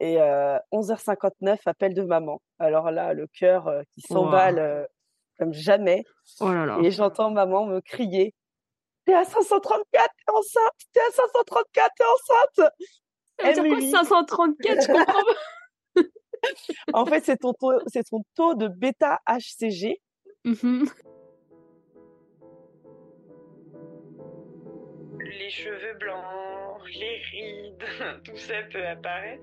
Et 11h59, appel de maman. Alors là, le cœur qui s'emballe comme jamais. Oh là là. Et j'entends maman me crier T'es à 534, t'es enceinte T'es à 534, t'es enceinte Ça veut dire quoi 534 Je comprends pas. en fait, c'est ton taux, c'est son taux de bêta HCG. Mmh les cheveux blancs, les rides, tout ça peut apparaître.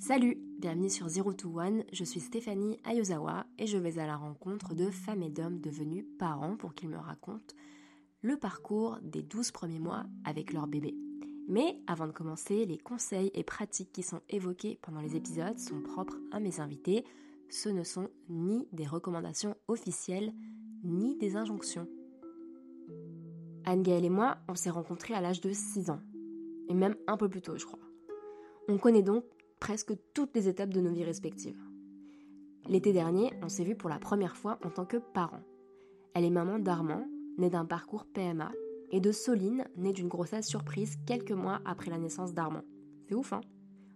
Salut, bienvenue sur Zero to One, je suis Stéphanie Ayozawa et je vais à la rencontre de femmes et d'hommes devenus parents pour qu'ils me racontent le parcours des 12 premiers mois avec leur bébé. Mais avant de commencer, les conseils et pratiques qui sont évoqués pendant les épisodes sont propres à mes invités. Ce ne sont ni des recommandations officielles, ni des injonctions. Anne-Gaëlle et moi, on s'est rencontrés à l'âge de 6 ans. Et même un peu plus tôt, je crois. On connaît donc presque toutes les étapes de nos vies respectives. L'été dernier, on s'est vu pour la première fois en tant que parents. Elle est maman d'Armand, né d'un parcours PMA, et de Soline, née d'une grossesse surprise quelques mois après la naissance d'Armand. C'est ouf, hein?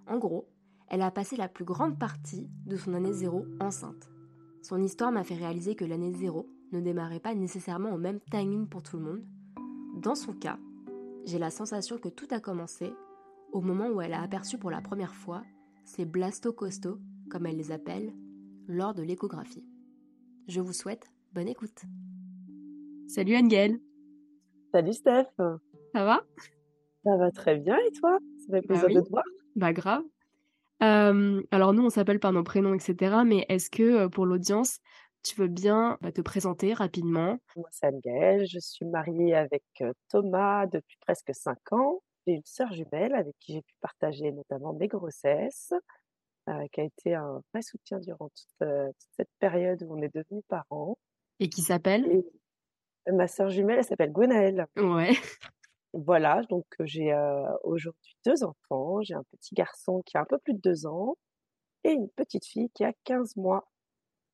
En gros, elle a passé la plus grande partie de son année zéro enceinte. Son histoire m'a fait réaliser que l'année zéro ne démarrait pas nécessairement au même timing pour tout le monde. Dans son cas, j'ai la sensation que tout a commencé au moment où elle a aperçu pour la première fois ces blastocostos, comme elle les appelle, lors de l'échographie. Je vous souhaite bonne écoute. Salut Angel Salut Steph. Ça va? Ça va très bien et toi? Ça fait bah plaisir de te voir. Bah grave. alors nous, on s'appelle par nos prénoms, etc. Mais est-ce que pour l'audience, tu veux bien bah, te présenter rapidement? Moi, c'est Anne Je suis mariée avec Thomas depuis presque 5 ans. J'ai une sœur jumelle avec qui j'ai pu partager notamment mes grossesses, qui a été un vrai soutien durant toute, cette période où on est devenus parents. Et qui s'appelle? Ma sœur jumelle, elle s'appelle Gwenaëlle. Ouais. Voilà, donc j'ai aujourd'hui deux enfants. J'ai un petit garçon qui a un peu plus de deux ans et une petite fille qui a 15 mois.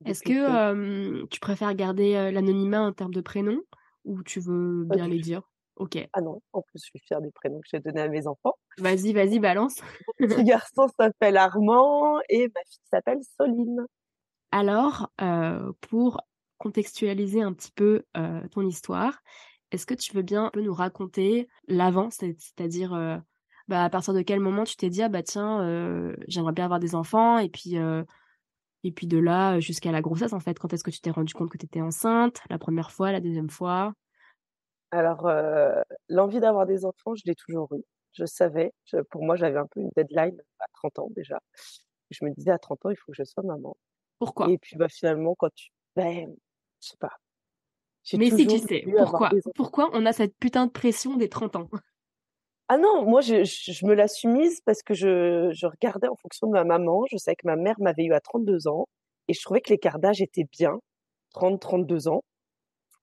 Est-ce que tu préfères garder l'anonymat en termes de prénom ou tu veux bien les dire? Ok. Ah non, en plus, je suis fière des prénoms que j'ai donnés à mes enfants. Vas-y, vas-y, balance. Mon petit garçon s'appelle Armand et ma fille s'appelle Soline. Alors, pour contextualiser un petit peu ton histoire. Est-ce que tu veux bien nous raconter l'avant, c'est-à-dire bah, à partir de quel moment tu t'es dit ah bah tiens j'aimerais bien avoir des enfants et puis et puis de là jusqu'à la grossesse en fait quand est-ce que tu t'es rendu compte que tu étais enceinte la première fois la deuxième fois? Alors l'envie d'avoir des enfants je l'ai toujours eu. Je savais pour moi j'avais un peu une deadline à 30 ans déjà. Je me disais à 30 ans il faut que je sois maman. Pourquoi? Et puis bah finalement quand tu ben, je sais pas. Mais si tu sais, pourquoi? Pourquoi on a cette putain de pression des 30 ans? Ah non, moi je, je, me la suis mise parce que je, je, regardais en fonction de ma maman. Je sais que ma mère m'avait eu à 32 ans et je trouvais que l'écart d'âge était bien, 30-32 ans.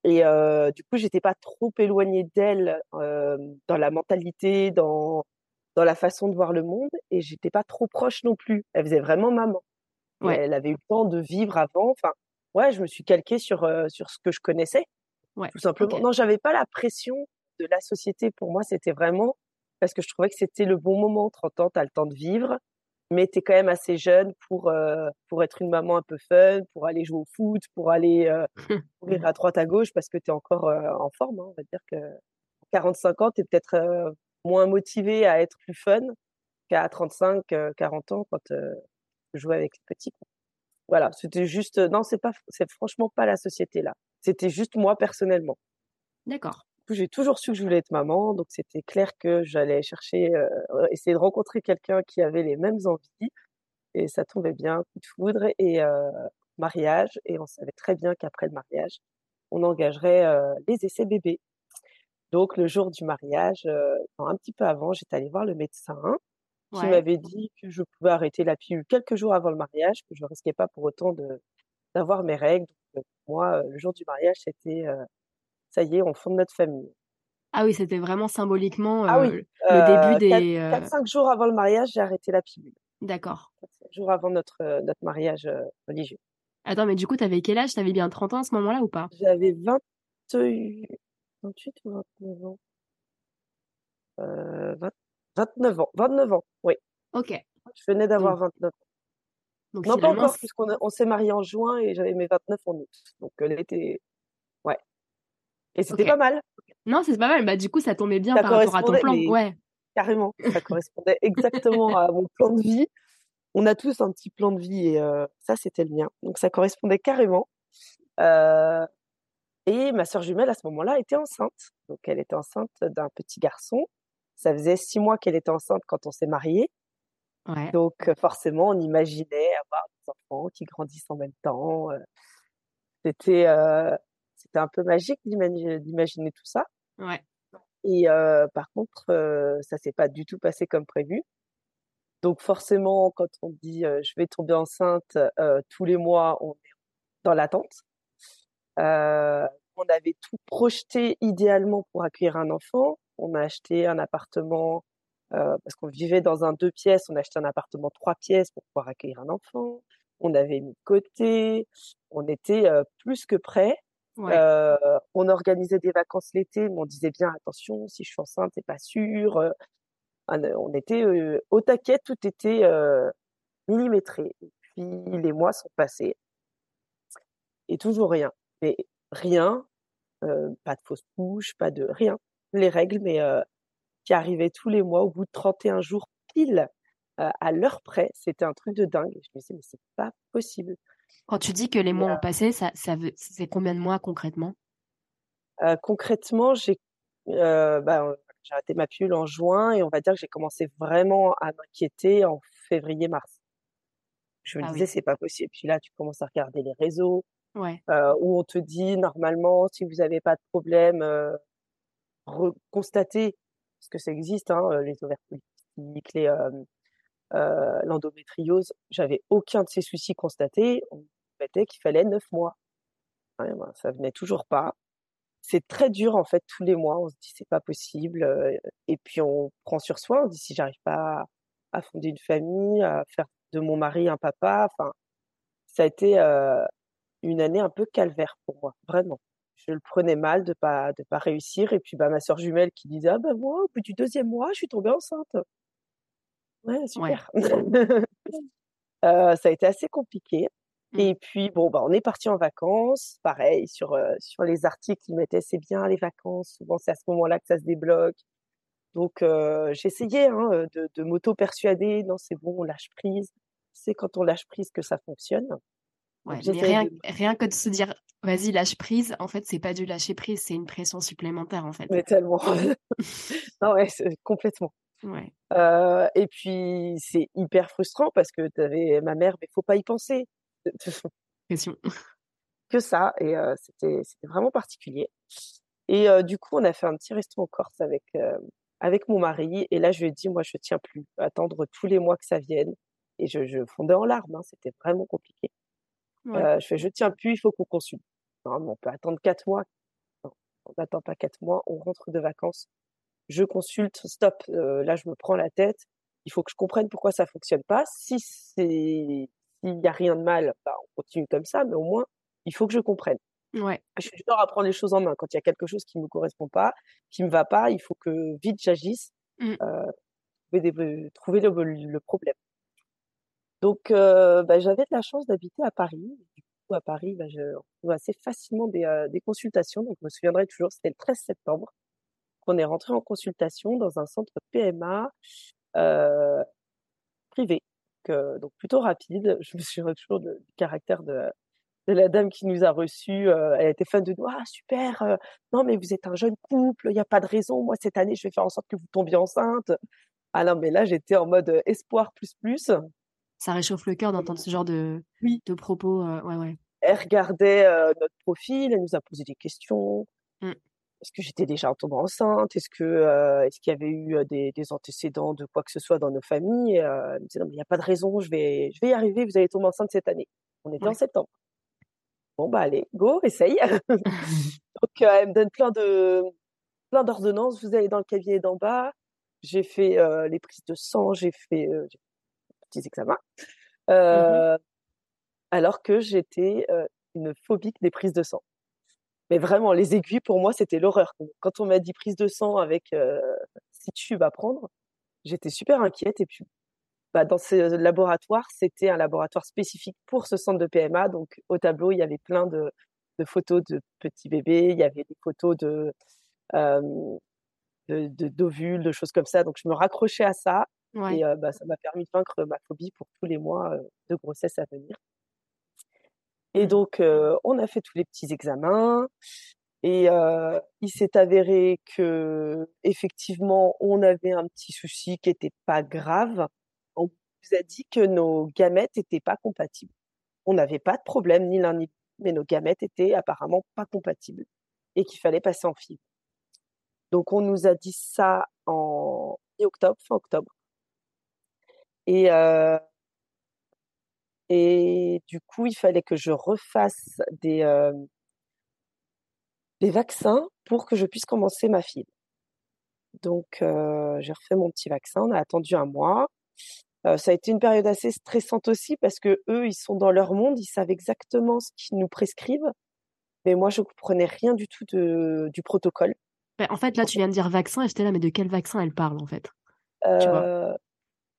Et euh, du coup, j'étais pas trop éloignée d'elle euh, dans la mentalité, dans dans la façon de voir le monde, et j'étais pas trop proche non plus. Elle faisait vraiment maman. Ouais. Elle avait eu le temps de vivre avant. Enfin, ouais, je me suis calquée sur, sur ce que je connaissais. Ouais. Tout simplement. Non, j'avais pas la pression de la société. Pour moi, c'était vraiment parce que je trouvais que c'était le bon moment. 30 ans, tu as le temps de vivre, mais tu es quand même assez jeune pour, pour être une maman un peu fun, pour aller jouer au foot, pour aller courir à droite à gauche parce que tu es encore en forme. Hein. On va dire que 45 ans, tu es peut-être moins motivé à être plus fun qu'à 35, 40 ans quand tu jouais avec les petits. Voilà, c'était juste, non, c'est pas, c'est franchement pas la société là. C'était juste moi personnellement. D'accord. J'ai toujours su que je voulais être maman, donc c'était clair que j'allais chercher, euh, essayer de rencontrer quelqu'un qui avait les mêmes envies. Et ça tombait bien, coup de foudre et euh, mariage. Et on savait très bien qu'après le mariage, on engagerait euh, les essais bébés. Donc le jour du mariage, euh, un petit peu avant, j'étais allée voir le médecin qui Ouais. m'avait dit que je pouvais arrêter la pilule quelques jours avant le mariage, que je ne risquais pas pour autant de d'avoir mes règles. Donc, euh, moi, euh, le jour du mariage, c'était euh, ça y est, on fonde notre famille. Ah oui, c'était vraiment symboliquement Ah oui, euh, le début Euh, des. euh, 4-5 jours avant le mariage, j'ai arrêté la pilule. D'accord. 4-5 jours avant notre, euh, notre mariage euh, religieux. Attends, mais du coup, t'avais quel âge? T'avais bien 30 ans à ce moment-là ou pas? J'avais 20, 28 ou 29 ans. Euh, 20 29 ans. 29 ans, oui. Ok. Je venais d'avoir Donc, 29 ans. donc Non, pas encore, puisqu'on on s'est mariés en juin et j'avais mes 29 en août. Donc, euh, l'été. Et c'était pas mal, Non, c'est pas mal. Bah, du coup, ça tombait bien ça par rapport à ton plan. mais Ouais. carrément, ça correspondait exactement à mon plan de vie. On a tous un petit plan de vie et euh, ça, c'était le mien. Donc, ça correspondait carrément. Euh, et ma sœur jumelle, à ce moment-là, était enceinte. Donc, elle était enceinte d'un petit garçon. Ça faisait six mois qu'elle était enceinte quand on s'est mariés. Ouais. Donc, euh, forcément, on imaginait avoir des enfants qui grandissent en même temps. C'était euh, c'était un peu magique d'imaginer tout ça. Ouais. Et euh, par contre, euh, ça s'est pas du tout passé comme prévu. Donc forcément, quand on dit euh, je vais tomber enceinte euh, tous les mois, on est dans l'attente. On avait tout projeté idéalement pour accueillir un enfant. On a acheté un appartement parce qu'on vivait dans un deux pièces. On a acheté un appartement trois pièces pour pouvoir accueillir un enfant. On avait mis de côté. On était plus que prêts. Euh, on organisait des vacances l'été, mais on disait bien attention, si je suis enceinte, c'est pas sûr. Euh, on on était euh, au taquet, tout était euh, millimétré. Et puis les mois sont passés et toujours rien. Mais rien, euh, pas de fausse couche, pas de rien. Les règles, mais euh, qui arrivaient tous les mois au bout de 31 jours pile à l'heure près. C'était un truc de dingue. Je me disais, mais c'est pas possible. Quand tu dis que les mois ont passé, ça, ça veut, c'est combien de mois concrètement? Euh, concrètement, j'ai euh, bah, j'ai arrêté ma pilule en juin et on va dire que j'ai commencé vraiment à m'inquiéter en février-mars. Je me Ah disais, oui. c'est pas possible. Puis là, tu commences à regarder les réseaux Ouais. euh, où on te dit normalement, si vous n'avez pas de problème, euh, constatez, parce que ça existe, hein, les ovaires polykystiques, les, euh, l'endométriose. J'avais aucun de ces soucis constatés. On me mettait qu'il fallait neuf mois. Ouais, ben, ça venait toujours pas c'est très dur en fait tous les mois. On se dit c'est pas possible euh, et puis on prend sur soi. On dit si j'arrive pas à, fonder une famille, à faire de mon mari un papa. Enfin, ça a été euh, une année un peu calvaire pour moi, vraiment. Je le prenais mal de pas de pas réussir et puis bah ma sœur jumelle qui disait ah bah moi au bout du deuxième mois je suis tombée enceinte. Ouais Ouais. super. Euh, ça a été assez compliqué. Mm. Et puis, bon, bah, on est parti en vacances. Pareil, sur, euh, sur les articles, ils mettaient c'est bien les vacances. Souvent, c'est à ce moment-là que ça se débloque. Donc, euh, j'essayais hein, de, de m'auto-persuader. Non, c'est bon, on lâche prise. C'est quand on lâche prise que ça fonctionne. Ouais. Mais rien, de... rien que de se dire, vas-y, lâche prise, en fait, c'est pas du lâcher prise, c'est une pression supplémentaire, en fait. Mais tellement. non, ouais, c'est- complètement. Ouais. Euh, et puis, c'est hyper frustrant parce que tu avais ma mère, mais faut pas y penser. Pression. que ça et euh, c'était vraiment particulier et euh, du coup on a fait un petit resto en Corse avec avec mon mari et là je lui ai dit moi je tiens plus attendre tous les mois que ça vienne et je, je fondais en larmes hein, c'était vraiment compliqué Ouais. euh, je fais je tiens plus il faut qu'on consulte non, mais on peut attendre quatre mois non, on n'attend pas quatre mois on rentre de vacances je consulte stop euh, là je me prends la tête il faut que je comprenne pourquoi ça fonctionne pas si c'est s'il y a rien de mal bah, on continue comme ça mais au moins il faut que je comprenne Ouais. je suis à prendre les choses en main. Quand il y a quelque chose qui me correspond pas, qui me va pas, il faut que vite j'agisse, Mm. euh, trouver, trouver le, le problème. Donc, euh, bah, j'avais de la chance d'habiter à Paris. Du coup, à Paris, bah, je trouve assez facilement des, euh, des consultations. Donc, je me souviendrai toujours, c'était le 13 septembre qu'on est rentré en consultation dans un centre PMA euh, privé. Donc, euh, donc, plutôt rapide. Je me souviendrai toujours de- du caractère de, de la dame qui nous a reçus. euh, elle était fan de nous. Ah, super. euh, non, mais vous êtes un jeune couple. Il n'y a pas de raison. Moi, cette année, je vais faire en sorte que vous tombiez enceinte. Ah non, mais là, j'étais en mode espoir plus plus. Ça réchauffe le cœur d'entendre ce genre de, Oui. de propos. ouais, ouais. Elle regardait notre profil. Elle nous a posé des questions. Mm. Est-ce que j'étais déjà tombée enceinte Est-ce que euh, est-ce qu'il y avait eu des, des, antécédents de quoi que ce soit dans nos familles? Euh, Elle me disait non, mais il n'y a pas de raison, je vais je vais y arriver, vous allez tomber enceinte cette année. On était en septembre. Bon bah allez, go, essaye. Donc elle me donne plein de plein d'ordonnances. Vous allez dans le cabinet d'en bas. J'ai fait les prises de sang, j'ai fait des petits examens. Mmh alors que j'étais une phobique des prises de sang. Mais vraiment, les aiguilles, pour moi, c'était l'horreur. Quand on m'a dit prise de sang avec euh, six tubes à prendre, j'étais super inquiète. Et puis, bah, dans ce laboratoire, c'était un laboratoire spécifique pour ce centre de PMA. Donc, au tableau, il y avait plein de, de photos de petits bébés, il y avait des photos de, euh, de, d'ovules, de, choses comme ça. Donc, je me raccrochais à ça. Et euh, bah, ça m'a permis de vaincre ma phobie pour tous les mois euh, de grossesse à venir. Et donc, on a fait tous les petits examens. Et il s'est avéré que effectivement, on avait un petit souci qui n'était pas grave. On nous a dit que nos gamètes n'étaient pas compatibles. On n'avait pas de problème ni l'un ni l'autre, mais nos gamètes étaient apparemment pas compatibles et qu'il fallait passer en fibre. Donc, on nous a dit ça en octobre, fin octobre. Et et du coup, il fallait que je refasse des, euh, des vaccins pour que je puisse commencer ma fille. Donc, euh, j'ai refait mon petit vaccin. On a attendu un mois. Euh, ça a été une période assez stressante aussi parce que eux, ils sont dans leur monde, ils savent exactement ce qu'ils nous prescrivent. Mais moi, je ne comprenais rien du tout de, du protocole. en fait, là, tu viens de dire vaccin et j'étais là, mais de quel vaccin elle parle en fait? Tu vois?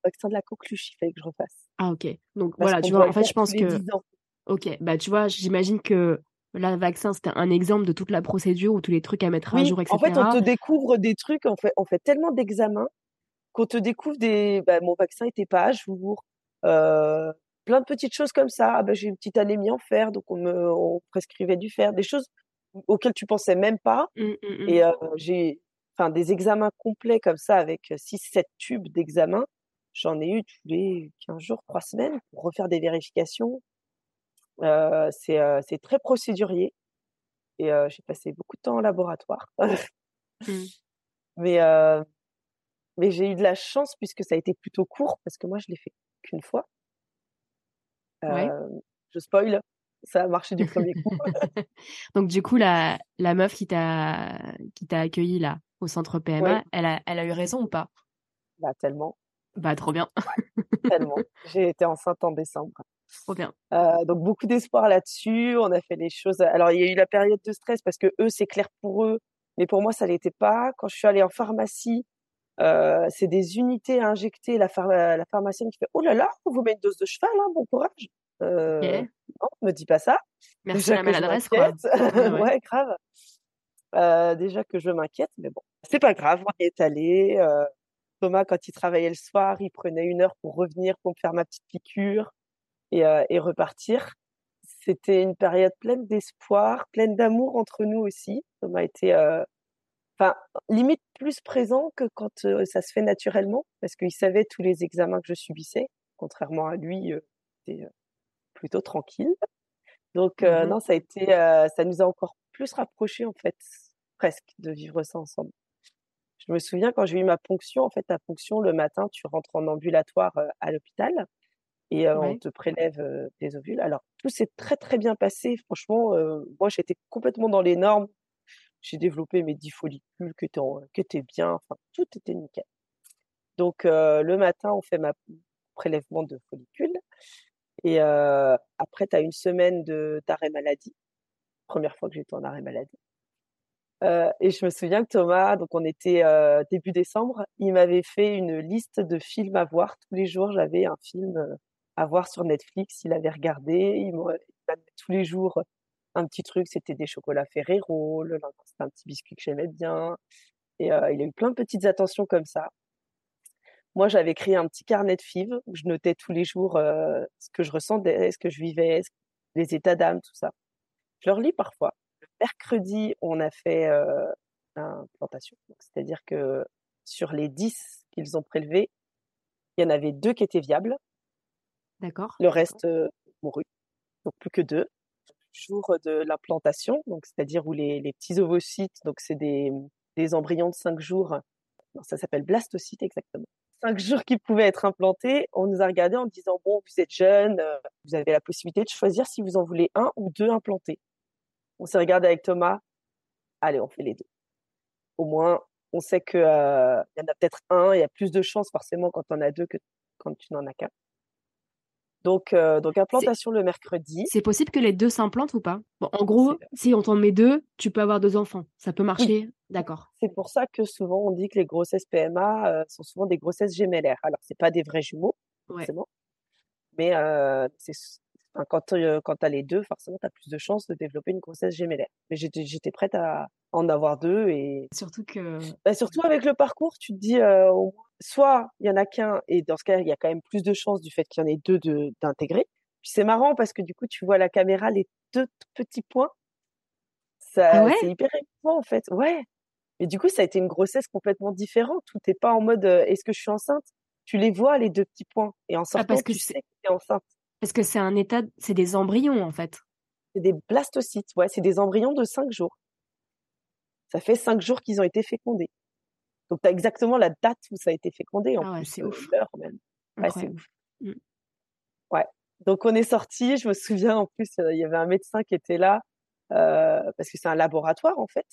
Vaccin de la coqueluche, il fallait que je refasse. Ah, ok. Donc voilà, tu vois, en fait, je pense que. Ok, bah tu vois, j'imagine que le vaccin, c'était un exemple de toute la procédure ou tous les trucs à mettre à jour, etc. En fait, on te découvre des trucs, on fait, on fait tellement d'examens qu'on te découvre des. Bah, mon vaccin n'était pas à jour. Euh, plein de petites choses comme ça. Ah, bah, j'ai une petite anémie en fer, donc on me on prescrivait du fer. Des choses auxquelles tu pensais même pas. Mmh, mmh, mmh. Et euh, j'ai enfin, des examens complets comme ça avec 6-7 tubes d'examens. J'en ai eu tous les 15 jours, 3 semaines pour refaire des vérifications. Euh, c'est, euh, c'est très procédurier et euh, j'ai passé beaucoup de temps en laboratoire. Mmh. Mais, mais j'ai eu de la chance puisque ça a été plutôt court parce que moi, je l'ai fait qu'une fois. Je spoil, ça a marché du premier coup. Donc du coup, la, la meuf qui t'a qui t'a accueilli là au centre PMA, elle, a, elle a eu raison ou pas? Bah tellement. Bah, trop bien. tellement. J'ai été enceinte en décembre. Trop bien. Euh, donc, beaucoup d'espoir là-dessus. On a fait les choses. Alors, il y a eu la période de stress parce que eux, c'est clair pour eux. Mais pour moi, ça l'était pas. Quand je suis allée en pharmacie, euh, c'est des unités à injecter. La, la pharmacienne qui fait Oh là là, on vous met une dose de cheval, hein, bon courage. Euh, Non, me dis pas ça. Merci à la maladresse, quoi. ouais. grave. Euh, déjà que je m'inquiète, mais bon, c'est pas grave. On y est allé. Euh, Thomas, quand il travaillait le soir, il prenait une heure pour revenir, pour me faire ma petite piqûre et, euh, et repartir. C'était une période pleine d'espoir, pleine d'amour entre nous aussi. Thomas était, euh, enfin, limite plus présent que quand euh, ça se fait naturellement, parce qu'il savait tous les examens que je subissais. Contrairement à lui, c'était plutôt tranquille. Donc mmh non, ça a été, ça nous a encore plus rapprochés en fait, presque, de vivre ça ensemble. Je me souviens quand j'ai eu ma ponction, en fait, ta ponction, le matin, tu rentres en ambulatoire à l'hôpital et on te prélève des ovules. Alors, tout s'est très, très bien passé. Franchement, moi, j'étais complètement dans les normes. J'ai développé mes 10 follicules qui étaient, qui étaient bien. Enfin, tout était nickel. Donc, le matin, on fait ma prélèvement de follicules. Et après, tu as une semaine d'arrêt maladie. Première fois que j'étais en arrêt maladie. Euh, et je me souviens que Thomas, donc on était euh, début décembre, il m'avait fait une liste de films à voir. Tous les jours, j'avais un film euh, à voir sur Netflix. Il avait regardé. Il m'avait tous les jours un petit truc. C'était des chocolats Ferrero. Le c'était un petit biscuit que j'aimais bien. Et euh, il a eu plein de petites attentions comme ça. Moi, j'avais créé un petit carnet de fives où je notais tous les jours ce que je ressentais, ce que je vivais, les états d'âme, tout ça. Je leur lis parfois mercredi, on a fait euh, plantation. C'est-à-dire que sur les 10 qu'ils ont prélevés, il y en avait deux qui étaient viables. D'accord. Le reste euh, mourut. Donc plus que deux. jours de l'implantation, donc c'est-à-dire où les, les petits ovocytes, donc c'est des, des embryons de cinq jours, non, ça s'appelle blastocytes exactement. Cinq jours qui pouvaient être implantés, on nous a regardé en disant bon, vous êtes jeune, euh, vous avez la possibilité de choisir si vous en voulez un ou deux implantés. On s'est regardé avec Thomas, allez, on fait les deux. Au moins, on sait que euh, il y en a peut-être un, il y a plus de chances forcément quand on a deux que quand tu n'en as qu'un. Donc, euh, donc implantation le mercredi. C'est possible que les deux s'implantent ou pas? Bon, En gros, si on t'en met deux, tu peux avoir deux enfants. Ça peut marcher, oui. d'accord. C'est pour ça que souvent on dit que les grossesses PMA euh, sont souvent des grossesses gémellaires. Alors, c'est pas des vrais jumeaux, ouais. forcément. Mais euh, c'est enfin, quand, euh, quand tu as les deux, forcément, tu as plus de chances de développer une grossesse gémellaire. Mais j'étais prête à en avoir deux. et Surtout que... Bah, surtout avec le parcours, tu te dis, euh, soit il y en a qu'un, et dans ce cas, il y a quand même plus de chances du fait qu'il y en ait deux d'intégrer. Puis c'est marrant parce que du coup, tu vois à la caméra les deux petits points. Ça, Ah ouais c'est hyper émouvant en fait. Ouais. Et du coup, ça a été une grossesse complètement différente. Tout n'est pas en mode euh, est-ce que je suis enceinte? Tu les vois les deux petits points. Et en sortant, Ah, parce que tu c'est- sais que tu es enceinte. Parce que c'est un état, c'est des embryons en fait. C'est des blastocytes. Ouais, c'est des embryons de cinq jours. Ça fait cinq jours qu'ils ont été fécondés. Donc, tu as exactement la date où ça a été fécondé. En Ah ouais, plus, c'est euh, ouf. l'heure même. Ouais, c'est ouf. Mm. Ouais. Donc on est sorti. Je me souviens en plus, euh, il y avait un médecin qui était là euh, parce que c'est un laboratoire en fait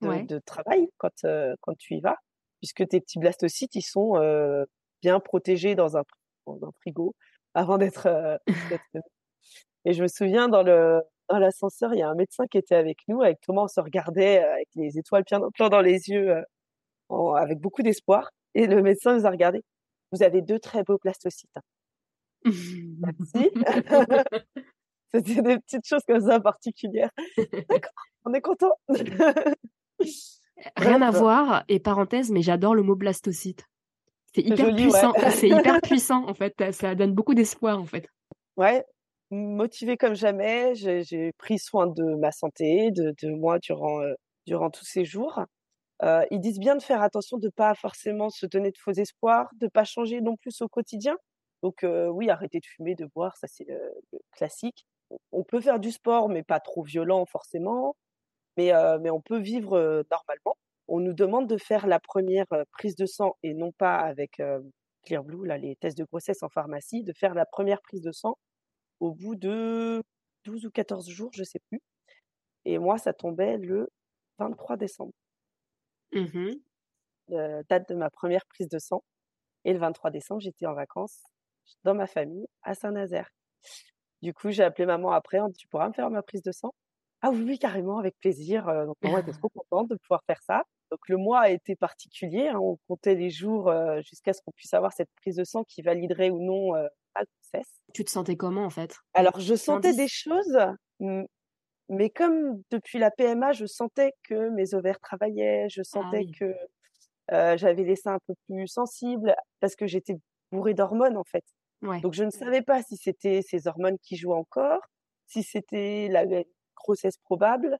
de, Ouais. de travail quand euh, quand tu y vas, puisque tes petits blastocytes ils sont bien protégés dans un dans un frigo avant d'être. euh, Et je me souviens dans le dans l'ascenseur, il y a un médecin qui était avec nous. Avec Thomas, on se regardait euh, avec les étoiles plein, plein dans les yeux, euh, en- avec beaucoup d'espoir. Et le médecin nous a regardé. Vous avez deux très beaux blastocytes. hein. Merci. C'était des petites choses comme ça particulières. D'accord, on est content. Rien à voir, et parenthèse, mais j'adore le mot blastocyte. C'est hyper joli, ouais. puissant, c'est hyper puissant en fait, ça donne beaucoup d'espoir en fait. Ouais, motivée comme jamais, j'ai pris soin de ma santé, de, de moi durant, euh, durant tous ces jours. Euh, ils disent bien de faire attention de pas forcément se donner de faux espoirs, de pas changer non plus au quotidien. Donc euh, oui, arrêter de fumer, de boire, ça c'est le, le classique. On- peut faire du sport, mais pas trop violent forcément. Mais, mais on peut vivre normalement. On nous demande de faire la première prise de sang et non pas avec euh, Clearblue, là, les tests de grossesse en pharmacie, de faire la première prise de sang au bout de 12 ou 14 jours, je sais plus. Et moi, ça tombait le 23 décembre, euh, date de ma première prise de sang. Et le 23 décembre, j'étais en vacances dans ma famille à Saint-Nazaire. Du coup, j'ai appelé maman après tu pourras me faire ma prise de sang? Ah oui, oui, carrément, avec plaisir. Donc, maman était trop contente de pouvoir faire ça. Donc, le mois a été particulier. hein. On comptait les jours euh, jusqu'à ce qu'on puisse avoir cette prise de sang qui validerait ou non euh, la grossesse. Tu te sentais comment en fait? Alors, je sentais des choses, mais comme depuis la PMA, je sentais que mes ovaires travaillaient, je sentais oui. que euh, j'avais les seins un peu plus sensibles parce que j'étais bourrée d'hormones en fait. Ouais. Donc, je ne savais pas si c'était ces hormones qui jouent encore, si c'était la grossesse probable.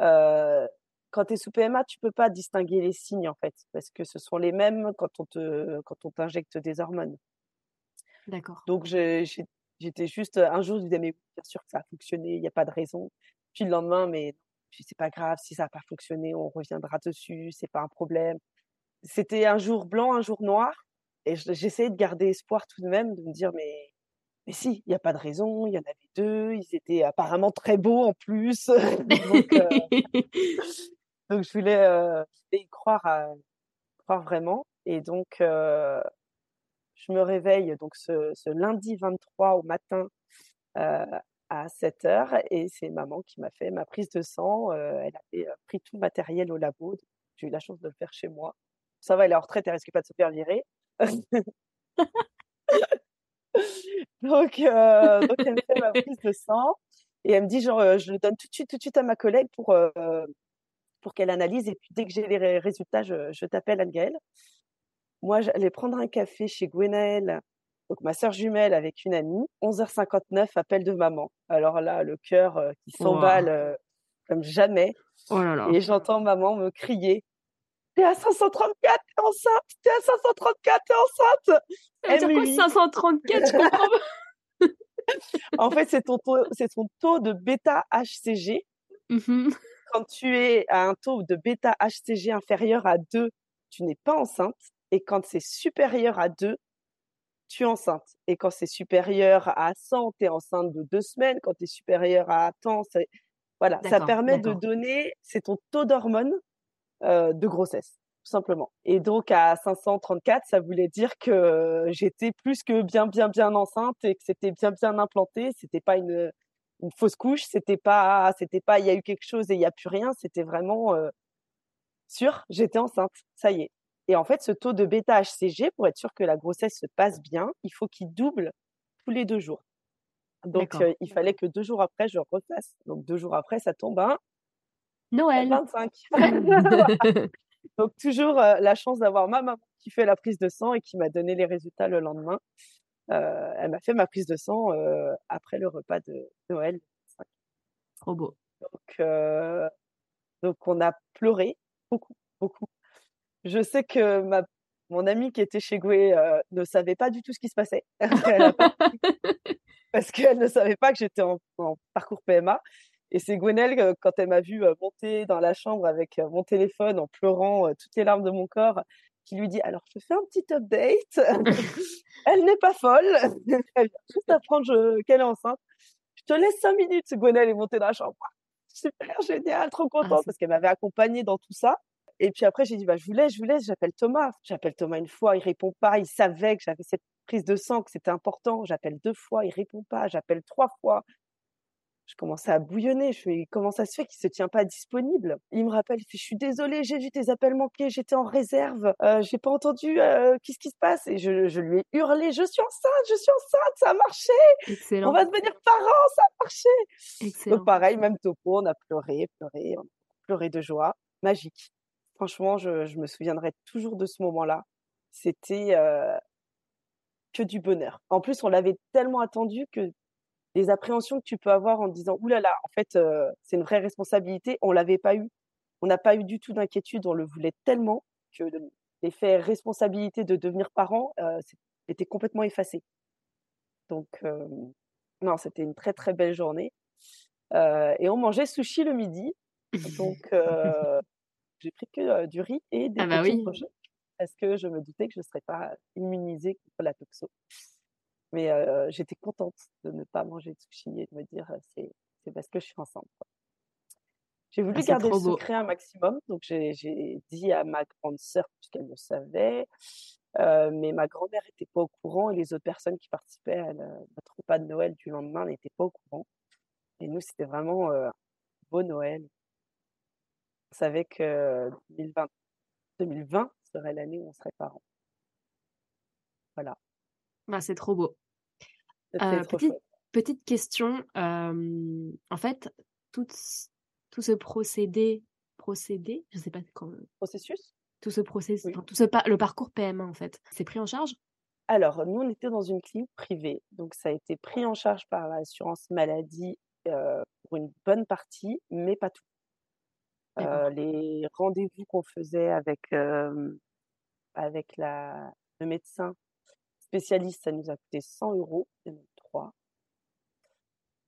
Euh, quand tu es sous PMA, tu peux pas distinguer les signes en fait, parce que ce sont les mêmes quand on te, quand on t'injecte des hormones. D'accord. Donc, j'étais juste, un jour, je disais, mais bien sûr que ça a fonctionné, il n'y a pas de raison. Puis le lendemain, mais c'est pas grave, si ça n'a pas fonctionné, on reviendra dessus, c'est pas un problème. C'était un jour blanc, un jour noir, et je- j'essayais de garder espoir tout de même, de me dire, mais, mais si, il n'y a pas de raison, il y en avait deux, ils étaient apparemment très beaux en plus. donc, euh, donc, je voulais, euh, je voulais y croire, à, croire vraiment. Et donc, euh, je me réveille donc ce, lundi 23 au matin euh, à 7 heures et c'est maman qui m'a fait ma prise de sang. Euh, elle avait euh, pris tout le matériel au labo. J'ai eu la chance de le faire chez moi. Ça va, elle est en retraite, elle risque pas de se faire virer. donc, euh, elle me fait ma prise de sang et elle me dit genre, euh, je le donne tout de suite, tout de suite à ma collègue pour, euh, pour qu'elle analyse et puis dès que j'ai les ré- résultats, je, je t'appelle Anne-Gaëlle. Moi, j'allais prendre un café chez Gwenaëlle, donc ma sœur jumelle avec une amie. 11h59, appel de maman. Alors là, le cœur euh, qui s'emballe euh, comme jamais. Oh là là. Et j'entends maman me crier T'es à 534, t'es enceinte T'es à 534, t'es enceinte veut dire quoi MUI. 534 Je comprends pas. en fait, c'est ton taux, c'est ton taux de bêta-HCG. Mmh Quand tu es à un taux de bêta-HCG inférieur à 2, tu n'es pas enceinte. Et quand c'est supérieur à 2, tu es enceinte. Et quand c'est supérieur à 100, tu es enceinte de deux semaines. Quand tu es supérieur à c'est... Voilà, ça permet de donner, c'est ton taux d'hormones euh, de grossesse, tout simplement. Et donc à 534, ça voulait dire que j'étais plus que bien, bien, bien enceinte et que c'était bien, bien implanté. C'était pas une, une fausse couche, c'était pas, c'était pas, il y a eu quelque chose et il y a plus rien. C'était vraiment euh, sûr, j'étais enceinte, ça y est. Et en fait, ce taux de bêta-HCG, pour être sûr que la grossesse se passe bien, il faut qu'il double tous les deux jours. Donc, euh, il fallait que deux jours après, je refasse. Donc, deux jours après, ça tombe à Noël. 25. Donc, toujours euh, la chance d'avoir ma maman qui fait la prise de sang et qui m'a donné les résultats le lendemain. Euh, elle m'a fait ma prise de sang euh, après le repas de Noël. Trop beau. Donc, euh, donc, on a pleuré beaucoup, beaucoup. Je sais que ma, mon amie qui était chez Goué euh, ne savait pas du tout ce qui se passait. Pas parce qu'elle ne savait pas que j'étais en, en parcours PMA. Et c'est Gwenelle, quand elle m'a vu euh, monter dans la chambre avec mon téléphone en pleurant toutes les larmes de mon corps, qui lui dit Alors, je fais un petit update. elle n'est pas folle. elle vient juste apprendre qu'elle est enceinte. Je te laisse cinq minutes. Gwenelle est montée dans la chambre. Super, génial, trop contente c'est- parce qu'elle m'avait accompagnée dans tout ça. Et puis après, j'ai dit, bah, je vous laisse, je vous laisse, j'appelle Thomas. J'appelle Thomas une fois, il répond pas. Il savait que j'avais cette prise de sang, que c'était important. J'appelle deux fois, il répond pas. J'appelle trois fois. Je commençais à bouillonner. Je fais, comment ça se fait qu'il se tient pas disponible? Il me rappelle, il fait, je suis désolée, j'ai vu tes appels manqués, j'étais en réserve, euh, j'ai pas entendu, euh, qu'est-ce qui se passe? Et je, je lui ai hurlé, je suis enceinte, je suis enceinte, ça a marché, on Excellent. va devenir parents, ça a marché. Excellent. Donc pareil, même topo, on a pleuré, pleuré, on a pleuré de joie, magique. Franchement, je, je me souviendrai toujours de ce moment-là. C'était euh, que du bonheur. En plus, on l'avait tellement attendu que les appréhensions que tu peux avoir en te disant Ouh là là, en fait, euh, c'est une vraie responsabilité, on l'avait pas eu. On n'a pas eu du tout d'inquiétude, on le voulait tellement que le- l'effet responsabilité de devenir parent euh, était complètement effacé. Donc, euh, non, c'était une très très belle journée. Euh, et on mangeait sushi le midi. Donc, j'ai pris que du riz et des Ah bah oui. parce que je me doutais que je ne serais pas immunisée contre la toxo. Mais euh, j'étais contente de ne pas manger de sushi et de me dire c'est c'est parce que je suis enceinte. J'ai voulu Ah, garder le secret un maximum, donc j'ai j'ai dit à ma grande sœur puisqu'elle le savait, euh, mais ma grand-mère n'était pas au courant et les autres personnes qui participaient à la- notre repas de Noël du lendemain n'étaient pas au courant. Et nous, c'était vraiment euh, beau Noël. On savait que 2020, 2020 serait l'année où on serait parents. Voilà, Ah, c'est trop beau. Euh, trop petite, petite question. euh, en fait, tout, ce- tout ce procédé, procédé, je sais pas quand, Processus? tout ce processus, Oui. enfin, tout ce pa- le parcours PMA en fait, c'est pris en charge? Alors, nous, on était dans une clinique privée, donc ça a été pris en charge par l'assurance maladie euh, pour une bonne partie, mais pas tout. Les rendez-vous qu'on faisait avec, avec la, le médecin spécialiste, ça nous a coûté 100 euros, il y en a trois.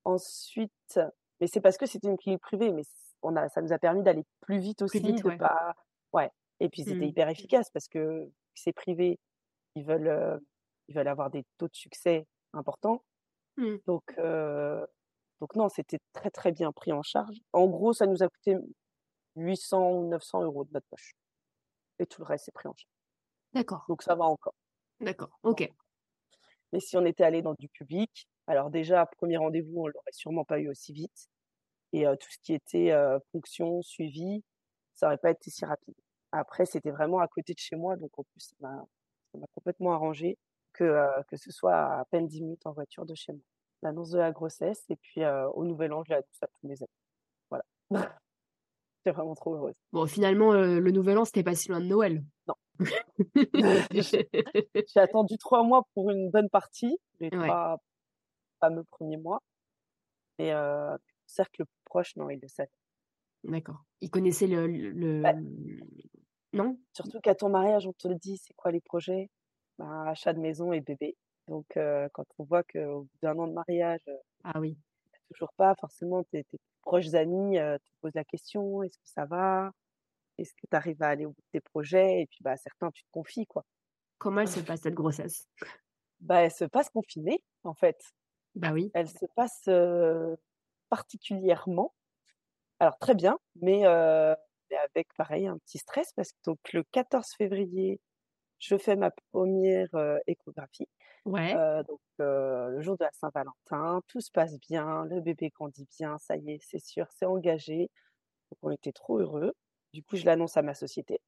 Ensuite, mais c'est parce que c'était une clinique privée, mais on a, ça nous a permis d'aller plus vite aussi, vite, de ouais. pas, ouais. Et puis c'était Mm. hyper efficace parce que c'est privé, ils veulent, euh, ils veulent avoir des taux de succès importants. Mm. Donc, euh, donc non, c'était très très bien pris en charge. En gros, ça nous a coûté 800 ou 900 euros de notre poche. Et tout le reste est pris en charge. D'accord, Donc ça va encore. D'accord, ok. Mais si on était allé dans du public, alors déjà, premier rendez-vous, on l'aurait sûrement pas eu aussi vite. Et euh, tout ce qui était euh, ponction, suivi, ça aurait pas été si rapide. Après, c'était vraiment à côté de chez moi, donc en plus, ça m'a ça complètement arrangé que, euh, que ce soit à peine 10 minutes en voiture de chez moi. L'annonce de la grossesse, et puis euh, au Nouvel An, je l'annonce à tous mes amis. Voilà. J'étais vraiment trop heureuse. Bon, finalement, euh, le nouvel an, c'était pas si loin de Noël. Non. J'ai attendu trois mois pour une bonne partie, les Ouais. trois fameux premiers mois. Et euh, le cercle plus proche, non, il le savait. D'accord. Il connaissait le, le- Ouais. Non? Surtout qu'à ton mariage, on te le dit, c'est quoi les projets? Ben, achat de maison et bébé. Donc, quand on voit qu'au bout d'un an de mariage, ah oui, toujours pas, forcément, tes, tes proches amis te posent la question, est-ce que ça va? Est-ce que tu arrives à aller au bout de tes projets? Et puis, bah, certains, tu te confies, quoi. Comment elle se passe cette grossesse? Bah, elle se passe confinée, en fait. Bah oui. Elle se passe particulièrement. Alors, très bien, mais avec, pareil, un petit stress parce que donc, le 14 février, je fais ma première échographie. Ouais. donc, le jour de la Saint-Valentin, tout se passe bien, le bébé grandit bien, ça y est, c'est sûr, c'est engagé. Donc, on était trop heureux. Du coup, je l'annonce à ma société.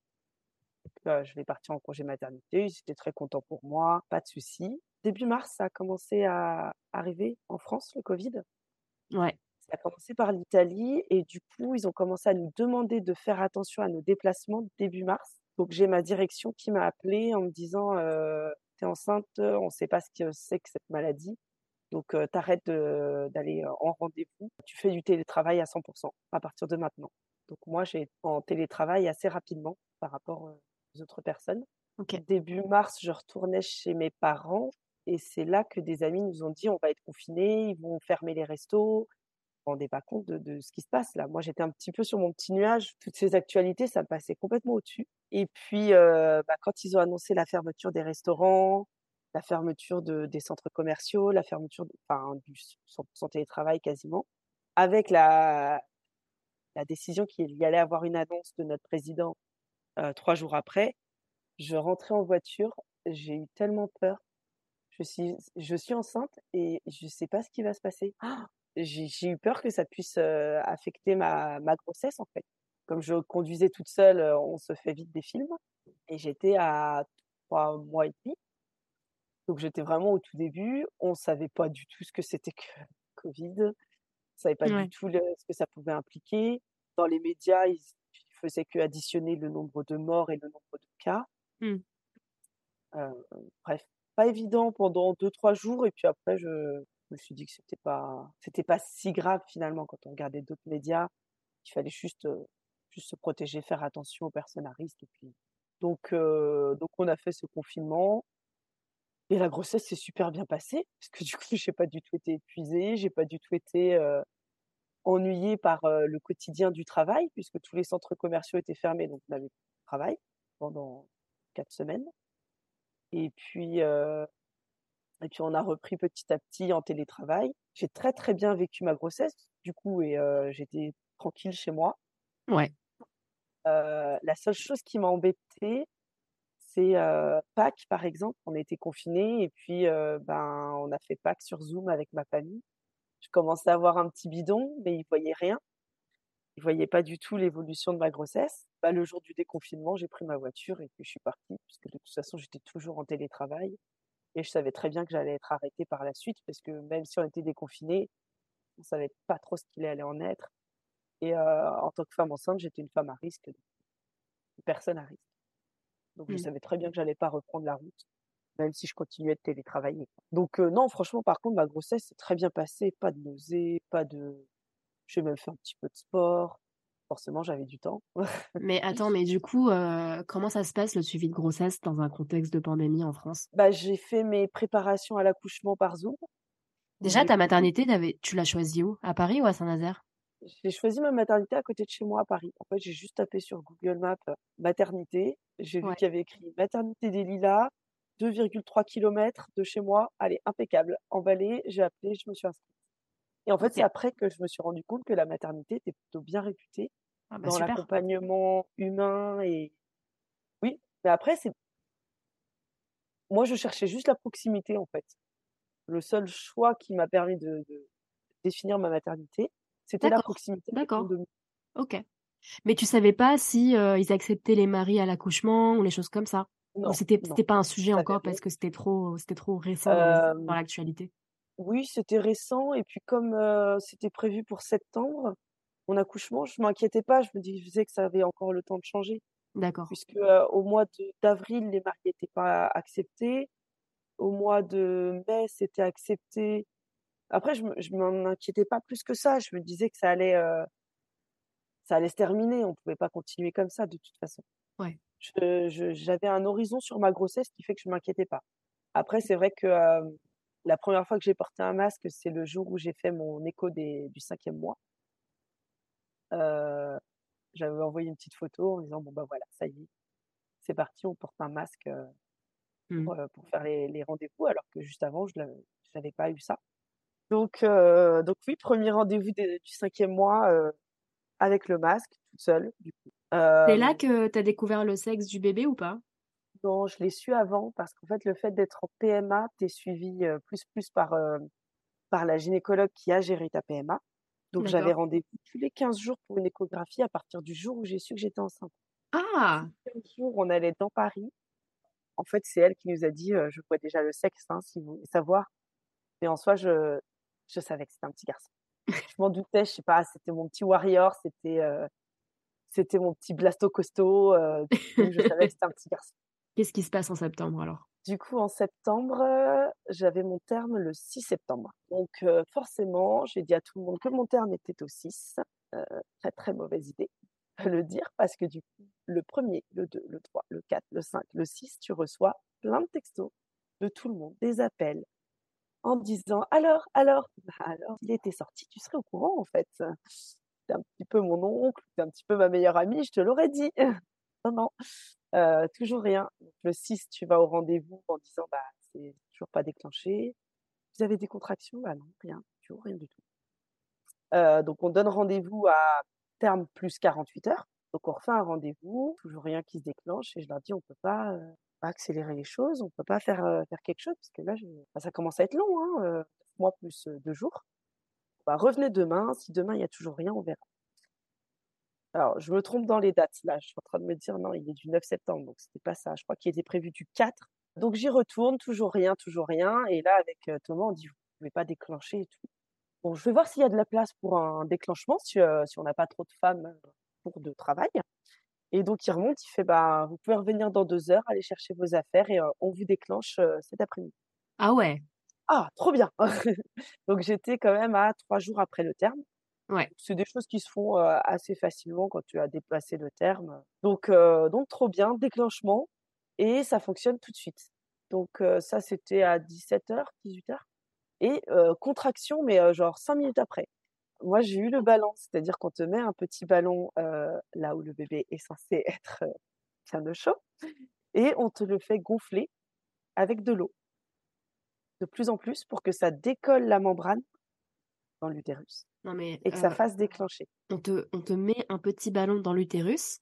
je vais partir en congé maternité. Ils étaient très contents pour moi, pas de souci. Début mars, ça a commencé à arriver en France, le Covid. Ouais. Ça a commencé par l'Italie et du coup, ils ont commencé à nous demander de faire attention à nos déplacements début mars. Donc, j'ai ma direction qui m'a appelée en me disant T'es enceinte, on ne sait pas ce que c'est que cette maladie. Donc, t'arrêtes d'aller en rendez-vous. Tu fais du télétravail à 100% à partir de maintenant. Donc, moi, j'ai en télétravail assez rapidement par rapport aux autres personnes. Début mars, je retournais chez mes parents et c'est là que des amis nous ont dit on va être confinés, ils vont fermer les restos, rendez pas compte de, ce qui se passe là. Moi, j'étais un petit peu sur mon petit nuage. Toutes ces actualités, ça me passait complètement au-dessus. Et puis, euh, bah, quand ils ont annoncé la fermeture des restaurants, la fermeture de, des centres commerciaux, la fermeture enfin, du santé télétravail quasiment, avec la, la décision qu'il y allait avoir une annonce de notre président euh, trois jours après, je rentrais en voiture, j'ai eu tellement peur. Je suis, je suis enceinte et je ne sais pas ce qui va se passer. Ah j'ai eu peur que ça puisse affecter ma, ma, grossesse en fait. Comme je conduisais toute seule, on se fait vite des films. Et j'étais à trois mois et demi. Donc j'étais vraiment au tout début. On ne savait pas du tout ce que c'était que Covid. On ne savait pas du tout ce que ça pouvait impliquer. Dans les médias, ils, faisaient que additionner le nombre de morts et le nombre de cas. Mmh. bref, pas évident pendant deux, trois jours. Et puis après, je, je me suis dit que c'était pas c'était pas si grave finalement quand on regardait d'autres médias il fallait juste juste se protéger faire attention aux personnes à risque et puis donc donc on a fait ce confinement et la grossesse s'est super bien passée parce que du coup j'ai pas du tout été épuisée j'ai pas du tout été ennuyée par le quotidien du travail puisque tous les centres commerciaux étaient fermés donc on avait travail pendant quatre semaines et puis et puis on a repris petit à petit en télétravail. J'ai très très bien vécu ma grossesse du coup et j'étais tranquille chez moi. Ouais. la seule chose qui m'a embêtée, c'est Pâques par exemple. On était confinés et puis ben on a fait Pâques sur Zoom avec ma famille. Je commençais à avoir un petit bidon, mais ils voyaient rien. Ils voyaient pas du tout l'évolution de ma grossesse. Bah, le jour du déconfinement, j'ai pris ma voiture et puis je suis partie puisque de toute façon j'étais toujours en télétravail. Et je savais très bien que j'allais être arrêtée par la suite parce que même si on était déconfinés, on savait pas trop ce qu'il allait en être. Et en tant que femme enceinte, j'étais une femme à risque, une personne à risque. Donc je mmh. savais très bien que j'allais pas reprendre la route, même si je continuais de télétravailler. Donc non, franchement, par contre, ma grossesse s'est très bien passée, pas de nausées, pas de. J'ai même fait un petit peu de sport forcément j'avais du temps. mais attends, mais du coup, euh, comment ça se passe le suivi de grossesse dans un contexte de pandémie en France? Bah, J'ai fait mes préparations à l'accouchement par Zoom. Déjà, ta maternité, tu l'as choisie où? À Paris ou à Saint-Nazaire? J'ai choisi ma maternité à côté de chez moi à Paris. En fait, j'ai juste tapé sur Google Maps euh, maternité. J'ai vu qu'il y avait écrit maternité des Lilas, 2,3 km de chez moi. Allez, impeccable. En Valais, j'ai appelé, je me suis inscrite. Et en fait, c'est après que je me suis rendu compte que la maternité était plutôt bien réputée ah bah dans l'accompagnement humain et oui. Mais après, c'est moi, je cherchais juste la proximité en fait. Le seul choix qui m'a permis de, définir ma maternité, c'était la proximité. D'accord. Ok. Mais tu savais pas si euh, ils acceptaient les maris à l'accouchement ou les choses comme ça? C'était c'était pas un sujet encore parce que c'était trop c'était trop récent dans l'actualité? Oui, c'était récent et puis comme c'était prévu pour septembre, mon accouchement, je m'inquiétais pas, je me disais que ça avait encore le temps de changer. D'accord. Puisque au mois d'avril, les mariés n'étaient pas acceptés. Au mois de mai, c'était accepté. Après, je, je m'en inquiétais pas plus que ça. Je me disais que ça allait, ça allait se terminer. On pouvait pas continuer comme ça de toute façon. Ouais. J'avais un horizon sur ma grossesse qui fait que je m'inquiétais pas. Après, c'est vrai que euh, la première fois que j'ai porté un masque, c'est le jour où j'ai fait mon écho des, du cinquième mois. Euh, j'avais envoyé une petite photo en disant bon bah voilà, ça y est, c'est parti, on porte un masque euh, Mmh. pour, euh, pour faire les, les rendez-vous, alors que juste avant, je n'avais pas eu ça. Donc, donc oui, premier rendez-vous du cinquième mois avec le masque, toute seule, du coup. C'est là Euh, que tu as découvert le sexe du bébé ou pas? Non, je l'ai su avant parce qu'en fait, le fait d'être en PMA, tu es suivi euh, plus plus par, euh, par la gynécologue qui a géré ta PMA. Donc, j'avais rendez-vous tous les 15 jours pour une échographie à partir du jour où j'ai su que j'étais enceinte. Ah! 15 jours, on allait dans Paris. En fait, c'est elle qui nous a dit, euh, je vois déjà le sexe, hein, si vous voulez savoir. Mais en soi, je, je savais que c'était un petit garçon. Je m'en doutais, je sais pas, c'était mon petit warrior, c'était euh, c'était mon petit blasto costaud. euh, je savais que c'était un petit garçon. Qu'est-ce qui se passe en septembre alors? Du coup, en septembre, euh, j'avais mon terme le 6 septembre. Donc, euh, forcément, j'ai dit à tout le monde que mon terme était au 6. Euh, très, très mauvaise idée de le dire parce que du coup, le premier, le 2, le 3, le 4, le 5, le 6, tu reçois plein de textos de tout le monde, des appels en disant alors, alors, bah alors, il était sorti, tu serais au courant en fait? Un petit peu mon oncle, c'est un petit peu ma meilleure amie, je te l'aurais dit. non, non, euh, toujours rien. Donc, le 6, tu vas au rendez-vous en disant bah c'est toujours pas déclenché. Vous avez des contractions? Bah non, rien, toujours rien du tout. Euh, donc on donne rendez-vous à terme plus 48 heures. Donc on refait un rendez-vous, toujours rien qui se déclenche et je leur dis on peut pas, euh, accélérer les choses, on peut pas faire faire quelque chose parce que là enfin, ça commence à être long, hein, mois plus deux jours. Bah, revenez demain, si demain il y a toujours rien, on verra. Alors je me trompe dans les dates là, je suis en train de me dire non, il est du 9 septembre donc c'était pas ça. Je crois qu'il était prévu du 4. Donc j'y retourne, toujours rien, toujours rien et là avec euh, Thomas on dit vous pouvez pas déclencher et tout. Bon, je vais voir s'il y a de la place pour un déclenchement, si, euh, si on n'a pas trop de femmes euh, pour de travail. Et donc, il remonte, il fait, bah, vous pouvez revenir dans deux heures, aller chercher vos affaires et on vous déclenche cet après-midi. Ah ouais. Ah, trop bien! Donc, j'étais quand même à trois jours après le terme. Ouais. C'est des choses qui se font euh, assez facilement quand tu as dépassé le terme. Donc, euh, donc trop bien, déclenchement et ça fonctionne tout de suite. Donc, euh, ça, c'était à 17h, 18h. Et contraction, mais genre cinq minutes après. Moi, j'ai eu le ballon, c'est-à-dire qu'on te met un petit ballon là où le bébé est censé être bien au chaud et on te le fait gonfler avec de l'eau de plus en plus pour que ça décolle la membrane dans l'utérus Non mais et que ça euh, fasse déclencher. on te, on te met un petit ballon dans l'utérus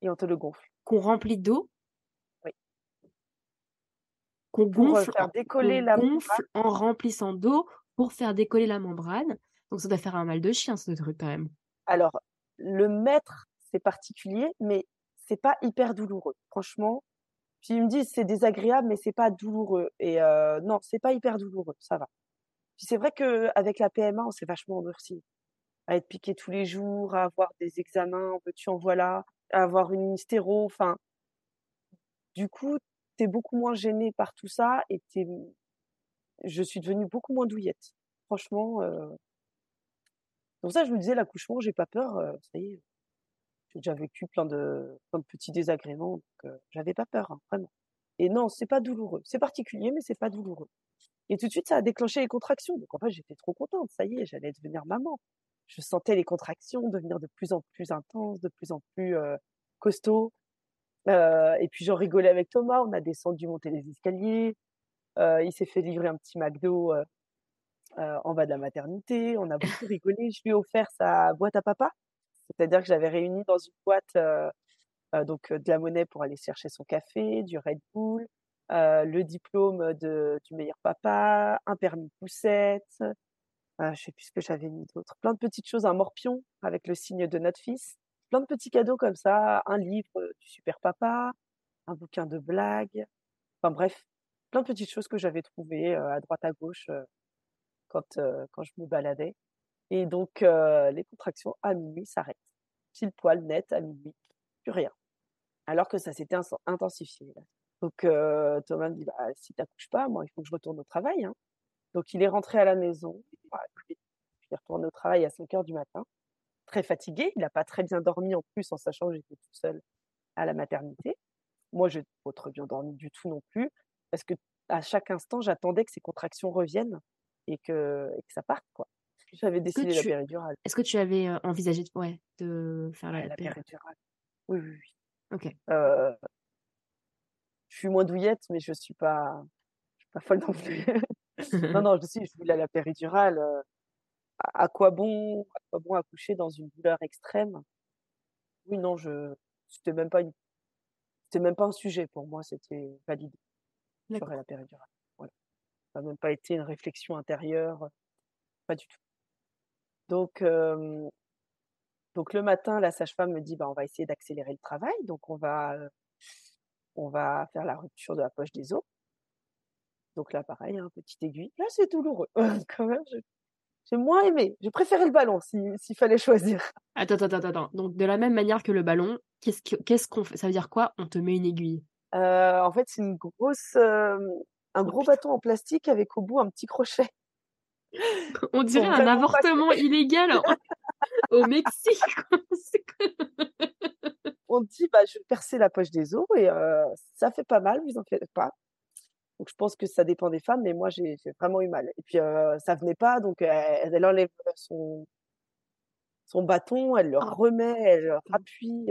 Et on te le gonfle. qu'on remplit d'eau. Oui. Qu'on Pour euh, gonfle, faire décoller qu'on la gonfle en remplissant d'eau pour faire décoller la membrane. Donc ça doit faire un mal de chien ce truc quand même. Alors, le mettre, c'est particulier, mais c'est pas hyper douloureux. Franchement, puis ils me disent c'est désagréable, mais c'est pas douloureux. Et euh, non, c'est pas hyper douloureux, ça va. Puis c'est vrai que avec la PMA, on s'est vachement endurci. À être piqué tous les jours, à avoir des examens, en veux-tu en voilà, à avoir une hystéro, enfin. Du coup, t'es beaucoup moins gêné par tout ça et t'es, je suis devenue beaucoup moins douillette. Franchement, euh... pour ça je me disais l'accouchement, j'ai pas peur, euh, ça y est. J'ai déjà vécu plein de, plein de petits désagréments, donc euh, j'avais pas peur, hein, vraiment. Et non, c'est pas douloureux. C'est particulier, mais c'est pas douloureux. Et tout de suite, ça a déclenché les contractions. Donc en fait, j'étais trop contente. Ça y est, j'allais devenir maman. Je sentais les contractions devenir de plus en plus intenses, de plus en plus euh, costauds. Euh, et puis j'en rigolais avec Thomas. On a descendu, monté les escaliers. Euh, il s'est fait livrer un petit McDo en bas de la maternité. On a beaucoup rigolé. Je lui ai offert sa boîte à papa. C'est-à-dire que j'avais réuni dans une boîte euh, euh, donc euh, de la monnaie pour aller chercher son café, du Red Bull, le diplôme de, du meilleur papa, un permis poussette, euh, je sais plus ce que j'avais mis d'autre, plein de petites choses, un morpion avec le signe de notre fils, plein de petits cadeaux comme ça, un livre du super papa, un bouquin de blagues, enfin bref, plein de petites choses que j'avais trouvées à droite à gauche quand, quand je me baladais. Et donc, euh, les contractions à minuit s'arrêtent. Pile poil net à minuit, plus rien. Alors que ça s'était intensifié. Donc, euh, Thomas me dit, bah, si t'accouches pas, moi, il faut que je retourne au travail. hein. Donc, il est rentré à la maison. Il est retourné au travail à 5 heures du matin. Très fatigué. Il n'a pas très bien dormi en plus, en sachant que j'étais toute seule à la maternité. Moi, je n'ai pas trop bien dormi du tout non plus, parce que à chaque instant, j'attendais que ces contractions reviennent et que, et que ça parte, quoi. J'avais décidé la péridurale. Est-ce que tu avais envisagé de, ouais, de faire la, la péridurale? Oui, oui, oui. Ok. Euh, je suis moins douillette, mais je suis pas, je suis pas folle non plus. non, non, je suis, je voulais la péridurale. à, quoi bon, à quoi bon accoucher dans une douleur extrême? Oui, non, je, c'était même pas une, c'était même pas un sujet pour moi, c'était validé. J'aurais la péridurale. Voilà. Ça n'a même pas été une réflexion intérieure, pas du tout. Donc, donc le matin, la sage-femme me dit, bah, on va essayer d'accélérer le travail. Donc, on va, on va faire la rupture de la poche des os. Donc là, pareil, un hein, petite aiguille. Là, c'est douloureux. Quand même, j'ai moins aimé. J'ai préféré le ballon s'il fallait choisir. Attends, attends, attends, attends. Donc, de la même manière que le ballon, qu'est-ce qu'on fait? Ça veut dire quoi? On te met une aiguille? En fait, c'est une grosse, un oh, gros bâton en plastique avec au bout un petit crochet. On dirait un avortement illégal au Mexique. On dit, bah, je vais percer la poche des os et ça fait pas mal, vous en faites pas. Donc je pense que ça dépend des femmes, mais moi j'ai vraiment eu mal. Et puis ça venait pas, donc elle, enlève son, son bâton, elle le ah. remet, elle le rappuie.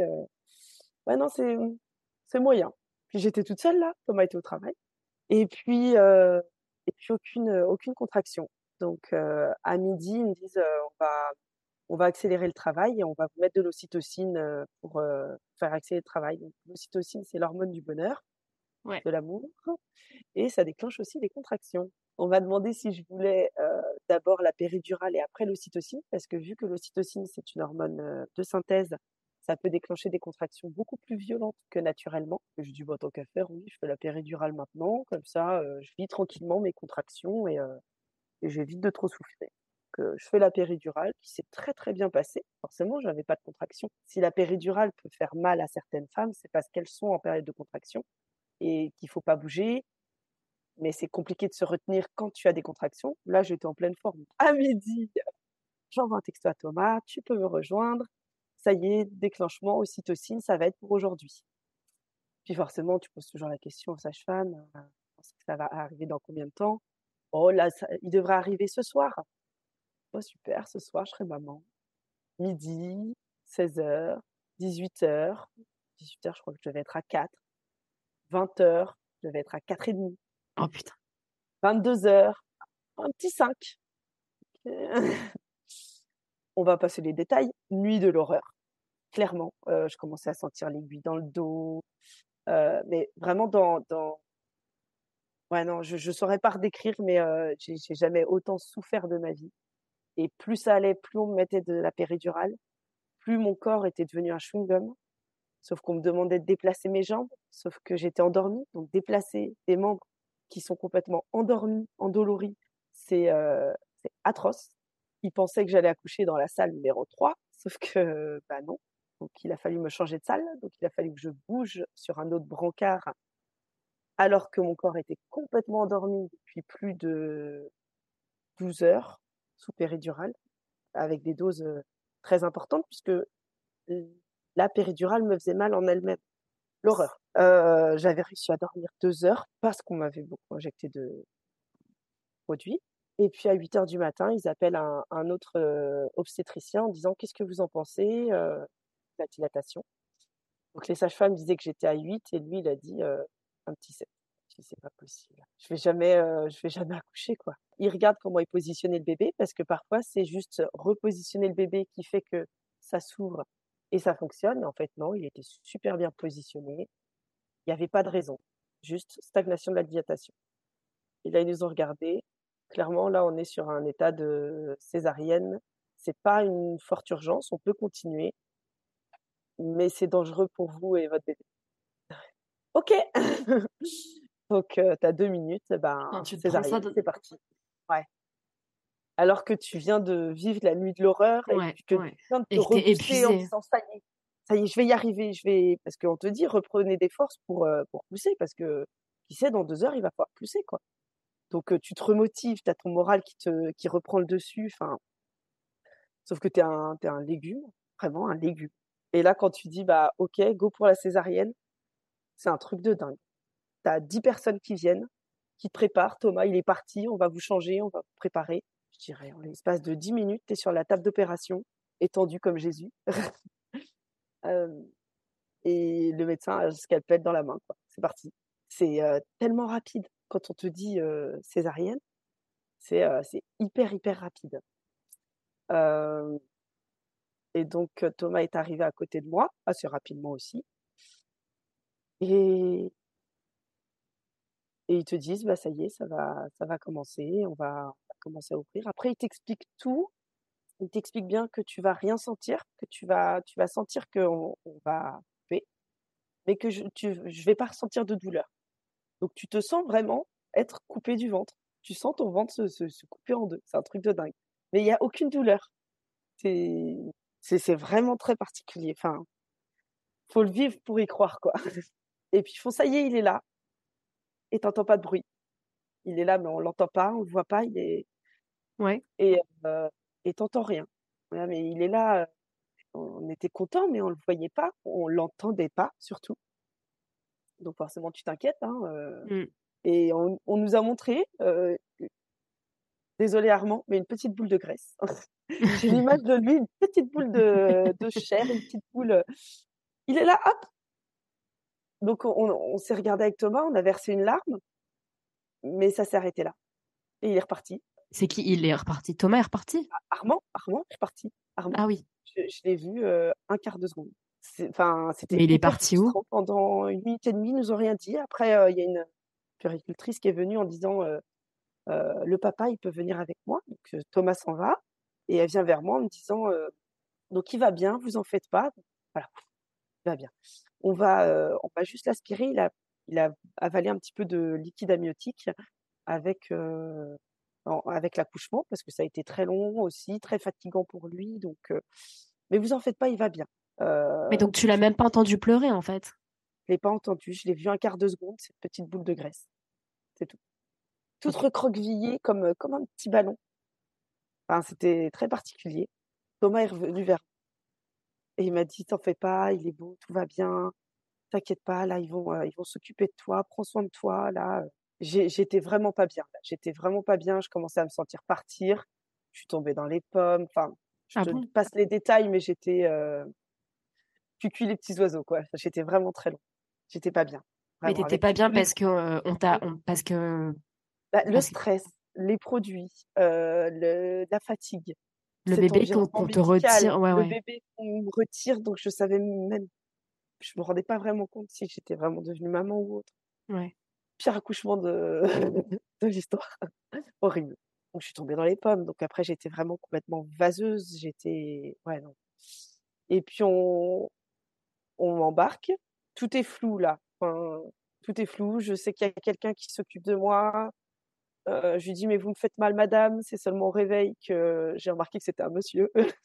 Ouais, non, c'est moyen. Puis j'étais toute seule là, Thomas était au travail. Et puis, et puis aucune, aucune contraction. Donc à midi, ils me disent on va on va accélérer le travail et on va vous mettre de l'ocytocine pour faire accélérer le travail. l'ocytocine, c'est l'hormone du bonheur, de l'amour, et ça déclenche aussi des contractions. On m'a demandé si je voulais d'abord la péridurale et après l'ocytocine, parce que vu que l'ocytocine, c'est une hormone de synthèse, ça peut déclencher des contractions beaucoup plus violentes que naturellement. Je dis, bon, tant qu'à faire, oui, je fais la péridurale maintenant, comme ça, je vis tranquillement mes contractions et, et j'évite de trop souffrir. Que je fais la péridurale, qui s'est très très bien passée. Forcément, je n'avais pas de contraction. Si la péridurale peut faire mal à certaines femmes, c'est parce qu'elles sont en période de contraction et qu'il faut pas bouger. Mais c'est compliqué de se retenir quand tu as des contractions. Là, j'étais en pleine forme. À midi, j'envoie un texto à Thomas, tu peux me rejoindre. Ça y est, déclenchement, ocytocine, ça va être pour aujourd'hui. Puis forcément, tu poses toujours la question aux sages-femmes, euh, ça va arriver dans combien de temps? Oh là, il devrait arriver ce soir. Oh super, ce soir, je serai maman. Midi, 16h, 18h. 18h, je crois que je devais être à 4. 20h, je devais être à 4h30. Oh putain. 22h, un petit 5. On va passer les détails. Nuit de l'horreur. Clairement, euh, je commençais à sentir l'aiguille dans le dos. Euh, mais vraiment dans, dans, Ouais, non, je ne saurais pas redécrire, mais j'ai jamais autant souffert de ma vie. Et plus ça allait, plus on me mettait de la péridurale, plus mon corps était devenu un chewing-gum. Sauf qu'on me demandait de déplacer mes jambes, sauf que j'étais endormie. Donc déplacer des membres qui sont complètement endormis, endoloris, c'est atroce. Ils pensaient que j'allais accoucher dans la salle numéro 3, sauf que bah non. Donc il a fallu me changer de salle, donc il a fallu que je bouge sur un autre brancard alors que mon corps était complètement endormi depuis plus de 12 heures sous péridurale, avec des doses très importantes, puisque la péridurale me faisait mal en elle-même. L'horreur. J'avais réussi à dormir deux heures parce qu'on m'avait beaucoup injecté de produits. Et puis à 8 heures du matin, ils appellent un, autre obstétricien en disant Qu'est-ce que vous en pensez La dilatation? Donc les sages-femmes disaient que j'étais à 8 et lui, il a dit un petit 7. c'est pas possible. Je vais jamais, je vais jamais accoucher quoi. Il regarde comment il positionnait le bébé parce que parfois c'est juste repositionner le bébé qui fait que ça s'ouvre et ça fonctionne. En fait non, il était super bien positionné. Il n'y avait pas de raison, juste stagnation de la dilatation. Et là ils nous ont regardé. Clairement là on est sur un état de césarienne. C'est pas une forte urgence, on peut continuer, mais c'est dangereux pour vous et votre bébé. Ok. Donc, tu as deux minutes, ben, c'est parti. Ouais. Alors que tu viens de vivre la nuit de l'horreur et que tu viens de te repousser en disant ça y est, ça y est, je vais y arriver, je vais. Parce qu'on te dit reprenez des forces pour, pour pousser, parce que qui sait, dans deux heures, il va falloir pousser, quoi. Donc, tu te remotives, tu as ton moral qui, te, qui reprend le dessus. Enfin, sauf que tu es un, es un légume, vraiment un légume. Et là, quand tu dis, bah, ok, go pour la césarienne, C'est un truc de dingue. Tu as 10 personnes qui viennent, qui te préparent. Thomas, il est parti, on va vous changer, on va vous préparer. Je dirais, en l'espace de 10 minutes, tu es sur la table d'opération, étendu comme Jésus. euh, et le médecin a qu'elle pète dans la main. C'est parti. C'est euh, tellement rapide quand on te dit euh, césarienne. C'est hyper, hyper rapide. Et donc, Thomas est arrivé à côté de moi, assez rapidement aussi. Et, ils te disent, bah, ça y est, ça va, ça va commencer, on va, commencer à ouvrir. Après, ils t'expliquent tout. Ils t'expliquent bien que tu vas rien sentir, que tu vas, tu vas sentir qu'on on va couper, mais que je, tu, je vais pas ressentir de douleur. Donc, tu te sens vraiment être coupé du ventre. Tu sens ton ventre se, se, se couper en deux. C'est un truc de dingue. Mais il n'y a aucune douleur. C'est, c'est, c'est vraiment très particulier. Enfin, faut le vivre pour y croire, quoi. Et puis, ils font, ça y est, il est là. Et t'entends pas de bruit. Il est là, mais on l'entend pas, on le voit pas, il est, Ouais. et, euh, et t'entends rien. Voilà, mais il est là, euh, on était content, mais on le voyait pas, on l'entendait pas, surtout. Donc, forcément, tu t'inquiètes, hein, euh, Mm. et on, on nous a montré, euh, désolé Armand, mais une petite boule de graisse. J'ai l'image de lui, une petite boule de, de chair, une petite boule. Il est là, hop. Donc on, on s'est regardé avec Thomas, on a versé une larme, mais ça s'est arrêté là. Et il est reparti. C'est qui? Il est reparti Thomas est reparti? Armand, Armand est reparti. Armand, Ah oui. je, je l'ai vu euh, un quart de seconde. Enfin, c'était. Mais il est parti où? Pendant une minute et demie, ils nous ont rien dit. Après, euh, il y a une puricultrice qui est venue en disant euh, le papa, il peut venir avec moi. Donc Thomas s'en va et elle vient vers moi en me disant donc il va bien, vous en faites pas. Voilà, il va bien. On va, euh, on va juste l'aspirer. Il a, il a avalé un petit peu de liquide amniotique avec euh, en- avec l'accouchement parce que ça a été très long aussi, très fatigant pour lui. Donc, euh, mais vous en faites pas, il va bien. Mais donc tu l'as même pas entendu pleurer en fait? je l'ai pas entendu, je l'ai vu un quart de seconde, cette petite boule de graisse. C'est tout. Toute recroquevillée comme, comme un petit ballon. Enfin, c'était très particulier. Thomas est revenu vers et il m'a dit, t'en fais pas, il est beau, tout va bien, t'inquiète pas, là, ils vont, euh, ils vont s'occuper de toi, prends soin de toi, là. J'ai- J'étais vraiment pas bien. J'étais vraiment pas bien, je commençais à me sentir partir, je suis tombée dans les pommes, enfin, je Ah te bon? passe les détails, mais j'étais, euh, cuicui les petits oiseaux, quoi. J'étais vraiment très loin. J'étais pas bien. Mais Vraiment, t'étais avec pas bien parce que euh, on t'a parce que bah, le parce que stress, les produits, euh, le, la fatigue, le bébé qu'on te retire. Ouais le bébé qu'on me retire, donc je savais même, je me rendais pas vraiment compte si j'étais vraiment devenue maman ou autre. Ouais. Pire accouchement de, de l'histoire. Horrible. Donc je suis tombée dans les pommes. Donc après j'étais vraiment complètement vaseuse. J'étais, ouais non. Et puis on, on m'embarque. Tout est flou là. Enfin, tout est flou. Je sais qu'il y a quelqu'un qui s'occupe de moi. Euh, je lui dis mais vous me faites mal madame. C'est seulement au réveil que j'ai remarqué que c'était un monsieur.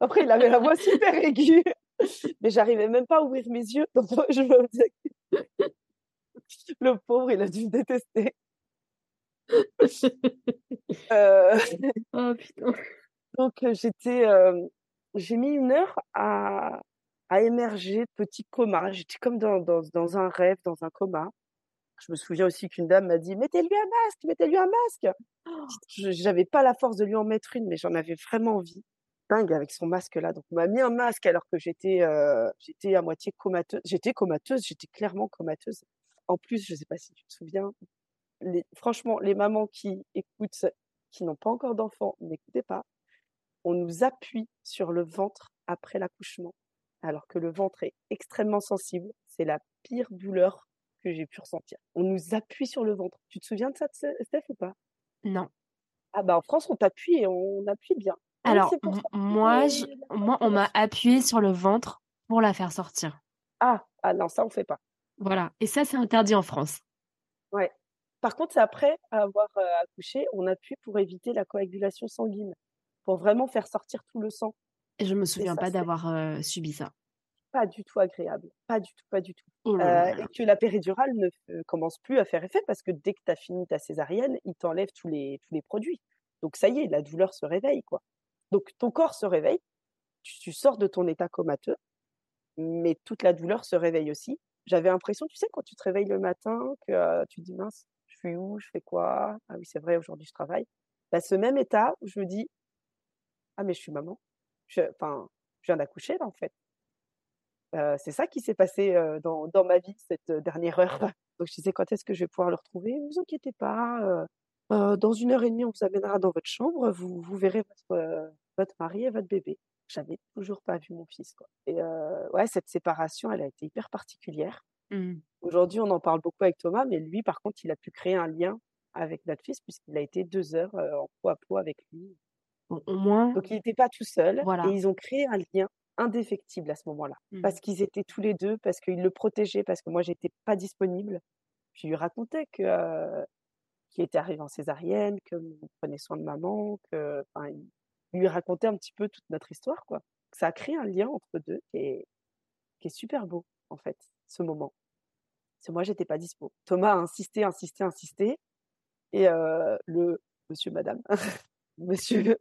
Après il avait la voix super aiguë. Mais j'arrivais même pas à ouvrir mes yeux. Donc je me disais le pauvre, il a dû me détester. Euh, Oh putain. donc j'étais, euh, j'ai mis une heure à, à émerger de petit coma. J'étais comme dans, dans, dans un rêve, dans un coma. Je me souviens aussi qu'une dame m'a dit mettez-lui un masque, mettez-lui un masque. Je J'avais pas la force de lui en mettre une, mais j'en avais vraiment envie. Dingue avec son masque là. Donc on m'a mis un masque alors que j'étais, euh, j'étais à moitié comateuse. J'étais comateuse, j'étais clairement comateuse. En plus, je sais pas si tu te souviens, les, franchement, les mamans qui écoutent, qui n'ont pas encore d'enfants, n'écoutez pas. On nous appuie sur le ventre après l'accouchement, alors que le ventre est extrêmement sensible. C'est la pire douleur que j'ai pu ressentir. On nous appuie sur le ventre. Tu te souviens de ça, Steph, ou pas? Non. Ah bah en France, on t'appuie et on appuie bien. Alors moi je- moi on m'a appuyé sur le ventre pour la faire sortir. Ah, ah non, ça on fait pas. Voilà. Et ça c'est interdit en France. Ouais. Par contre, c'est après avoir euh, accouché, on appuie pour éviter la coagulation sanguine, pour vraiment faire sortir tout le sang. Et je me souviens ça, pas d'avoir euh, subi ça. Pas du tout agréable. Pas du tout, pas du tout. Oh Euh, et que la péridurale ne euh, commence plus à faire effet parce que dès que tu as fini ta césarienne, il t'enlève tous les, tous les produits. Donc ça y est, la douleur se réveille, quoi. Donc ton corps se réveille, tu, tu sors de ton état comateux, mais toute la douleur se réveille aussi. J'avais l'impression, tu sais, quand tu te réveilles le matin, que tu te dis mince, je suis où, je fais quoi? Ah oui, c'est vrai, aujourd'hui je travaille. Bah, ce même état où je me dis ah mais je suis maman. Enfin, je, viens d'accoucher là en fait. C'est ça qui s'est passé dans, dans, ma vie cette dernière heure. Donc je disais quand est-ce que je vais pouvoir le retrouver? Ne vous inquiétez pas. dans une heure et demie, on vous amènera dans votre chambre. Vous, vous verrez votre, votre mari et votre bébé. J'avais toujours pas vu mon fils. Quoi. Et ouais, cette séparation, elle a été hyper particulière. Mmh. Aujourd'hui, on en parle beaucoup avec Thomas, mais lui, par contre, il a pu créer un lien avec notre fils puisqu'il a été deux heures en peau à peau avec lui. au moins. Donc, il n'était pas tout seul. Et ils ont créé un lien indéfectible à ce moment-là. Mmh. Parce qu'ils étaient tous les deux, parce qu'ils le protégeaient, parce que moi, j'étais pas disponible. Il lui racontait que qu'il était arrivé en césarienne, que prenait soin de maman, que lui raconter un petit peu toute notre histoire, quoi. Ça a créé un lien entre deux qui est, qui est super beau, en fait, ce moment. Parce que moi, j'étais pas dispo. Thomas a insisté, insisté, insisté. Et euh, le monsieur, madame, monsieur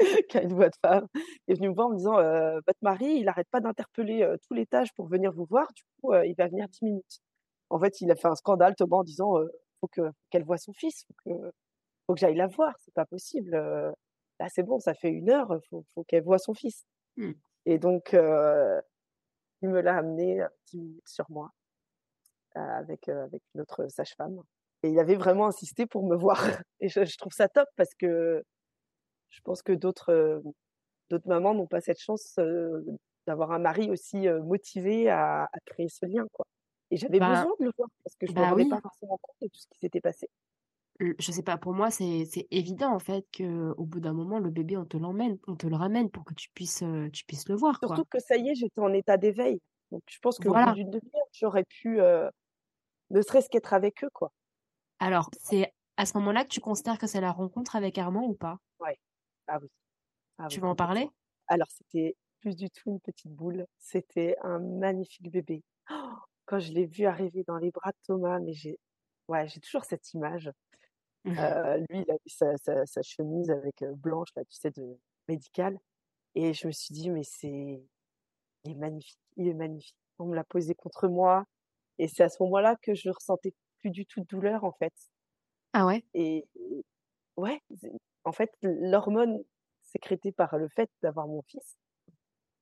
qui a une voix de femme, est venu me voir en me disant euh, Votre mari, il n'arrête pas d'interpeller euh, tout l'étage pour venir vous voir, du coup, il va venir 10 minutes. En fait, il a fait un scandale, Thomas, en disant Faut que, qu'elle voit son fils, faut que, faut que j'aille la voir, c'est pas possible là c'est bon, ça fait une heure, faut, faut qu'elle voit son fils. Mmh. Et donc, il me l'a amené 10 minutes sur moi avec, avec une autre sage-femme. Et il avait vraiment insisté pour me voir. Et je, trouve ça top parce que je pense que d'autres d'autres mamans n'ont pas cette chance d'avoir un mari aussi motivé à, créer ce lien. Quoi. Et j'avais bah besoin de le voir parce que je ne me bah rendais pas forcément compte de tout ce qui s'était passé je sais pas, pour moi, c'est évident en fait que au bout d'un moment, le bébé, on te l'emmène, on te le ramène pour que tu puisses, tu puisses le voir. Surtout que ça y est, j'étais en état d'éveil. Donc je pense qu'au bout d'une demi-heure, j'aurais pu ne serait-ce qu'être avec eux, quoi. Alors, c'est à ce moment-là que tu considères que c'est la rencontre avec Armand ou pas? Ouais. Ah oui. Ah tu veux en parler? Alors, c'était plus du tout une petite boule. C'était un magnifique bébé. Oh, quand je l'ai vu arriver dans les bras de Thomas, mais j'ai ouais, j'ai toujours cette image. Mmh. lui, il avait sa, chemise avec blanche, là, tu sais, de médicale. Et je me suis dit, mais c'est, il est magnifique, il est magnifique. On me l'a posé contre moi. Et c'est à ce moment-là que je ressentais plus du tout de douleur, en fait. Ah ouais? Et, ouais, en fait, l'hormone sécrétée par le fait d'avoir mon fils,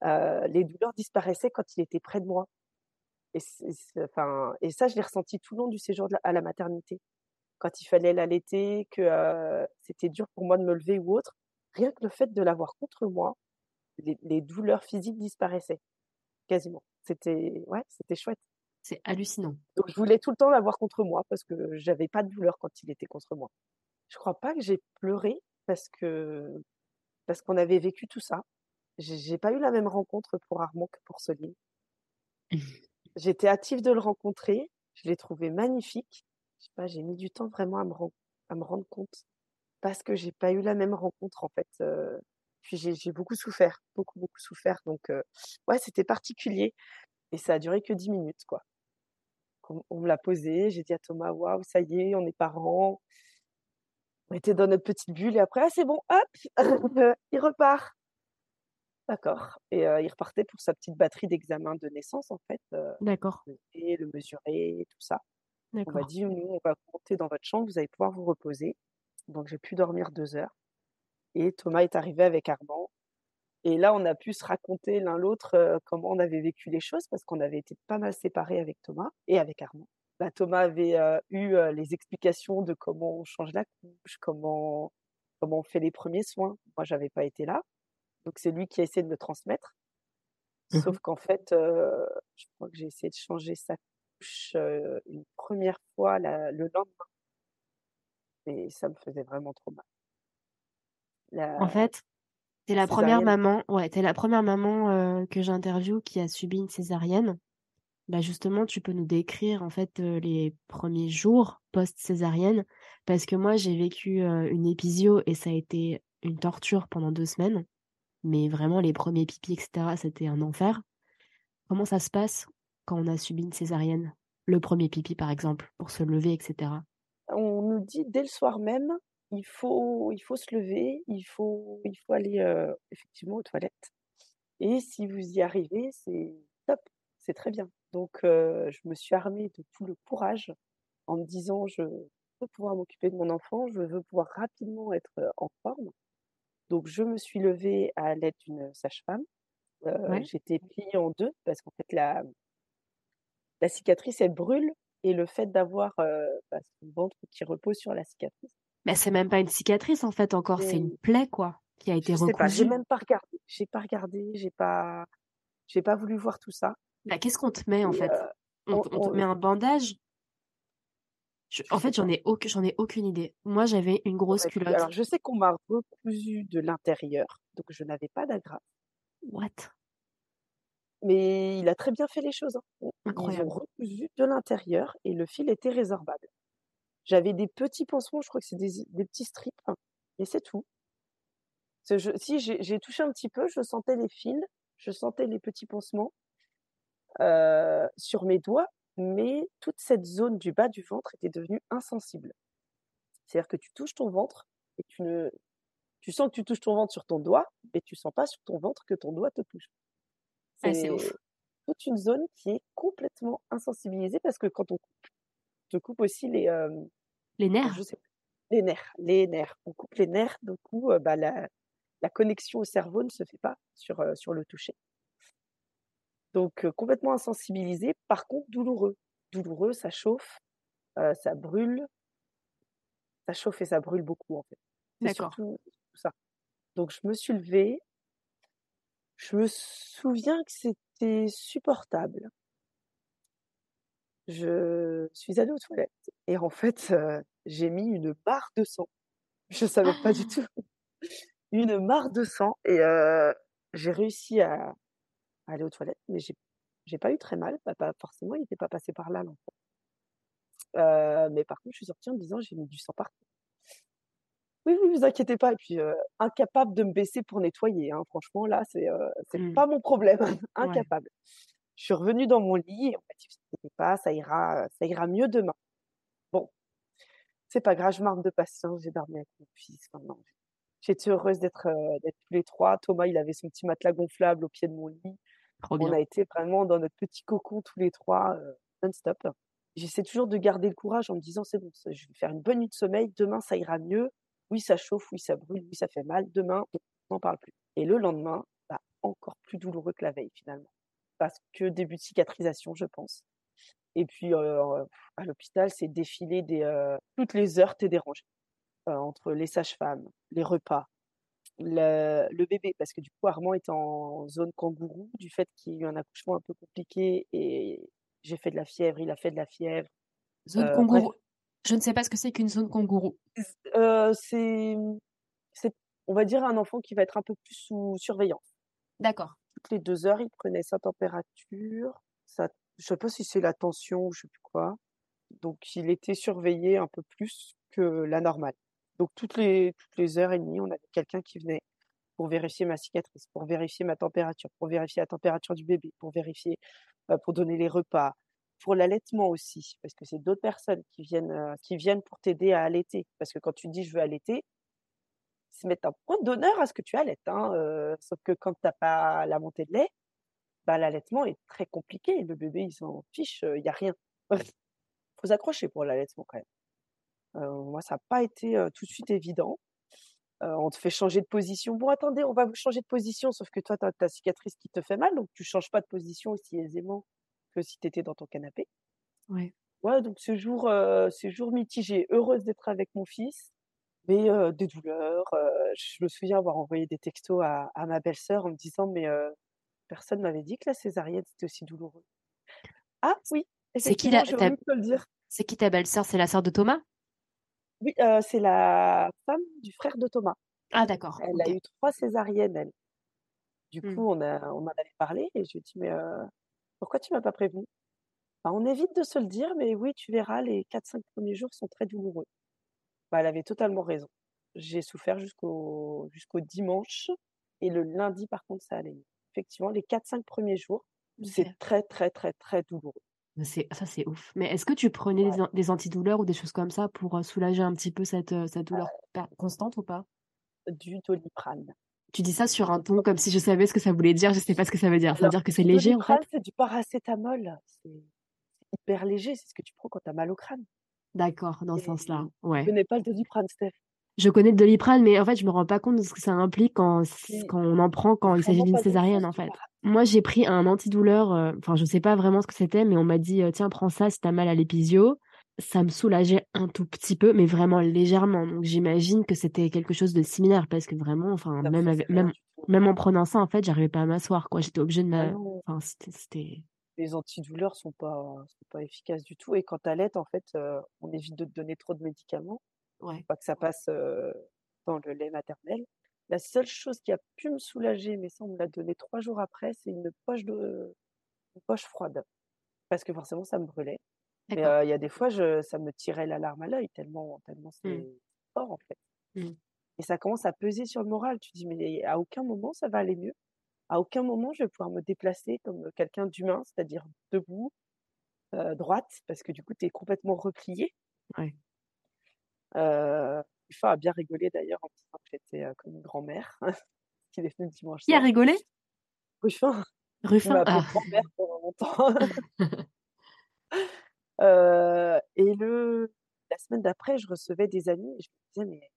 les douleurs disparaissaient quand il était près de moi. Et, enfin, et ça, je l'ai ressenti tout le long du séjour à la maternité quand il fallait l'allaiter, que c'était dur pour moi de me lever ou autre, rien que le fait de l'avoir contre moi, les, douleurs physiques disparaissaient quasiment. C'était ouais, c'était chouette. C'est hallucinant. Donc je voulais tout le temps l'avoir contre moi parce que j'avais pas de douleur quand il était contre moi. Je crois pas que j'ai pleuré parce que parce qu'on avait vécu tout ça. J'ai pas eu la même rencontre pour Armand que pour Soline. J'étais hâtive de le rencontrer. Je l'ai trouvé magnifique je sais pas, j'ai mis du temps vraiment à me, à me rendre compte parce que j'ai pas eu la même rencontre en fait. puis j'ai beaucoup souffert, beaucoup beaucoup souffert. Donc ouais, c'était particulier et ça a duré que dix minutes quoi. On, me l'a posé, j'ai dit à Thomas waouh ça y est, on est parents. On était dans notre petite bulle et après ah, c'est bon, hop, il repart. D'accord. Et il repartait pour sa petite batterie d'examen de naissance en fait. D'accord. Et le mesurer, tout ça. On m'a dit, nous, on va monter dans votre chambre, vous allez pouvoir vous reposer. Donc, j'ai pu dormir deux heures. Et Thomas est arrivé avec Armand. Et là, on a pu se raconter l'un l'autre comment on avait vécu les choses parce qu'on avait été pas mal séparés avec Thomas et avec Armand. Bah, Thomas avait eu les explications de comment on change la couche, comment, comment on fait les premiers soins. Moi, j'avais pas été là. Donc, c'est lui qui a essayé de me transmettre. Mmh Sauf qu'en fait, je crois que j'ai essayé de changer sa une première fois le lendemain. Et ça me faisait vraiment trop mal. En fait, t'es la première maman, ouais, es la première maman que j'interviewe qui a subi une césarienne. Bah justement, tu peux nous décrire en fait les premiers jours post-césarienne parce que moi j'ai vécu une épisio et ça a été une torture pendant deux semaines. Mais vraiment les premiers pipis etc c'était un enfer. Comment ça se passe quand on a subi une césarienne? Le premier pipi, par exemple, pour se lever, etc. On nous dit dès le soir même, il faut, il faut se lever, il faut, il faut aller effectivement aux toilettes. Et si vous y arrivez, c'est top, c'est très bien. Donc, je me suis armée de tout le courage en me disant, je veux pouvoir m'occuper de mon enfant, je veux pouvoir rapidement être en forme. Donc, je me suis levée à l'aide d'une sage-femme. J'étais pliée en deux parce qu'en fait, la, la cicatrice, elle brûle et le fait d'avoir bah, son ventre qui repose sur la cicatrice. Mais c'est même pas une cicatrice en fait encore, c'est une plaie quoi qui a été je recousue. J'ai même pas regardé, j'ai pas regardé, j'ai pas, j'ai pas voulu voir tout ça. Bah, qu'est-ce qu'on te met en fait? on, te met un bandage? En fait, j'en ai, aucune, j'en ai aucune idée. Moi, j'avais une grosse culotte. Alors, je sais qu'on m'a recousu de l'intérieur, donc je n'avais pas d'agrafe. What? Mais il a très bien fait les choses. Hein. Incroyable. Ils ont recousu de l'intérieur et le fil était résorbable. J'avais des petits pansements, je crois que c'est des, des petits strips, hein, et c'est tout. Je, si j'ai touché un petit peu, je sentais les fils, je sentais les petits pansements euh, sur mes doigts, mais toute cette zone du bas du ventre était devenue insensible. C'est-à-dire que tu touches ton ventre et tu ne, tu sens que tu touches ton ventre sur ton doigt, mais tu sens pas sur ton ventre que ton doigt te touche. Ah, c'est toute une zone qui est complètement insensibilisée parce que quand on coupe, te coupe aussi les, euh, les nerfs. Je sais, les nerfs, les nerfs. On coupe les nerfs, du coup, euh, bah, la, la connexion au cerveau ne se fait pas sur, euh, sur le toucher. Donc euh, complètement insensibilisé, par contre douloureux. Douloureux, ça chauffe, euh, ça brûle. Ça chauffe et ça brûle beaucoup en fait. D'accord. Tout ça. Donc je me suis levée. Je me souviens que c'était supportable. Je suis allée aux toilettes et en fait j'ai mis une barre de sang. Je savais pas du tout une mare de sang et j'ai réussi à, aller aux toilettes, mais j'ai j'ai pas eu très mal. Bah, forcément, il n'était pas passé par là l'enfant. mais par contre, je suis sortie en me disant j'ai mis du sang partout. Oui, oui, vous inquiétez pas. Et puis incapable de me baisser pour nettoyer. Hein. Franchement, là, c'est c'est Mmh. pas mon problème. Ouais. incapable. Je suis revenue dans mon lit et on m'a dit vous inquiétez pas, ça ira, ça ira mieux demain. Bon, c'est pas grave, je m'arme de patience. J'ai dormi avec mon fils. Enfin, non, J'étais heureuse d'être d'être tous les trois. Thomas, il avait son petit matelas gonflable au pied de mon lit. Trop On a été vraiment dans notre petit cocon tous les trois, euh, non-stop. J'essaie toujours de garder le courage en me disant c'est bon, je vais faire une bonne nuit de sommeil. Demain, ça ira mieux. Oui, ça chauffe, oui, ça brûle, oui, ça fait mal. Demain, on n'en parle plus. Et le lendemain, bah, encore plus douloureux que la veille finalement, parce que début de cicatrisation, je pense. Et puis euh, à l'hôpital, c'est défilé des euh, toutes les heures, t'es dérangé euh, entre les sages-femmes, les repas, le, le bébé, parce que du coup, Armand est en zone kangourou, du fait qu'il y a eu un accouchement un peu compliqué et j'ai fait de la fièvre, il a fait de la fièvre. Zone Euh, kangourou. Je ne sais pas ce que c'est qu'une zone kangourou. Euh, c'est, on va dire, un enfant qui va être un peu plus sous surveillance. D'accord. Toutes les deux heures, il prenait sa température, sa, je sais pas si c'est la tension ou je sais plus quoi. Donc, il était surveillé un peu plus que la normale. Donc, toutes les, heures et demie, on avait quelqu'un qui venait pour vérifier ma cicatrice, pour vérifier ma température, pour vérifier la température du bébé, pour vérifier, euh, pour donner les repas, pour l'allaitement aussi, parce que c'est d'autres personnes qui viennent, euh, qui viennent pour t'aider à allaiter. Parce que quand tu dis je veux allaiter, c'est mettre un point d'honneur à ce que tu allaites. Hein, euh, sauf que quand t'as pas la montée de lait, bah, l'allaitement est très compliqué. Le bébé, il s'en fiche, il y a rien. faut s'accrocher pour l'allaitement quand même. Euh, moi, ça n'a pas été tout de suite évident. On te fait changer de position. Bon, attendez, on va vous changer de position, sauf que toi, tu as ta cicatrice qui te fait mal, donc tu changes pas de position aussi aisément que si tu étais dans ton canapé. Ouais. Ouais, donc ce jour, euh, ce jour mitigé, heureuse d'être avec mon fils, mais euh, des douleurs. euh, je me souviens avoir envoyé des textos à, à ma belle-sœur en me disant, mais personne m'avait dit que la césarienne c'était aussi douloureux. Ah oui, C'est qui la- ta-. C'est qui ta belle-sœur? C'est la sœur de Thomas? Oui, euh, c'est la femme du frère de Thomas. Ah, d'accord. Elle a eu trois césariennes, elle. Du Hmm. coup, on a, on en avait parlé et je lui ai dit, mais euh, pourquoi tu m'as pas prévenu? Bah, on évite de se le dire, mais oui, tu verras, les 4-5 premiers jours sont très douloureux. Bah, elle avait totalement raison. J'ai souffert jusqu'au jusqu'au dimanche et le lundi, par contre, ça allait. Effectivement, les 4-5 premiers jours, c'est très, très, très, très douloureux. C'est- Ça, c'est ouf. Mais est-ce que tu prenais des, des antidouleurs ou des choses comme ça pour euh, soulager un petit peu cette, euh, cette douleur per- constante ou pas? Du doliprane. Tu dis ça sur un ton comme si je savais ce que ça voulait dire, je sais pas ce que ça veut dire. Ça veut dire que c'est léger en fait? Doliprane, c'est du paracétamol. C'est hyper léger, c'est ce que tu prends quand tu as mal au crâne. D'accord, dans ce sens-là. Ouais. connais pas le doliprane, Steph. Je connais le Doliprane, mais en fait, je me rends pas compte de ce que ça implique quand, quand on en prend quand il s'agit d'une césarienne, en fait. Moi, j'ai pris un antidouleur, euh, enfin, je sais pas vraiment ce que c'était, mais on m'a dit, euh, tiens, prends ça si t'as mal à l'épisio. Ça me soulageait un tout petit peu, mais vraiment légèrement. Donc, j'imagine que c'était quelque chose de similaire, parce que vraiment, enfin, Ça même, avec, même, même en prenant ça, en fait, j'arrivais pas à m'asseoir, quoi. J'étais obligée de Ah m'a... Enfin, c'était... les antidouleurs sont pas, sont pas efficaces du tout. Et quand tu allaites, en fait, euh, on évite de te donner trop de médicaments, Ouais. pas que ça passe euh, dans le lait maternel. La seule chose qui a pu me soulager, mais ça, on me l'a donné trois jours après, c'est une poche de, une poche froide. Parce que forcément, ça me brûlait. Mais euh, il y a des fois, je, ça me tirait la larme à l'œil, tellement, tellement Mm. c'est fort, en fait. Mm. Et ça commence à peser sur le moral. Tu te dis, mais à aucun moment, ça va aller mieux. À aucun moment, je vais pouvoir me déplacer comme quelqu'un d'humain, c'est-à-dire debout, euh, droite, parce que du coup, tu es complètement replié. Ouais. Euh, Ruffin a bien rigolé d'ailleurs en disant que j'étais euh, comme une grand-mère, qu'il est venu le dimanche Qui a rigolé? Ruffin, Ruffin? Ah. grand-mère pendant longtemps. Euh, et le, la semaine d'après, je recevais des amis et je me disais, mais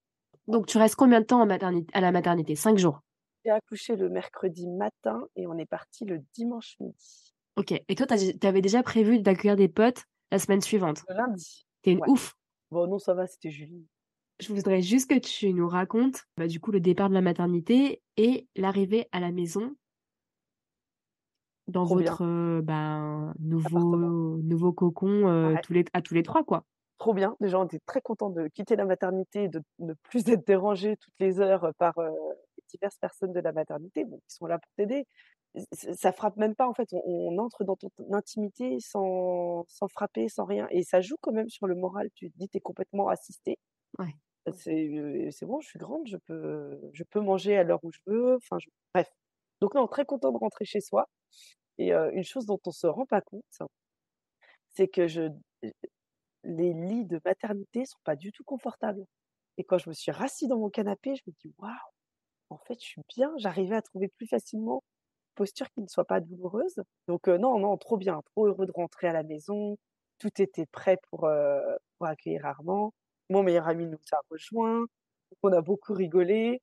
Donc, tu restes combien de temps en maternité, à la maternité? Cinq jours? j'ai accouché le mercredi matin et on est parti le dimanche midi. Ok. Et toi, t'as- t'avais déjà prévu d'accueillir des potes la semaine suivante? Le lundi. T'es une Ouais. ouf. Bon, non, ça va, c'était Julie. Je voudrais juste que tu nous racontes bah, du coup le départ de la maternité et l'arrivée à la maison dans Trop votre euh, ben, nouveau, nouveau cocon euh, Ouais. tous les, à tous les trois, quoi. Trop bien. Déjà, on était très contents de quitter la maternité, de ne plus être dérangés toutes les heures par euh, les diverses personnes de la maternité bon, qui sont là pour t'aider. Ça frappe même pas, en fait. On, on entre dans ton intimité sans, sans frapper, sans rien. Et ça joue quand même sur le moral. Tu te dis, tu es complètement assisté. Ouais. C'est c'est bon, je suis grande, je peux, je peux manger à l'heure où je veux. Enfin, bref. Donc, non, très content de rentrer chez soi. Et une chose dont on se rend pas compte, c'est que je, les lits de maternité sont pas du tout confortables. Et quand je me suis rassis dans mon canapé, je me dis waouh, en fait, je suis bien. J'arrivais à trouver plus facilement une posture qui ne soit pas douloureuse. Donc non, non, trop bien, trop heureux de rentrer à la maison. Tout était prêt pour pour accueillir Armand. Mon meilleur ami nous a rejoints. On a beaucoup rigolé.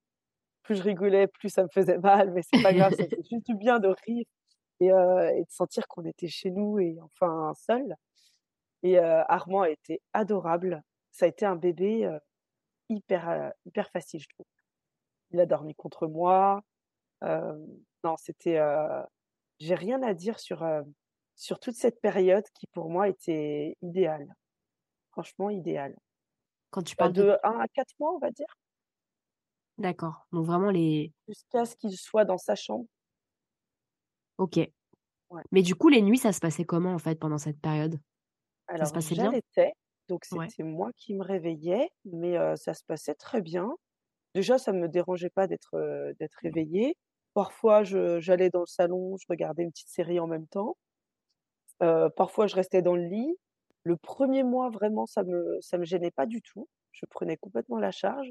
Plus je rigolais, plus ça me faisait mal, mais c'est pas grave, ça fait juste du bien de rire et, euh, et de sentir qu'on était chez nous et enfin seul. Et euh, Armand a été adorable. Ça a été un bébé euh, hyper, hyper facile, je trouve. Il a dormi contre moi. Non, c'était. J'ai rien à dire sur, sur toute cette période qui, pour moi, était idéale. Franchement, idéale. Quand tu Bah, parles de... de 1 à 4 mois, on va dire, D'accord. Donc vraiment les... jusqu'à ce qu'il soit dans sa chambre. Ok. Ouais. Mais du coup, les nuits, ça se passait comment en fait pendant cette période? Ça se Alors, passait bien? donc Ouais. c'était moi qui me réveillais, mais euh, ça se passait très bien. Déjà, ça me dérangeait pas d'être euh, d'être réveillée. Parfois, j'allais dans le salon, je regardais une petite série en même temps. Euh, parfois, je restais dans le lit. Le premier mois, vraiment, ça me ça me gênait pas du tout. Je prenais complètement la charge.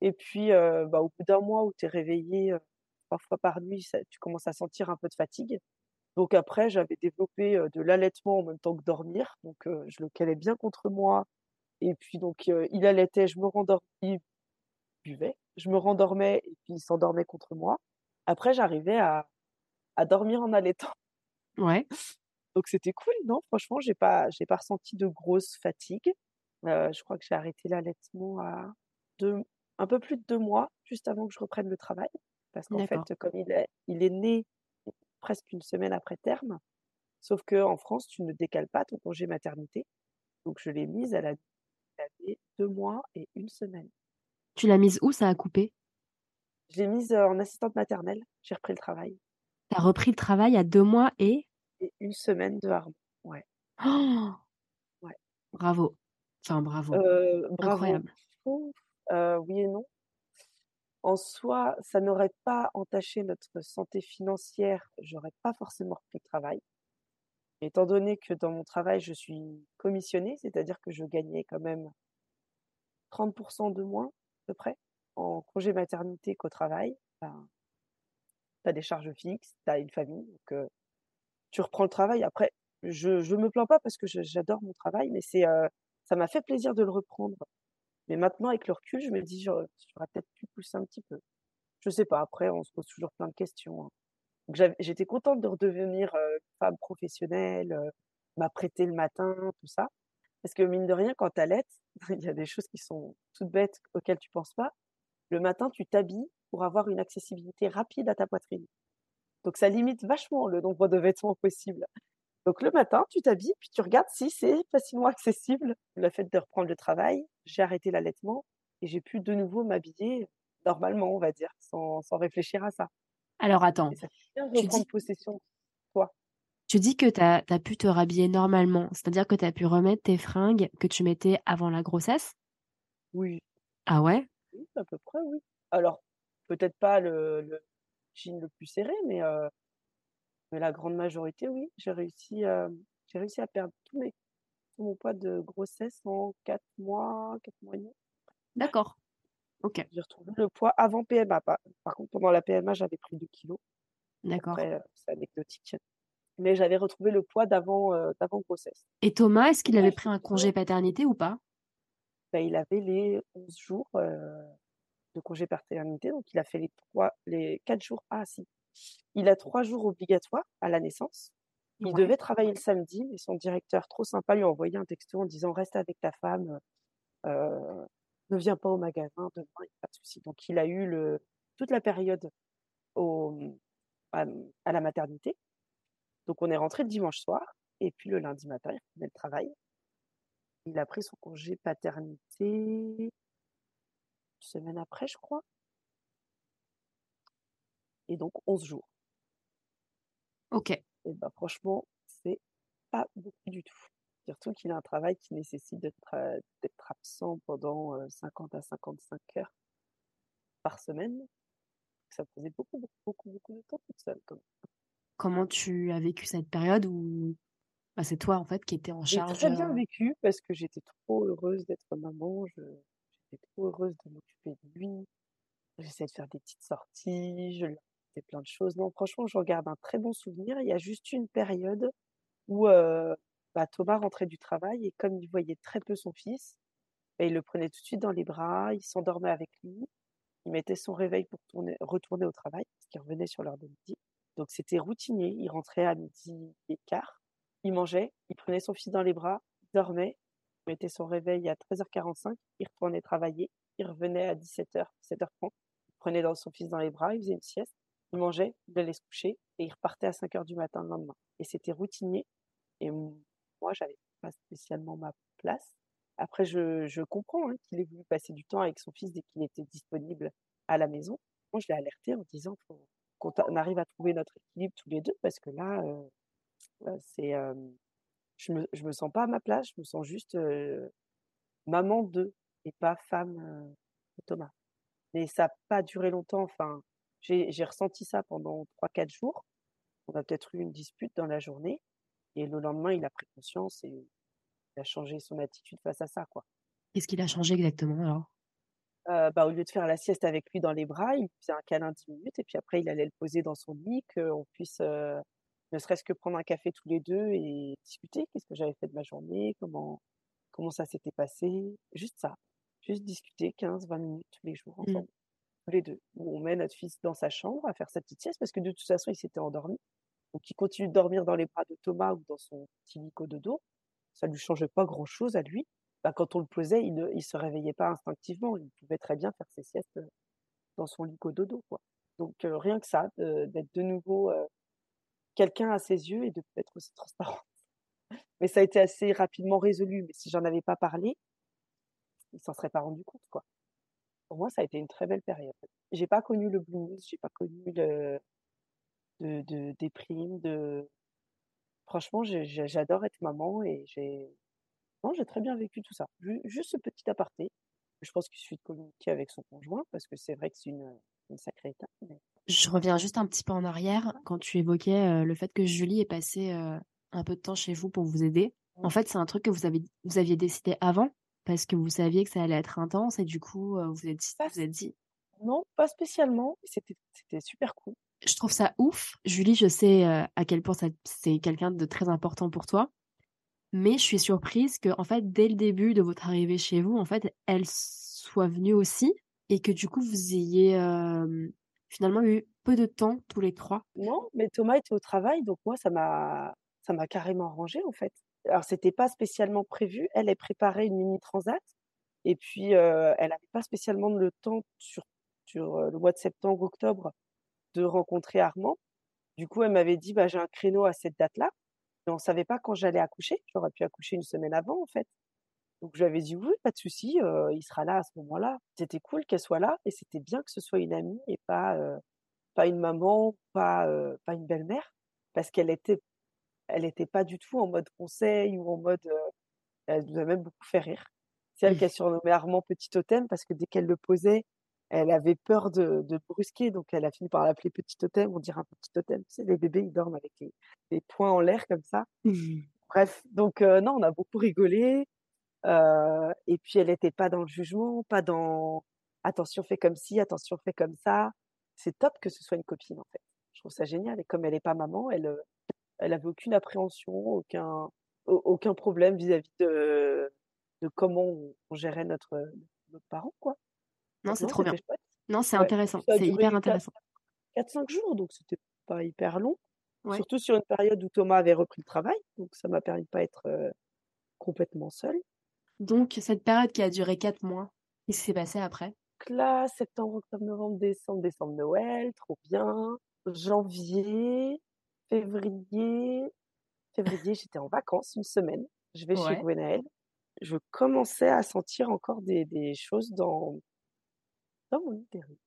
Et puis, bah, au bout d'un mois où tu es réveillée, euh, parfois par nuit, tu commences à sentir un peu de fatigue. Donc après, j'avais développé de l'allaitement en même temps que dormir. Donc je le calais bien contre moi. Et puis donc il allaitait, je me rendormais, il buvait, je me rendormais et puis il s'endormait contre moi. Après, j'arrivais à, à dormir en allaitant. Ouais. Donc c'était cool, non? Franchement, j'ai pas, j'ai pas ressenti de grosse fatigue. Euh, je crois que j'ai arrêté l'allaitement à deux, un peu plus de deux mois, juste avant que je reprenne le travail. Parce qu'en fait, comme il est, il est né presque une semaine après terme, sauf que en France, tu ne décales pas ton congé maternité. Donc je l'ai mise à la, elle deux mois et une semaine. Tu l'as mise où? Ça a coupé? Je l'ai mise euh, en assistante maternelle. J'ai repris le travail. T'as repris le travail à deux mois et... Et une semaine de harme. Oh Ouais. Bravo. Enfin, bravo. Euh, bravo. Incroyable. Ouf, euh, oui et non. En soi, ça n'aurait pas entaché notre santé financière, j'aurais pas forcément repris le travail. Étant donné que dans mon travail, je suis commissionnée, c'est-à-dire que je gagnais quand même 30% de moins, à peu près, en congé maternité qu'au travail. ben, tu as des charges fixes, tu as une famille, donc euh, tu reprends le travail. Après, je je me plains pas parce que j'adore mon travail, mais c'est euh, ça m'a fait plaisir de le reprendre. Mais maintenant, avec le recul, je me dis j'aurais peut-être pu pousser un petit peu. Je sais pas. Après, on se pose toujours plein de questions. hein. J'étais contente de redevenir euh, femme professionnelle, euh, m'apprêter le matin, tout ça. Parce que mine de rien, quand t'allaites, il y a des choses qui sont toutes bêtes auxquelles tu penses pas. Le matin, tu t'habilles pour avoir une accessibilité rapide à ta poitrine. Donc ça limite vachement le nombre de vêtements possibles. Donc le matin, tu t'habilles, puis tu regardes si c'est facilement accessible. Le fait de reprendre le travail, j'ai arrêté l'allaitement et j'ai pu de nouveau m'habiller normalement, on va dire, sans, sans réfléchir à ça. Alors attends, ça fait bien Tu dis- possession toi. tu dis que tu as, pu te rhabiller normalement, c'est-à-dire que tu as pu remettre tes fringues que tu mettais avant la grossesse? Oui, Ah ouais? Oui, à peu près, oui. Alors, peut-être pas le, le jean le plus serré, mais, euh, mais la grande majorité, oui. J'ai réussi, euh, j'ai réussi à perdre mes, tout mon poids de grossesse en 4 mois, 4 mois et demi. D'accord. Ok, J'ai retrouvé le poids avant PMA. Par, par contre, pendant la PMA, j'avais pris 2 kilos. d'accord. Après, euh, c'est anecdotique. Mais j'avais retrouvé le poids d'avant euh, d'avant grossesse. Et Thomas, est-ce qu'il avait pris un congé paternité ou pas? Ben, il avait les 11 jours euh, de congé paternité, donc il a fait les trois, les 4 jours. Ah si, il a 3 jours obligatoires à la naissance. Il Ouais. devait travailler le samedi, mais son directeur, trop sympa, lui a envoyé un texto en disant reste avec ta femme, euh, ne viens pas au magasin demain, il n'y a pas de souci. Donc il a eu le, toute la période au, à, à la maternité. Donc on est rentré le dimanche soir, et puis le lundi matin, il reprenait le travail. Il a pris son congé paternité semaine après, je crois. Et donc 11 jours. Ok. Et bah, franchement, c'est pas beaucoup du tout. Surtout qu'il a un travail qui nécessite d'être euh, d'être absent pendant euh, 50 à 55 heures par semaine. Ça faisait beaucoup, beaucoup, beaucoup, beaucoup de temps toute seule. Comme... Comment tu as vécu cette période où bah, c'est toi en fait qui étais en J'ai charge très bien euh, vécu parce que j'étais trop heureuse d'être maman. Je... J'étais trop heureuse de m'occuper de lui. J'essayais de faire des petites sorties. Je lui faisais plein de choses. Non, franchement, je regarde un très bon souvenir. Il y a juste une période où euh, bah, Thomas rentrait du travail et comme il voyait très peu son fils, bah, il le prenait tout de suite dans les bras, il s'endormait avec lui, il mettait son réveil pour tourner, retourner au travail, parce qu'il revenait sur l'heure de midi. Donc c'était routinier, il rentrait à midi et quart, il mangeait, il prenait son fils dans les bras, il dormait, mettait son réveil à 13h45, il retournait travailler, il revenait à 17h, 17h30, il prenait dans son fils dans les bras, il faisait une sieste, il mangeait, il allait se coucher et il repartait à 5h du matin le lendemain. Et c'était routinier. Et moi, j'avais pas spécialement ma place. Après, je, comprends hein, qu'il ait voulu passer du temps avec son fils dès qu'il était disponible à la maison. Moi, je l'ai alerté en disant qu'on arrive à trouver notre équilibre tous les deux parce que là, euh, euh, c'est, euh, je me, je me sens pas à ma place, je me sens juste euh, maman d'eux et pas femme euh, de Thomas. Mais ça n'a pas duré longtemps. Enfin, j'ai ressenti ça pendant 3-4 jours. On a peut-être eu une dispute dans la journée. Et le lendemain, il a pris conscience et il a changé son attitude face à ça, quoi. Qu'est-ce qu'il a changé exactement alors? Euh, bah, au lieu de faire la sieste avec lui dans les bras, il faisait un câlin 10 minutes et puis après, il allait le poser dans son lit, qu'on puisse euh, ne serait-ce que prendre un café tous les deux et discuter. Qu'est-ce que j'avais fait de ma journée, comment, comment ça s'était passé? Juste ça. Juste discuter 15-20 minutes tous les jours Mm. ensemble. Tous les deux. Où on met notre fils dans sa chambre à faire sa petite sieste parce que de toute façon, il s'était endormi. Donc, il continue de dormir dans les bras de Thomas ou dans son petit lit de dos. Ça lui changeait pas grand-chose à lui. Bah, quand on le posait, il ne il se réveillait pas instinctivement. Il pouvait très bien faire ses siestes euh, dans son lit dos, quoi. Donc, euh, rien que ça, de- d'être de nouveau euh, quelqu'un à ses yeux et de être aussi transparent. Mais ça a été assez rapidement résolu. Mais si j'en avais pas parlé, il s'en serait pas rendu compte, quoi. Pour moi, ça a été une très belle période. J'ai pas connu le blues, j'ai pas connu de, de déprime, de franchement, j'adore être maman et j'ai non, j'ai très bien vécu tout ça. Ju- Juste ce petit aparté. Je pense qu'il suffit de communiquer avec son conjoint parce que c'est vrai que c'est une, sacrée étape. Je reviens juste un petit peu en arrière quand tu évoquais euh, le fait que Julie ait passé euh, un peu de temps chez vous pour vous aider. En fait, c'est un truc que vous avez vous aviez décidé avant parce que vous saviez que ça allait être intense et du coup euh, vous êtes vous êtes dit Non, pas spécialement. C'était super cool. Je trouve ça ouf. Julie, je sais euh, à quel point c'est quelqu'un de très important pour toi. Mais je suis surprise que, en fait, dès le début de votre arrivée chez vous, en fait, elle soit venue aussi et que du coup, vous ayez finalement eu peu de temps tous les trois. Non, mais Thomas était au travail, donc moi, ça m'a ça m'a carrément arrangé, en fait. Alors, c'était pas spécialement prévu. Elle, elle préparait une mini transat. Et puis, euh, elle n'avait pas spécialement le temps sur, sur euh, le mois de septembre, octobre, de rencontrer Armand. Du coup, elle m'avait dit, bah, j'ai un créneau à cette date-là. Mais on savait pas quand j'allais accoucher. J'aurais pu accoucher une semaine avant, en fait. Donc, je lui avais dit, oui, pas de souci, euh, il sera là à ce moment-là. C'était cool qu'elle soit là et c'était bien que ce soit une amie et pas, euh, pas une maman, pas, euh, pas une belle-mère, parce qu'elle était, elle était pas du tout en mode conseil ou en mode, elle nous a même beaucoup fait rire. C'est elle qui a surnommé Armand Petit Totem parce que dès qu'elle le posait, elle avait peur de, brusquer, donc elle a fini par l'appeler Petit Totem. On dirait un petit totem. Tu sais, les bébés, ils dorment avec les, les poings en l'air comme ça. Bref, donc non, on a beaucoup rigolé. Euh, et puis elle n'était pas dans le jugement, pas dans attention, fais comme ci, attention, fais comme ça. C'est top que ce soit une copine en fait. Je trouve ça génial. Et comme elle n'est pas maman, elle, elle avait aucune appréhension, aucun, au- aucun problème vis-à-vis de, de comment on, gérait notre, notre parent, quoi. Non, c'est trop bien. chouette. Non, c'est Ouais. intéressant. C'est hyper intéressant. 4-5 jours, donc c'était pas hyper long. Ouais. Surtout sur une période où Thomas avait repris le travail, donc ça m'a permis de pas être euh, complètement seule. Donc, cette période qui a duré quatre mois, qu'est-ce qui s'est passé après? Là, septembre, octobre, novembre, décembre, décembre, Noël, trop bien. Janvier, février, février, j'étais en vacances une semaine. Je vais chez. Gwenaël. Je commençais à sentir encore des, des choses dans, dans mon utérus.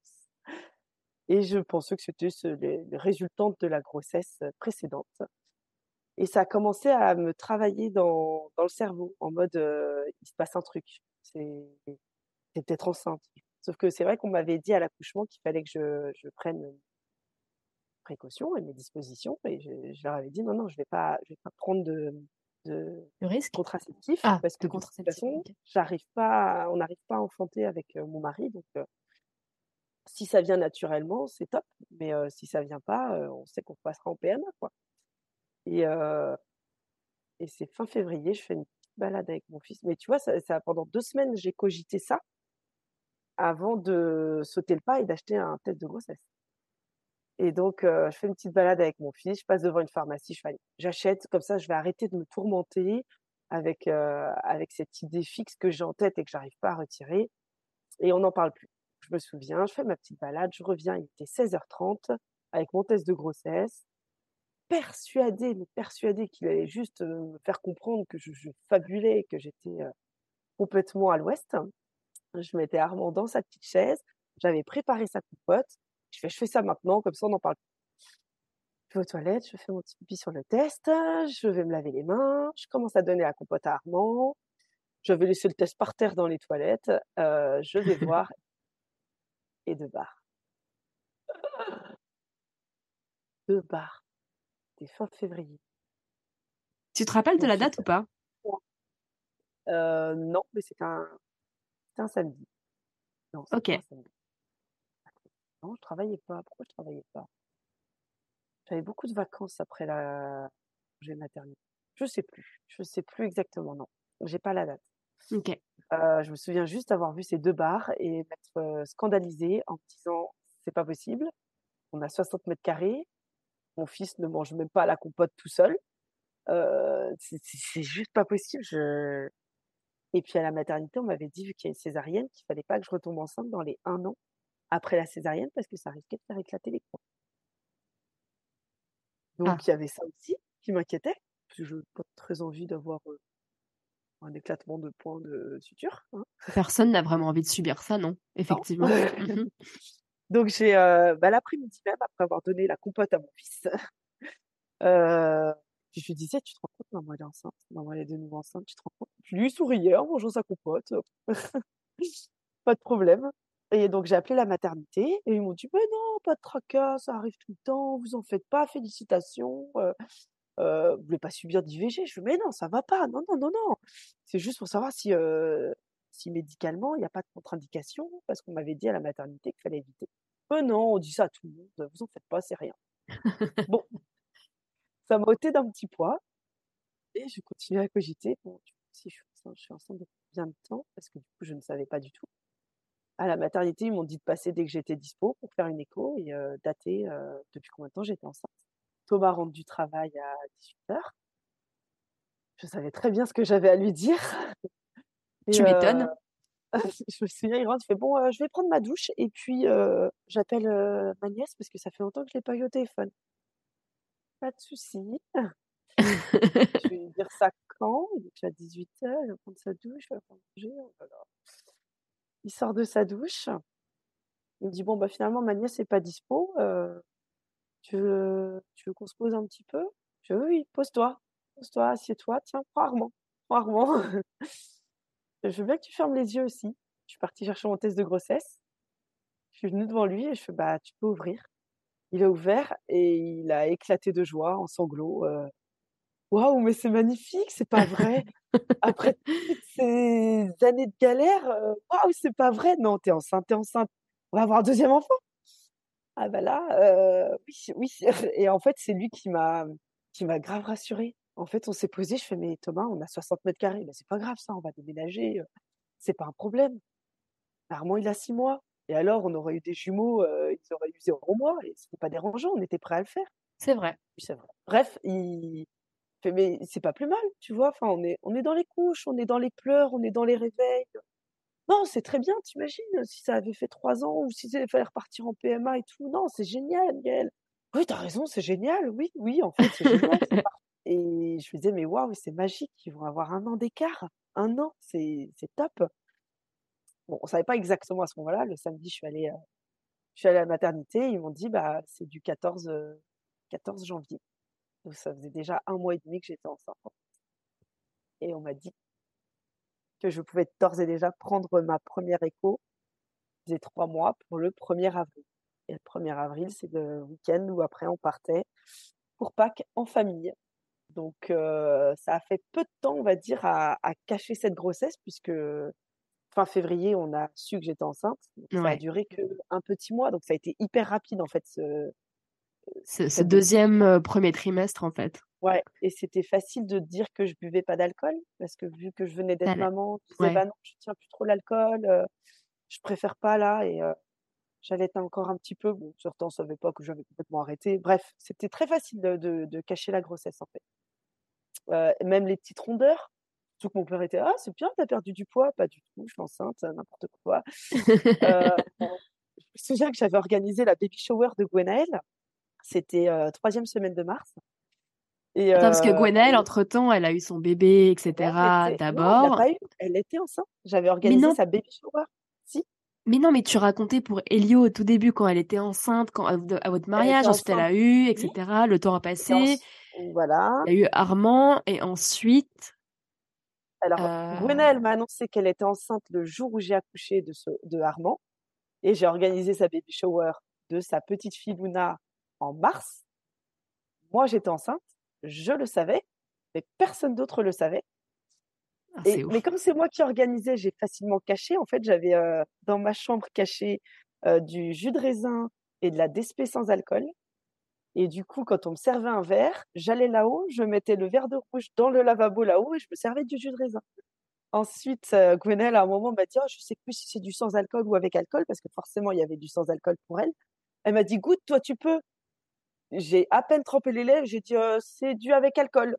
Et je pensais que c'était les résultantes de la grossesse précédente. Et ça a commencé à me travailler dans, dans le cerveau, en mode euh, il se passe un truc. C'est peut-être enceinte. Sauf que c'est vrai qu'on m'avait dit à l'accouchement qu'il fallait que je, je prenne mes précautions et mes dispositions. Et je, je leur avais dit non, non, je vais pas, je vais pas prendre de, de risque? contraceptif Ah, parce que de toute façon, j'arrive pas, on n'arrive pas à enfanter avec euh, mon mari. Donc, euh, si ça vient naturellement, c'est top. Mais euh, si ça vient pas, on sait qu'on passera en PMA, quoi. Et, et c'est fin février, je fais une petite balade avec mon fils. Mais tu vois, ça, pendant deux semaines, j'ai cogité ça avant de sauter le pas et d'acheter un test de grossesse. Et donc, je fais une petite balade avec mon fils, je passe devant une pharmacie, j'achète, comme ça, je vais arrêter de me tourmenter avec, avec cette idée fixe que j'ai en tête et que j'arrive pas à retirer. Et on n'en parle plus. Je me souviens, je fais ma petite balade, je reviens, il était 16h30 avec mon test de grossesse, persuadée, mais persuadée qu'il allait juste me faire comprendre que je, je fabulais, que j'étais complètement à l'ouest. Je mettais Armand dans sa petite chaise, j'avais préparé sa compote. Je fais, je fais ça maintenant, comme ça on n'en parle plus. Je vais aux toilettes, je fais mon petit pipi sur le test, je vais me laver les mains, je commence à donner la compote à Armand. Je vais laisser le test par terre dans les toilettes, euh, je vais voir et deux barres. Deux barres. C'était fin février. Tu te rappelles de la date ou pas? Euh, non, mais c'était un, un samedi. Non, Ok. un samedi. Non, je travaillais pas. Pourquoi je travaillais pas? J'avais beaucoup de vacances après la congé maternité. Je sais plus. Je sais plus exactement, non. J'ai pas la date. Ok. Euh, je me souviens juste avoir vu ces deux barres et m'être euh, scandalisée en me disant c'est pas possible. On a 60 mètres carrés. Mon fils ne mange même pas la compote tout seul. Euh, c'est juste pas possible. Je... Et puis à la maternité, on m'avait dit, vu qu'il y a une césarienne, qu'il fallait pas que je retombe enceinte dans les un an après la césarienne parce que ça risquait de faire éclater les points. Donc Ah. il y avait ça aussi qui m'inquiétait, je n'ai pas très envie d'avoir euh, un éclatement de points de suture. hein. Personne n'a vraiment envie de subir ça, non? Effectivement. Mhm. Donc j'ai euh, bah, l'après-midi même, après avoir donné la compote à mon fils, euh, je lui disais, tu te rends compte, maman elle est enceinte, maman elle est de nouveau enceinte, tu te rends compte? Puis lui il souriait en mangeant sa compote, pas de problème. Et donc j'ai appelé la maternité et ils m'ont dit, mais non, pas de tracas, ça arrive tout le temps, vous en faites pas, félicitations. Euh, euh, vous voulez pas subir d'IVG? Je fais, mais non, ça va pas, non, non, non, non. C'est juste pour savoir si, euh, si médicalement, il n'y a pas de contre-indication, parce qu'on m'avait dit à la maternité qu'il fallait éviter. Euh, non, on dit ça à tout le monde, vous en faites pas, c'est rien. bon, ça m'a ôté d'un petit poids, et je continue à cogiter. Bon, si je suis enceinte, je suis enceinte depuis bien de temps, parce que du coup, je ne savais pas du tout. À la maternité, ils m'ont dit de passer dès que j'étais dispo pour faire une écho et euh, dater euh, depuis combien de temps j'étais enceinte. Thomas rentre du travail à 18h. Je savais très bien ce que j'avais à lui dire. tu m'étonnes. je me souviens, il rentre, il fait bon, je vais prendre ma douche et puis j'appelle ma nièce parce que ça fait longtemps que je l'ai pas eu au téléphone. Pas de souci. je vais lui dire ça quand? Il est déjà 18h, il va prendre sa douche, il va manger. Oh il sort de sa douche. Il me dit bon bah finalement ma nièce n'est pas dispo. tu veux, tu veux qu'on se pose un petit peu? Je veux oui, pose-toi, pose-toi, assieds-toi, tiens, rarement, rarement. Je veux bien que tu fermes les yeux aussi. Je suis partie chercher mon test de grossesse. Je suis venue devant lui et je fais bah tu peux ouvrir. Il a ouvert et il a éclaté de joie en sanglots. Euh. Waouh, mais c'est magnifique, c'est pas vrai. Après toutes ces années de galère, euh, waouh, c'est pas vrai. Non, t'es enceinte, t'es enceinte. On va avoir un deuxième enfant. Ah bah là, euh, oui, oui. Et en fait, c'est lui qui m'a qui m'a grave rassurée. En fait, on s'est posé, je fais, mais Thomas, on a 60 mètres carrés. Ben, c'est pas grave, ça, on va déménager. C'est pas un problème. Armand, il a six mois. Et alors, on aurait eu des jumeaux, ils auraient eu zéro mois. Et c'était pas dérangeant, on était prêt à le faire. C'est vrai. c'est vrai. Bref, il fait, mais c'est pas plus mal, tu vois. Enfin, on est, on est dans les couches, on est dans les pleurs, on est dans les réveils. Non, c'est très bien, t'imagines, si ça avait fait trois ans ou si il fallait repartir en PMA et tout. Non, c'est génial, Gaëlle. Oui, t'as raison, c'est génial. Oui, oui, en fait, c'est génial. Et je me disais, mais waouh, c'est magique, ils vont avoir un an d'écart. Un an, c'est top. Bon, on savait pas exactement à ce moment-là. Le samedi, je suis allée, euh, je suis allée à la maternité. Ils m'ont dit, bah, c'est du 14, 14 euh, janvier. Donc, ça faisait déjà un mois et demi que j'étais enceinte. Et on m'a dit que je pouvais d'ores et déjà prendre ma première écho des trois mois pour le 1er avril. Et le 1er avril, c'est le week-end où après on partait pour Pâques en famille. Donc, ça a fait peu de temps, on va dire, à, cacher cette grossesse, puisque fin février, on a su que j'étais enceinte. Ça a duré qu'un petit mois, donc ça a été hyper rapide, en fait. Ce, ce, deuxième premier trimestre, en fait. Ouais, et c'était facile de dire que je buvais pas d'alcool, parce que vu que je venais d'être maman, je disais, bah non, je tiens plus trop l'alcool, je préfère pas là, et j'allais encore un petit peu. Bon, surtout, on savait pas que j'avais complètement arrêté. Bref, c'était très facile de, de, cacher la grossesse, en fait même les petites rondeurs. Tout que mon père était Ah, c'est bien, t'as perdu du poids. Pas du tout, je suis enceinte, n'importe quoi. euh, je me souviens que j'avais organisé la baby shower de Gwenaël. C'était troisième semaine de mars. Et parce que Gwenaël, entre-temps, elle a eu son bébé, etc. D'abord. Elle, elle était enceinte. J'avais organisé sa baby shower. Si. Mais non, mais tu racontais pour Elio au tout début quand elle était enceinte, quand à, votre mariage, ensuite elle a eu, etc. Le temps a passé. Voilà. Il y a eu Armand et ensuite. Alors, euh... m'a annoncé qu'elle était enceinte le jour où j'ai accouché de, ce, de Armand. Et j'ai organisé sa baby shower de sa petite fille Luna en mars. Moi, j'étais enceinte. Je le savais. Mais personne d'autre le savait. Ah, et, mais comme c'est moi qui organisais, j'ai facilement caché. En fait, j'avais euh, dans ma chambre caché euh, du jus de raisin et de la DSP sans alcool. Et du coup, quand on me servait un verre, j'allais là-haut, je mettais le verre de rouge dans le lavabo là-haut et je me servais du jus de raisin. Ensuite, euh, Gwenelle, à un moment, m'a dit oh, Je sais plus si c'est du sans alcool ou avec alcool, parce que forcément, il y avait du sans alcool pour elle. Elle m'a dit Goûte, toi, tu peux. J'ai à peine trempé les lèvres, j'ai dit «Euh, C'est du avec alcool.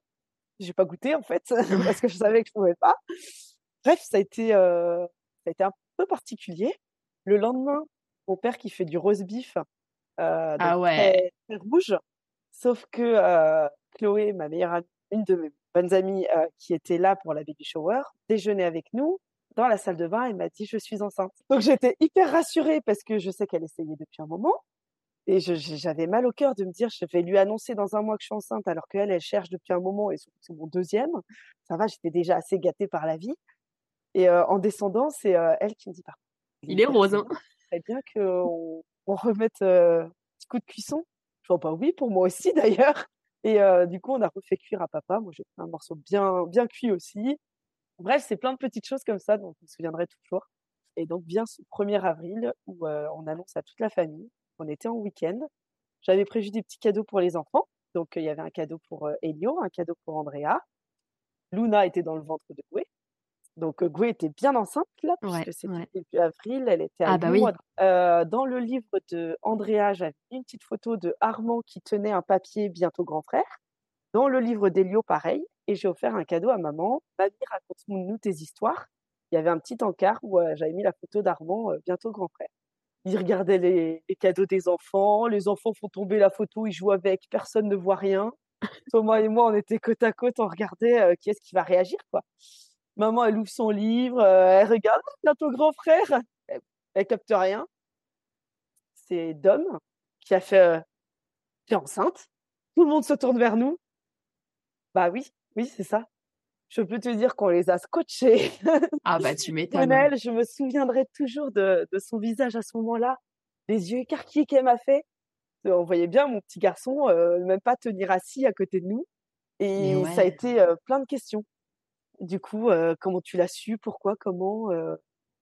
J'ai pas goûté, en fait, parce que je savais que je pouvais pas. Bref, ça a été, euh, ça a été un peu particulier. Le lendemain, mon père qui fait du rose beef, euh, ah ouais. Très, rouge. Sauf que euh, Chloé, ma meilleure amie, une de mes bonnes amies euh, qui était là pour la baby shower, déjeunait avec nous dans la salle de bain et m'a dit je suis enceinte. Donc j'étais hyper rassurée parce que je sais qu'elle essayait depuis un moment. Et j'avais mal au cœur de me dire, je vais lui annoncer dans un mois que je suis enceinte alors qu'elle, elle cherche depuis un moment et c'est mon deuxième. Ça va, j'étais déjà assez gâtée par la vie. Et euh, en descendant, c'est euh, elle qui me dit, par il est rose, hein. Très bien qu'on on remette un petit coup de cuisson. Je vois pas oui, pour moi aussi d'ailleurs. Et du coup, on a refait cuire à papa. Moi, j'ai fait un morceau bien, bien cuit aussi. Bref, c'est plein de petites choses comme ça dont je me souviendrai toujours. Et donc vient ce 1er avril où on annonce à toute la famille qu'on était en week-end. J'avais prévu des petits cadeaux pour les enfants. Donc il y avait un cadeau pour Elio, un cadeau pour Andrea. Luna était dans le ventre de Goué. Donc Goué était bien enceinte là, puisque c'était début avril, elle était à ah, bah oui. dans le livre de Andrea, j'avais une petite photo de Armand qui tenait un papier bientôt grand frère. Dans le livre d'Elio, pareil. Et j'ai offert un cadeau à maman. Mamie, raconte-nous tes histoires. Il y avait un petit encart où j'avais mis la photo d'Armand, bientôt grand frère. Il regardait les, cadeaux des enfants. Les enfants font tomber la photo, ils jouent avec, personne ne voit rien. Thomas et moi, on était côte à côte, on regardait qui est-ce qui va réagir, quoi. Maman, elle ouvre son livre, elle regarde, bientôt grand frère. Elle, elle capte rien. C'est Dom qui a fait T'es enceinte Tout le monde se tourne vers nous. Bah oui, oui, c'est ça. Je peux te dire qu'on les a scotchés. Ah bah tu m'étonnes. Je me souviendrai toujours de, de son visage à ce moment-là, les yeux écarquillés qu'elle m'a fait. On voyait bien mon petit garçon même pas tenir assis à côté de nous. Et ça a été plein de questions. Du coup, comment tu l'as su Pourquoi Comment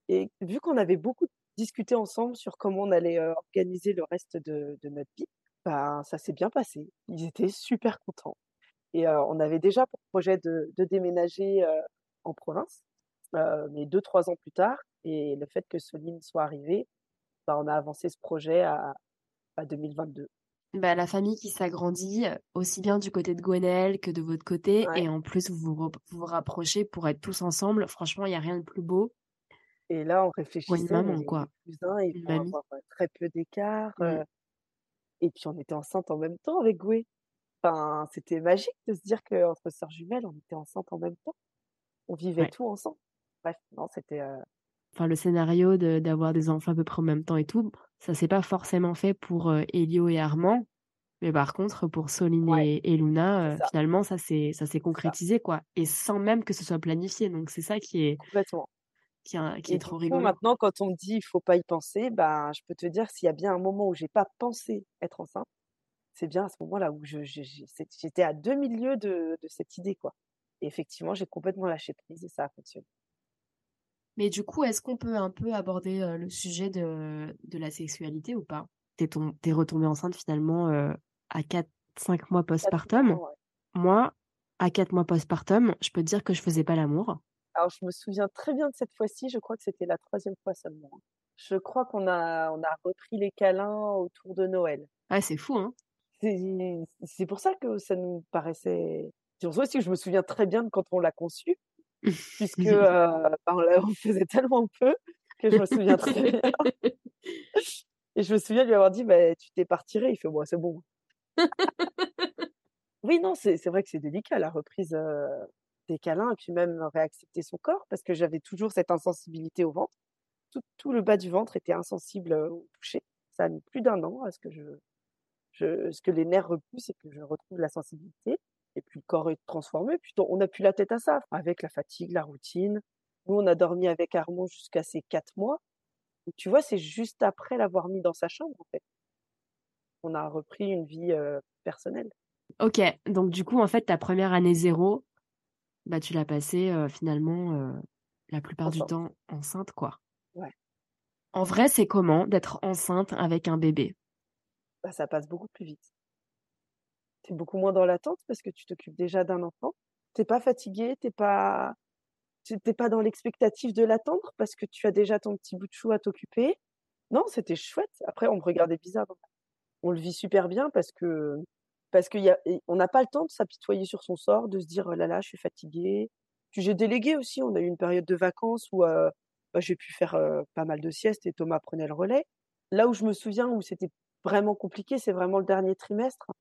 Et vu qu'on avait beaucoup discuté ensemble sur comment on allait organiser le reste de, notre vie, ben, ça s'est bien passé. Ils étaient super contents. Et on avait déjà pour projet de, déménager en province, mais deux, trois ans plus tard. Et le fait que Soline soit arrivée, bah, on a avancé ce projet à, à 2022. Bah, la famille qui s'agrandit, aussi bien du côté de Gwenelle que de votre côté. Et en plus, vous vous, vous rapprochez pour être tous ensemble. Franchement, il n'y a rien de plus beau. Et là, on réfléchissait. une maman, quoi. cousins, ils vont avoir très peu d'écart. Mmh. et puis, on était enceinte en même temps avec Gwen. Enfin, c'était magique de se dire qu'entre sœurs jumelles, on était enceinte en même temps. On vivait tout ensemble. Bref, non, c'était. Enfin, le scénario d'avoir des enfants à peu près en même temps et tout, ça s'est pas forcément fait pour Elio et Armand. Mais par contre, pour Soline et, Luna, finalement, ça s'est ça s'est concrétisé, quoi. Et sans même que ce soit planifié. Donc, c'est ça qui est. Complètement. Qui, est trop rigolo. Maintenant, quand on me dit il faut pas y penser, bah, je peux te dire s'il y a bien un moment où j'ai pas pensé être enceinte, c'est bien à ce moment-là où j'étais à deux milieux de, de cette idée, quoi. Et effectivement, j'ai complètement lâché prise et ça a fonctionné. Mais du coup, est-ce qu'on peut un peu aborder le sujet de, de la sexualité ou pas? T'es es retombée enceinte finalement à 4-5 mois postpartum. Moi, à 4 mois postpartum, je peux te dire que je faisais pas l'amour. Alors, je me souviens très bien de cette fois-ci. Je crois que c'était la troisième fois seulement. Je crois qu'on a, on a repris les câlins autour de Noël. Ah, c'est fou, hein c'est pour ça que ça nous paraissait. C'est pour ça aussi que je me souviens très bien de quand on l'a conçu, puisque euh, ben, on, faisait tellement peu que je me souviens très bien. Et je me souviens lui avoir dit bah, Tu t'es pas retiré Il fait Moi, c'est bon. oui, non, c'est vrai que c'est délicat la reprise euh, des câlins et puis même réaccepter son corps parce que j'avais toujours cette insensibilité au ventre. Tout, tout, le bas du ventre était insensible au toucher. Ça a mis plus d'un an à ce que je je, ce que les nerfs repoussent et que je retrouve la sensibilité. Et puis le corps est transformé. Puis on n'a plus la tête à ça, avec la fatigue, la routine. Nous, on a dormi avec Armand jusqu'à ses quatre mois. tu vois, c'est juste après l'avoir mis dans sa chambre, en fait. On a repris une vie personnelle. Ok, donc du coup, en fait, ta première année zéro, bah, tu l'as passée finalement la plupart du temps enceinte, quoi. Ouais. En vrai, c'est comment d'être enceinte avec un bébé? Bah, ça passe beaucoup plus vite. Tu es beaucoup moins dans l'attente parce que tu t'occupes déjà d'un enfant. T'es pas fatigué, t'es pas, pas dans l'expectative de l'attendre parce que tu as déjà ton petit bout de chou à t'occuper. Non, c'était chouette. Après, on me regardait bizarre. On le vit super bien parce que parce qu'on on n'a pas le temps de s'apitoyer sur son sort, de se dire oh là là, je suis fatiguée. Puis j'ai délégué aussi. On a eu une période de vacances où euh, bah, j'ai pu faire euh, pas mal de siestes et Thomas prenait le relais. Là où je me souviens où c'était vraiment compliqué, c'est vraiment le dernier trimestre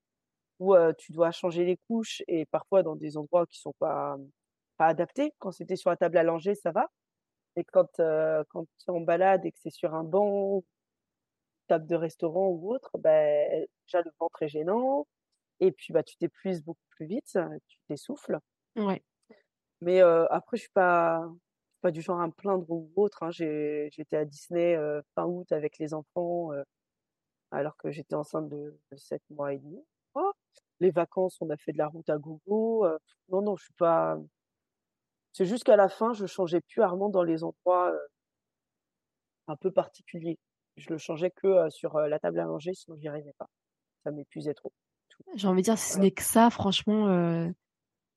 où tu dois changer les couches et parfois dans des endroits qui sont pas pas adaptés. Quand c'était sur la table à langer, ça va. Et quand quand tu es en balade et que c'est sur un banc, table de restaurant ou autre, ben déjà le ventre est gênant et puis bah tu t'épuises beaucoup plus vite, tu t'essouffles. Ouais. Mais après je suis pas pas du genre à me plaindre ou autre. Hein. J'étais à Disney fin août avec les enfants alors que j'étais enceinte de, 7 mois et demi. Les vacances, on a fait de la route à gogo. non, non, je suis pas. C'est juste qu'à la fin, je changeais plus Armand dans les endroits un peu particuliers. Je le changeais que sur la table à manger, sinon j'y arrivais pas. Ça m'épuisait trop. J'ai envie de dire, si ce n'est que ça, franchement.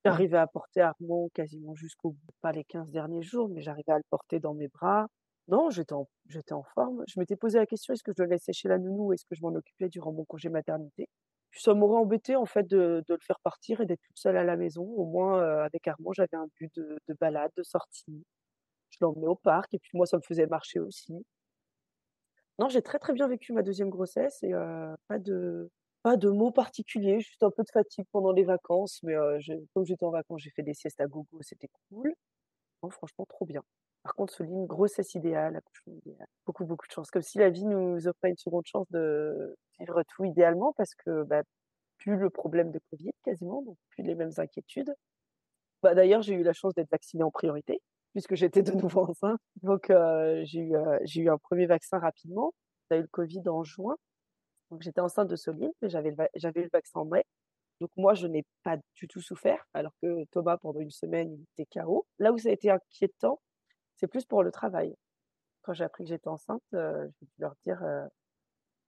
J'arrivais à porter Armand quasiment jusqu'au bout, pas les 15 derniers jours, mais j'arrivais à le porter dans mes bras. Non, j'étais en, j'étais en forme. Je m'étais posé la question, est-ce que je le laissais chez la nounou ou est-ce que je m'en occupais durant mon congé maternité? Puis ça m'aurait embêté en fait de, de, le faire partir et d'être toute seule à la maison. Au moins, avec Armand, j'avais un but de, de balade, de sortie. Je l'emmenais au parc et puis moi, ça me faisait marcher aussi. Non, j'ai très très bien vécu ma deuxième grossesse et pas de pas de mots particuliers, juste un peu de fatigue pendant les vacances, mais comme j'étais en vacances, j'ai fait des siestes à gogo, c'était cool. Franchement, trop bien. Par contre, Soline, grossesse idéale, accouchement idéal, beaucoup beaucoup de chance. Comme si la vie nous offrait une seconde chance de vivre tout idéalement, parce que bah, plus le problème de Covid quasiment, donc plus les mêmes inquiétudes. Bah, D'ailleurs, j'ai eu la chance d'être vaccinée en priorité puisque j'étais de nouveau enceinte. Donc, euh, j'ai eu, euh, eu un premier vaccin rapidement. J'ai eu le Covid en juin. Donc, j'étais enceinte de Soline, mais j'avais j'avais le vaccin en mai. Donc, moi, je n'ai pas du tout souffert, alors que Thomas, pendant une semaine, il était KO. Là où ça a été inquiétant, c'est plus pour le travail. Quand j'ai appris que j'étais enceinte, euh, je dû leur dire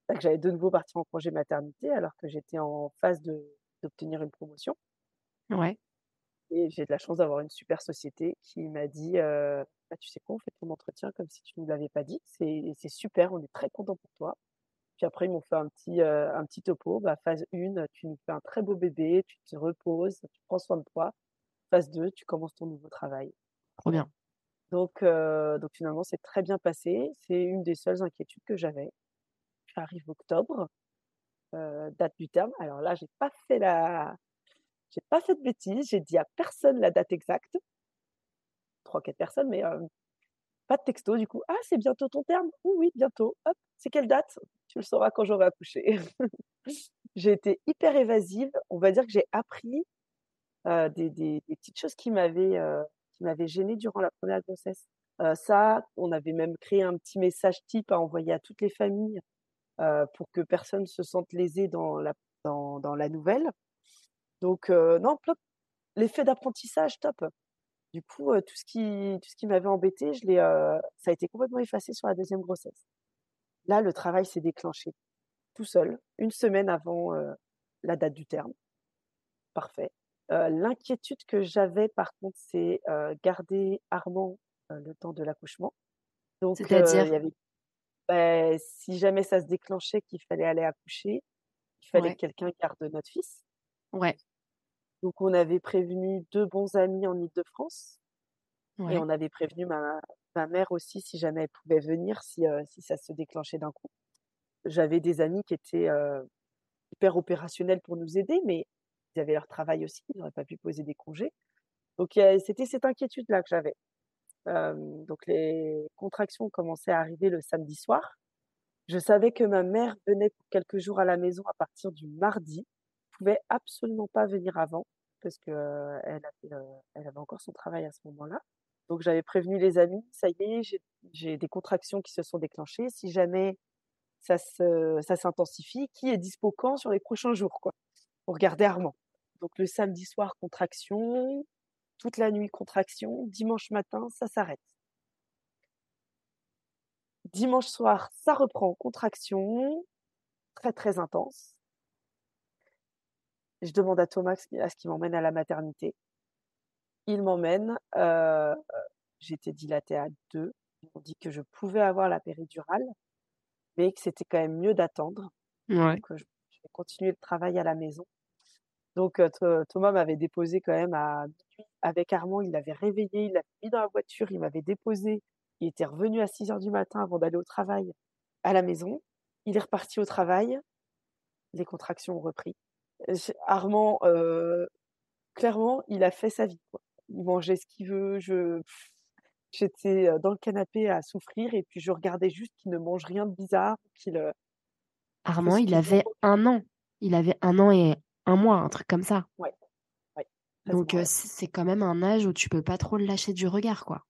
bah, que j'allais de nouveau partir en congé maternité, alors que j'étais en phase d'obtenir une promotion. Ouais. Et j'ai de la chance d'avoir une super société qui m'a dit bah, Tu sais quoi, on fait ton entretien comme si tu ne nous l'avais pas dit. C'est super, on est très content pour toi. Puis après, ils m'ont fait un petit, un petit topo. Bah, phase 1, tu nous fais un très beau bébé, tu te reposes, tu prends soin de toi. Phase 2, tu commences ton nouveau travail. Trop bien. Donc, donc finalement, c'est très bien passé. C'est une des seules inquiétudes que j'avais. J'arrive octobre, date du terme. Alors là, j'ai pas fait la, j'ai pas fait de bêtises, j'ai dit à personne la date exacte. Trois, quatre personnes, mais pas de texto du coup. Ah, c'est bientôt ton terme? Oui, oui, bientôt. Hop, c'est quelle date? Tu le sauras quand j'aurai accouché. j'ai été hyper évasive. On va dire que j'ai appris des, des, petites choses qui m'avaient qui m'avaient gênée durant la première grossesse. ça, on avait même créé un petit message type à envoyer à toutes les familles pour que personne se sente lésé dans la, dans, dans la nouvelle. Donc, non, l'effet d'apprentissage, top. Du coup, tout ce qui, qui m'avait embêté, je l'ai, ça a été complètement effacé sur la deuxième grossesse. Là, le travail s'est déclenché tout seul, une semaine avant la date du terme. Parfait. L'inquiétude que j'avais, par contre, c'est garder Armand le temps de l'accouchement. Donc, C'est-à-dire il y avait, bah, si jamais ça se déclenchait qu'il fallait aller accoucher, il fallait Ouais. que quelqu'un garde notre fils. Ouais. Donc, on avait prévenu deux bons amis en Île-de-France et on avait prévenu ma, ma mère aussi si jamais elle pouvait venir, si, si ça se déclenchait d'un coup. J'avais des amis qui étaient hyper opérationnels pour nous aider, mais ils avaient leur travail aussi, ils n'auraient pas pu poser des congés. Donc, c'était cette inquiétude-là que j'avais. Euh, donc, les contractions commençaient à arriver le samedi soir. Je savais que ma mère venait pour quelques jours à la maison à partir du mardi. Elle pouvait absolument pas venir avant parce que euh, euh, elle avait encore son travail à ce moment-là. Donc j'avais prévenu les amis, ça y est, j'ai- des contractions qui se sont déclenchées. Si jamais ça s'intensifie, qui est dispo quand sur les prochains jours, quoi, pour garder Armand? Donc le samedi soir, contraction, toute la nuit, contraction, dimanche matin, ça s'arrête. Dimanche soir, ça reprend, contraction, très très intense. Je demande à Thomas à ce qu'il m'emmène à la maternité. Il m'emmène. Euh, J'étais dilatée à deux. Ils m'ont dit que je pouvais avoir la péridurale, mais que c'était quand même mieux d'attendre. Ouais. Donc, euh, je vais continuer le travail à la maison. Donc, Tho- Thomas m'avait déposé quand même à avec Armand. Il l'avait réveillé, il l'avait mis dans la voiture, il m'avait déposé. Il était revenu à 6 heures du matin avant d'aller au travail à la maison. Il est reparti au travail. Les contractions ont repris. Armand, euh, clairement, il a fait sa vie. quoi. Il mangeait ce qu'il veut. Je, j'étais dans le canapé à souffrir et puis je regardais juste qu'il ne mange rien de bizarre, qu'il Armand, il avait un an. Il avait un an et un mois, un truc comme ça. Ouais, ouais, Donc, euh, c'est quand même un âge où tu peux pas trop le lâcher du regard, quoi.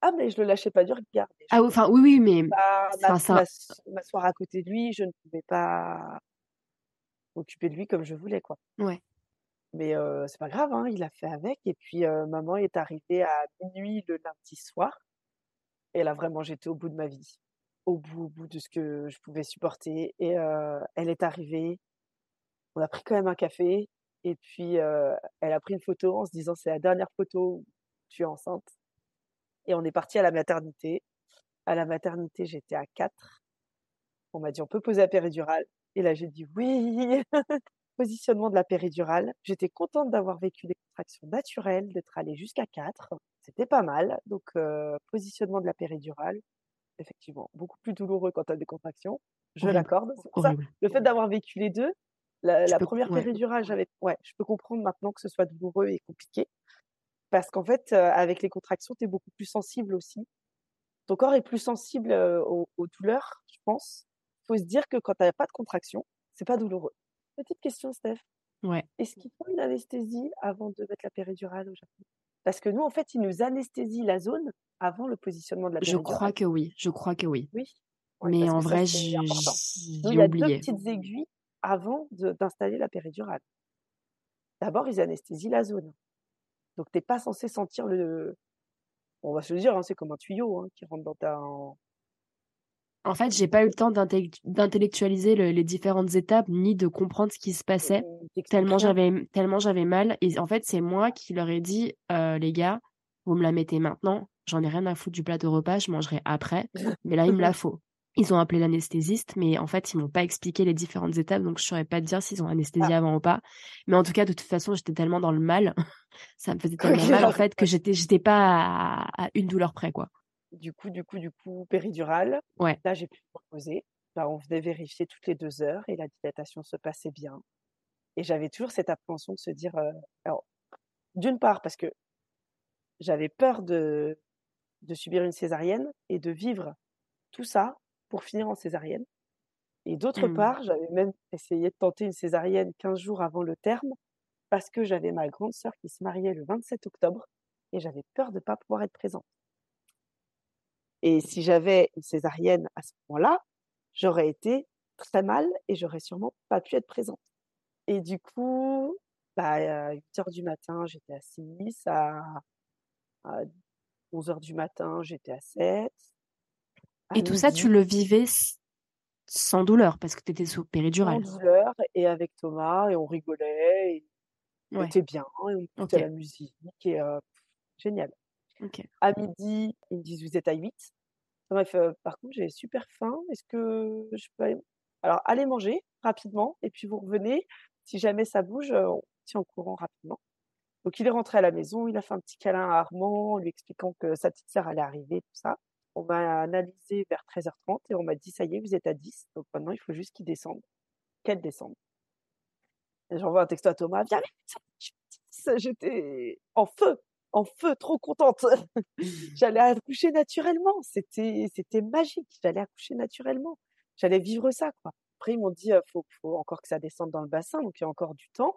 Ah, mais je le lâchais pas du regard. Ah, enfin, oui, oui, mais pas enfin, m'as- ça, m'asseoir à côté de lui. Je ne pouvais pas m'occuper de lui comme je voulais, quoi. ouais. Mais euh, c'est pas grave, hein, il a fait avec. Et puis, euh, maman est arrivée à minuit le lundi soir. Et là, vraiment, j'étais au bout de ma vie. Au bout, au bout de ce que je pouvais supporter. Et elle est arrivée. On a pris quand même un café. Et puis, euh, elle a pris une photo en se disant c'est la dernière photo où je suis enceinte. Et on est parti à la maternité. À la maternité, j'étais à 4. On m'a dit on peut poser la péridurale. Et là, j'ai dit oui. Positionnement de la péridurale. J'étais contente d'avoir vécu des contractions naturelles, d'être allée jusqu'à 4. C'était pas mal. Donc, euh, positionnement de la péridurale. Effectivement, beaucoup plus douloureux quand tu as des contractions. Je l'accorde. C'est pour ça, Horrible. le fait d'avoir vécu les deux, la, Je la peux- première ouais. péridurale, j'avais, ouais, je peux comprendre maintenant que ce soit douloureux et compliqué. Parce qu'en fait, euh, avec les contractions, tu es beaucoup plus sensible aussi. Ton corps est plus sensible euh, aux, aux douleurs, je pense. faut se dire que quand tu n'as pas de contraction, c'est pas douloureux. Petite question, Steph. Ouais. Est-ce qu'il faut une anesthésie avant de mettre la péridurale au Japon? Parce que nous, en fait, ils nous anesthésient la zone avant le positionnement de la Je péridurale. crois que oui. Je crois que oui. Oui. Ouais, Mais en vrai, j'ai Nous, il y a deux oublié. petites aiguilles avant d'installer la péridurale. D'abord, ils anesthésient la zone. Donc, t'es pas censé sentir le. On va se le dire, hein, c'est comme un tuyau hein, qui rentre dans ta. en- fait, j'ai pas eu le temps d'intellect- d'intellectualiser le- les différentes étapes ni de comprendre ce qui se passait. j'avais tellement j'avais mal. Et en fait, c'est moi qui leur ai dit, euh, les gars, vous me la mettez maintenant. J'en ai rien à foutre du plat de repas, je mangerai après. Mais là, il me la faut. Ils ont appelé l'anesthésiste, mais en fait, ils m'ont pas expliqué les différentes étapes, donc je saurais pas te dire s'ils ont anesthésié Ah. avant ou pas. Mais en tout cas, de toute façon, j'étais tellement dans le mal, ça me faisait tellement mal en fait que j'étais j'étais pas à, à une douleur près, quoi. Du coup, du coup, du coup, péridurale. Ouais. Là, j'ai pu me reposer. Là, on venait vérifier toutes les deux heures et la dilatation se passait bien. Et j'avais toujours cette appréhension de se dire, euh, alors, d'une part, parce que j'avais peur de, de subir une césarienne et de vivre tout ça pour finir en césarienne. Et d'autre Mm. part, j'avais même essayé de tenter une césarienne 15 jours avant le terme parce que j'avais ma grande sœur qui se mariait le 27 octobre et j'avais peur de ne pas pouvoir être présente. Et si j'avais une césarienne à ce moment-là, j'aurais été très mal et j'aurais sûrement pas pu être présente. Et du coup, bah, à 8 heures du matin, j'étais à 6, à, à 11 heures du matin, j'étais à 7. Et tout ça, tu le vivais sans douleur parce que tu étais sous sans péridurale. douleur et avec Thomas et on rigolait et on Ouais. était bien et on écoutait la musique et euh, génial. Ok. À midi, ils me disent vous êtes à 8. Bref, euh, par contre, j'ai super faim. Est-ce que je peux aller... Alors, allez manger rapidement et puis vous revenez. Si jamais ça bouge, on tient au courant rapidement. Donc, il est rentré à la maison, il a fait un petit câlin à Armand en lui expliquant que sa petite sœur allait arriver, tout ça. On m'a analysé vers 13h30 et on m'a dit ça y est, vous êtes à 10. Donc maintenant, il faut juste qu'il descende. Qu'elle descende. Et j'envoie un texto à Thomas, viens vite, je suis à 10. J'étais en feu, en feu, trop contente. J'allais accoucher naturellement. C'était, c'était magique. J'allais accoucher naturellement. J'allais vivre ça, quoi. Après, ils m'ont dit, euh, faut, faut encore que ça descende dans le bassin, donc il y a encore du temps.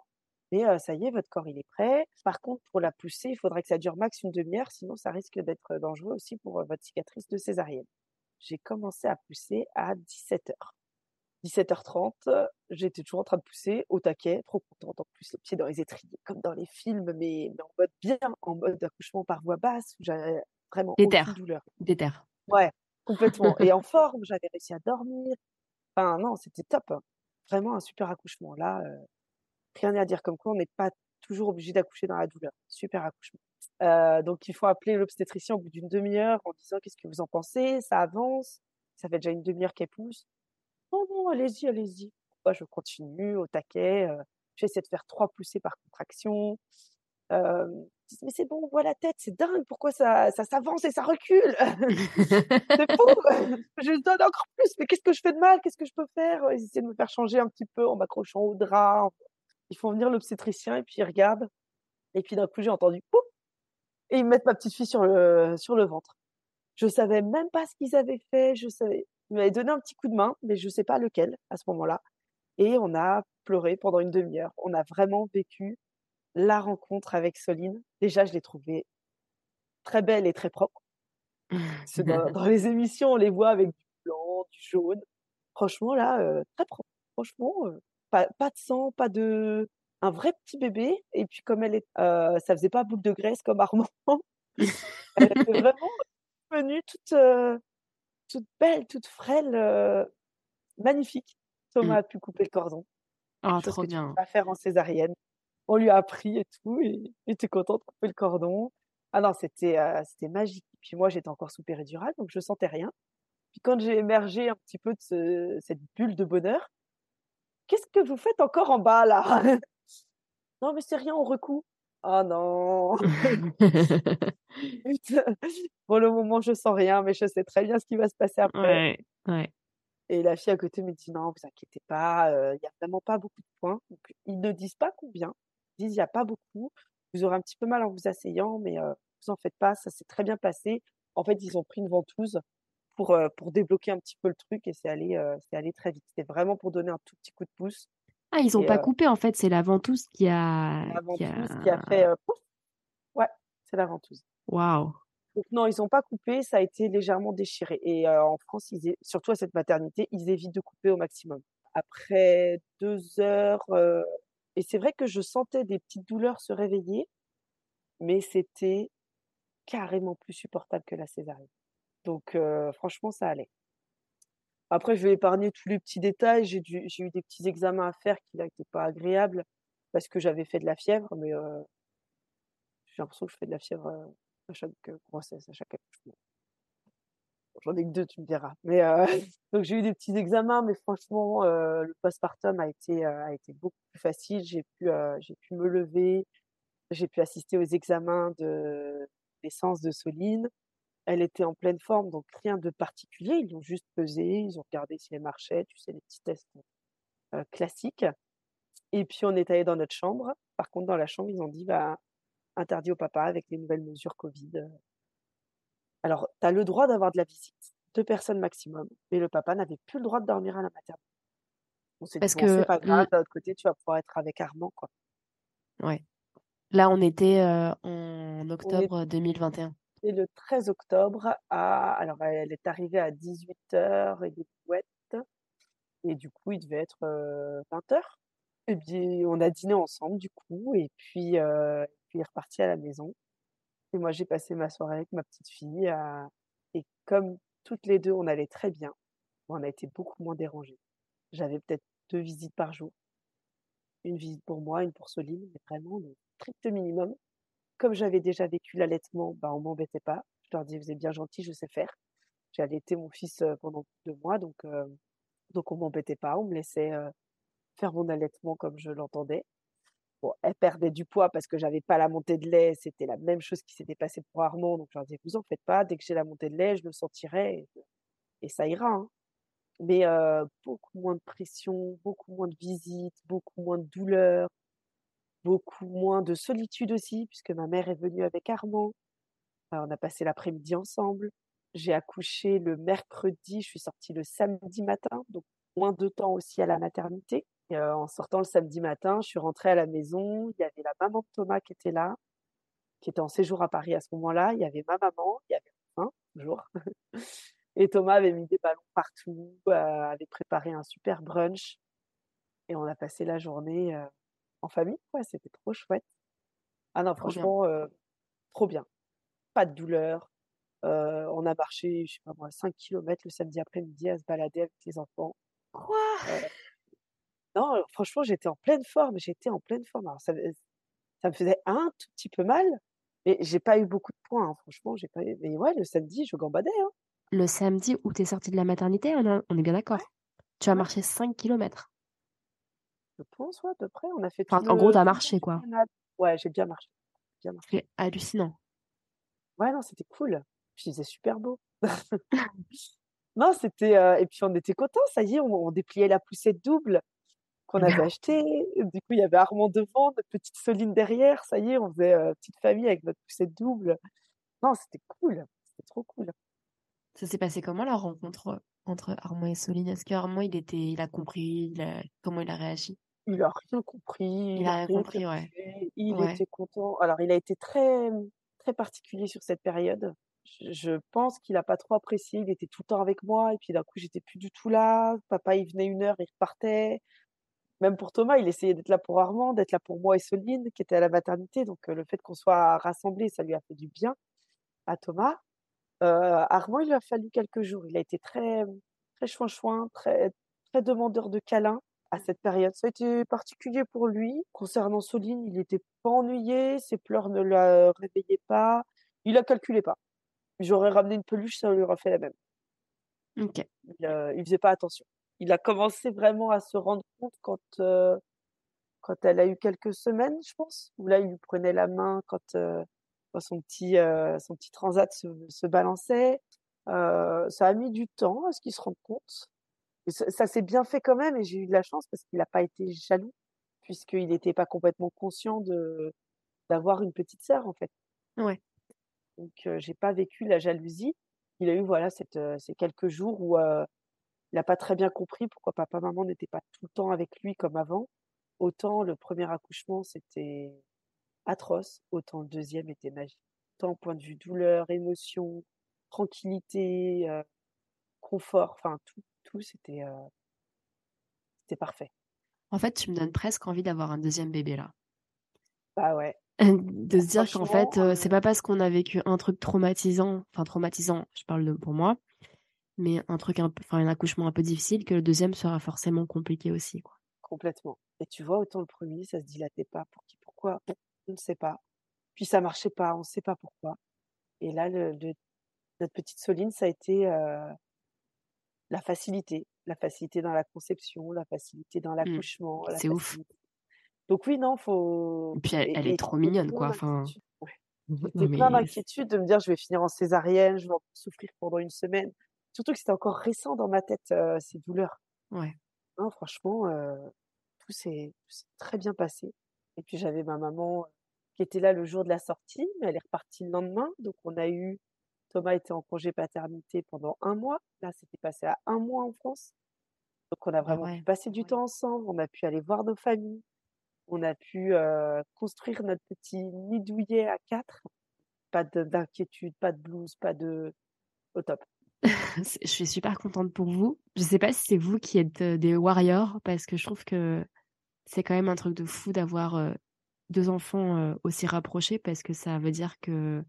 Mais euh, ça y est, votre corps, il est prêt. Par contre, pour la pousser, il faudrait que ça dure max une demi-heure, sinon ça risque d'être dangereux aussi pour euh, votre cicatrice de césarienne. J'ai commencé à pousser à 17h. 17h30, euh, j'étais toujours en train de pousser au taquet, trop contente en plus, les pieds dans les étriers, comme dans les films, mais, mais en mode bien, en mode accouchement par voie basse, où j'avais vraiment Déter. aucune douleur. Déter. Ouais, complètement. Et en forme, j'avais réussi à dormir. Enfin, non, c'était top. hein. Vraiment un super accouchement. Là, euh, rien à dire. Comme quoi, on n'est pas toujours obligé d'accoucher dans la douleur. Super accouchement. Euh, donc, il faut appeler l'obstétricien au bout d'une demi-heure en disant qu'est-ce que vous en pensez, ça avance, ça fait déjà une demi-heure qu'elle pousse. Non, non, allez-y, allez-y. Moi, je continue au taquet. Euh, J'essaie de faire trois poussées par contraction. Euh, mais c'est bon, on voit la tête, c'est dingue, pourquoi ça, ça s'avance et ça recule? C'est fou Je donne encore plus, mais qu'est-ce que je fais de mal? Qu'est-ce que je peux faire? Ils essaient de me faire changer un petit peu en m'accrochant au drap. Ils font venir l'obstétricien et puis ils regardent. Et puis d'un coup, j'ai entendu pouf et ils me mettent ma petite fille sur le, sur le ventre. Je savais même pas ce qu'ils avaient fait. Je savais, ils m'avaient donné un petit coup de main, mais je sais pas lequel à ce moment-là. Et on a pleuré pendant une demi-heure. On a vraiment vécu la rencontre avec Soline. Déjà, je l'ai trouvée très belle et très propre. Dans les émissions, on les voit avec du blanc, du jaune. Franchement, là, euh, très propre. Franchement, euh, pas, pas de sang, pas de, un vrai petit bébé. Et puis comme elle est, euh, ça faisait pas boule de graisse comme Armand. elle était vraiment venue toute, euh, toute belle, toute frêle, euh, magnifique. Thomas Mmh. a pu couper le cordon. Ah, chose trop que tu peux bien. pas faire en césarienne. On lui a appris et tout, et il était content de couper le cordon. Ah non, c'était euh, c'était magique. Puis moi, j'étais encore sous péridurale, donc je sentais rien. Puis quand j'ai émergé un petit peu de ce- cette bulle de bonheur, qu'est-ce que vous faites encore en bas là? Non, mais c'est rien, on recoue. Ah non Putain. Pour le moment, je sens rien, mais je sais très bien ce qui va se passer après. Ouais, ouais. Et la fille à côté me dit non, vous inquiétez pas, euh, il y a vraiment pas beaucoup de points. Donc, ils ne disent pas combien, ils disent il y a pas beaucoup. Vous aurez un petit peu mal en vous asseyant, mais euh, vous en faites pas, ça s'est très bien passé. En fait, ils ont pris une ventouse pour euh, pour débloquer un petit peu le truc et c'est allé euh, c'est allé très vite. C'était vraiment pour donner un tout petit coup de pouce. Ah, ils ont Et pas euh, coupé en fait, c'est la ventouse qui a, la ventouse qui a a. fait pouf. Ouais, c'est la ventouse. Waouh. Donc non, ils ont pas coupé, ça a été légèrement déchiré. Et euh, en France, ils surtout à cette maternité, ils évitent de couper au maximum. Après deux heures, euh, et c'est vrai que je sentais des petites douleurs se réveiller, mais c'était carrément plus supportable que la césarienne. Donc euh, franchement, ça allait. Après, je vais épargner tous les petits détails. J'ai dû, j'ai eu des petits examens à faire qui n'étaient pas agréables parce que j'avais fait de la fièvre, mais euh, j'ai l'impression que je fais de la fièvre euh, à chaque grossesse, à chaque accouchement. J'en ai que deux, tu me diras. Mais euh, donc j'ai eu des petits examens, mais franchement, euh, le postpartum a été a été beaucoup plus facile. J'ai pu j'ai pu me lever, j'ai pu assister aux examens de naissance de Soline. Elle était en pleine forme, donc rien de particulier. Ils l'ont juste pesée, ils ont regardé si elle marchait, tu sais les petits tests euh, classiques. Et puis on est allé dans notre chambre. Par contre, dans la chambre, ils ont dit bah interdit au papa avec les nouvelles mesures Covid. Alors, tu as le droit d'avoir de la visite, deux personnes maximum, mais le papa n'avait plus le droit de dormir à la maternité. On s'est dit, Parce bon, c'est que pas grave, l- d'un autre côté, tu vas pouvoir être avec Armand, quoi. ouais. Là, on était euh, en On octobre 2021. Le 13 octobre alors elle est arrivée à 18h et et du coup, il devait être 20h. Et puis, on a dîné ensemble, du coup, et puis, euh, puis est reparti à la maison. Et moi, j'ai passé ma soirée avec ma petite fille, euh, et comme toutes les deux, on allait très bien, on a été beaucoup moins dérangés. J'avais peut-être deux visites par jour. Une visite pour moi, une pour Soline, mais vraiment le strict minimum. Comme j'avais déjà vécu l'allaitement, bah, on m'embêtait pas. Je leur disais, vous êtes bien gentils, je sais faire. J'ai allaité mon fils pendant deux mois, donc, euh, donc on m'embêtait pas. On me laissait faire mon allaitement comme je l'entendais. Bon, elle perdait du poids parce que j'avais pas la montée de lait. C'était la même chose qui s'était passé pour Armand. Donc, je leur disais, vous en faites pas. Dès que j'ai la montée de lait, je le sentirai et, ça ira. hein. Mais beaucoup moins de pression, beaucoup moins de visites, beaucoup moins de douleur, beaucoup moins de solitude aussi, puisque ma mère est venue avec Armand. On a passé l'après-midi ensemble. J'ai accouché le mercredi, je suis sortie le samedi matin, donc moins de temps aussi à la maternité. Euh, en sortant le samedi matin, je suis rentrée à la maison. Il y avait la maman de Thomas qui était là, qui était en séjour à Paris à ce moment-là. Il y avait ma maman, il y avait enfin, toujours. Et Thomas avait mis des ballons partout, euh, avait préparé un super brunch. Et on a passé la journée euh, en famille, quoi. C'était trop chouette. Ah non, Trop bien. franchement, euh, trop bien. Pas de douleur. Euh, on a marché, je sais pas moi, 5 km le samedi après-midi à se balader avec les enfants. Quoi? Euh, non, franchement, j'étais en pleine forme. J'étais en pleine forme. Alors, ça, ça me faisait un tout petit peu mal, mais j'ai pas eu beaucoup de points. hein, franchement, j'ai pas eu. Mais ouais, le samedi, je gambadais. Hein. Le samedi où t'es sortie de la maternité, on, a- on est bien d'accord. Tu as Ouais. marché 5 km. Je pense, ouais, à peu près. On a fait tout en le, gros, t'as marché, quoi. Ouais, j'ai bien marché. Bien marché. C'est hallucinant. Ouais, non, c'était cool. Puis il faisait super beau. non, c'était. euh, Et puis on était contents, ça y est, on, on dépliait la poussette double qu'on avait achetée. Du coup, il y avait Armand devant, notre petite Soline derrière. Ça y est, on faisait euh, petite famille avec notre poussette double. Non, c'était cool. C'était trop cool. Ça s'est passé comment la rencontre entre Armand et Soline? Est-ce que Armand, il était, il a compris, il a- comment il a réagi? Il a rien compris. Il Il a rien compris, ouais. Il Ouais. était content. Alors, il a été très, très particulier sur cette période. Je, je pense qu'il a pas trop apprécié. Il était tout le temps avec moi. Et puis d'un coup, j'étais plus du tout là. Papa, il venait une heure, il repartait. même pour Thomas, il essayait d'être là pour Armand, d'être là pour moi et Soline, qui était à la maternité. Donc, le fait qu'on soit rassemblés, ça lui a fait du bien à Thomas. Armand, il lui a fallu quelques jours. Il a été très, très chouin-chouin, très, très demandeur de câlins à cette période? Ça a été particulier pour lui? Concernant Soline, il n'était pas ennuyé, ses pleurs ne la réveillaient pas, il la calculait pas. J'aurais ramené une peluche, ça lui aurait fait la même. Ok. Il, euh, faisait pas attention. Il a commencé vraiment à se rendre compte quand, euh, quand elle a eu quelques semaines, je pense, où là, il lui prenait la main quand, euh, son, petit, son petit transat se, se balançait. ça a mis du temps à ce qu'il se rende compte ça, s'est bien fait quand même et j'ai eu de la chance parce qu'il n'a pas été jaloux puisqu'il n'était pas complètement conscient de d'avoir une petite sœur en fait. Ouais. Donc euh, j'ai pas vécu la jalousie. Il a eu voilà cette, euh, ces quelques jours où euh, il n'a pas très bien compris pourquoi papa maman n'étaient pas tout le temps avec lui comme avant. Autant le premier accouchement c'était atroce, autant le deuxième était magique. Tant point de vue douleur, émotion, tranquillité, confort, enfin tout tout, c'était c'était parfait. En fait, tu me donnes presque envie d'avoir un deuxième bébé là. Bah ouais. de se dire qu'en fait, c'est pas parce qu'on a vécu un truc traumatisant, enfin traumatisant, je parle de, pour moi, mais un truc un enfin un accouchement un peu difficile, que le deuxième sera forcément compliqué aussi, quoi. Complètement. Et tu vois, autant le premier, ça se dilatait pas. Pour qui, pourquoi On ne sait pas. Puis ça marchait pas, on ne sait pas pourquoi. Et là, le, notre petite Soline, ça a été la facilité, la facilité dans la conception, la facilité dans mmh. l'accouchement. C'est ouf. Donc oui, non, faut. Et puis elle, est trop mignonne, quoi. Enfin. J'étais plein d'inquiétude de me dire je vais finir en césarienne, je vais en souffrir pendant une semaine. Surtout que c'était encore récent dans ma tête ces douleurs. Ouais. Non, franchement, tout s'est très bien passé. Et puis j'avais ma maman qui était là le jour de la sortie, mais elle est repartie le lendemain. Donc on a eu Thomas était en congé paternité pendant un mois. Là, c'était passé à un mois en France. Donc, on a vraiment pu passer du temps ensemble. On a pu aller voir nos familles. On a pu construire notre petit nid douillet à quatre. Pas d'inquiétude, pas de blues, pas de. Au top. je suis super contente pour vous. Je ne sais pas si c'est vous qui êtes des warriors, parce que je trouve que c'est quand même un truc de fou d'avoir deux enfants aussi rapprochés, parce que ça veut dire que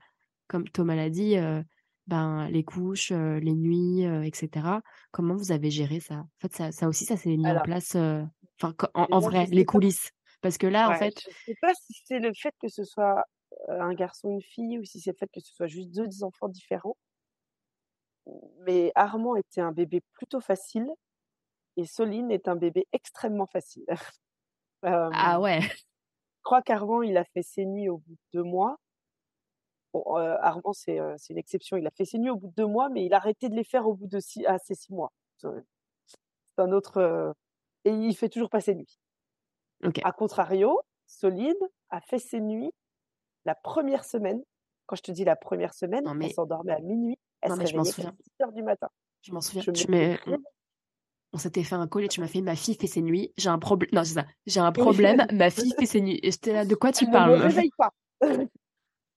comme Thomas l'a dit, ben, les couches, les nuits, etc. Comment vous avez géré ça? En fait, ça, ça aussi, ça s'est mis en place enfin, en, vrai, les coulisses. Parce que là, en fait. Je ne sais pas si c'est le fait que ce soit un garçon, une fille, ou si c'est le fait que ce soit juste deux enfants différents. Mais Armand était un bébé plutôt facile et Soline est un bébé extrêmement facile. ah ouais. Je crois qu'Armand, il a fait ses nuits au bout de deux mois Bon, Armand, c'est une exception. Il a fait ses nuits au bout de deux mois, mais il a arrêté de les faire au bout de six, à ses six mois. C'est un autre. et il fait toujours pas ses nuits. A contrario, Solide a fait ses nuits la première semaine. Quand je te dis la première semaine, elle s'endormait à minuit. Elle se réveillait à 6 heures du matin. Je m'en souviens. On s'était fait un call et tu m'as fait ma fille fait ses nuits. J'ai un problème. Non, c'est ça. J'ai un problème. ma fille fait ses nuits. Et j'étais là. De quoi tu parles Ne me réveille pas.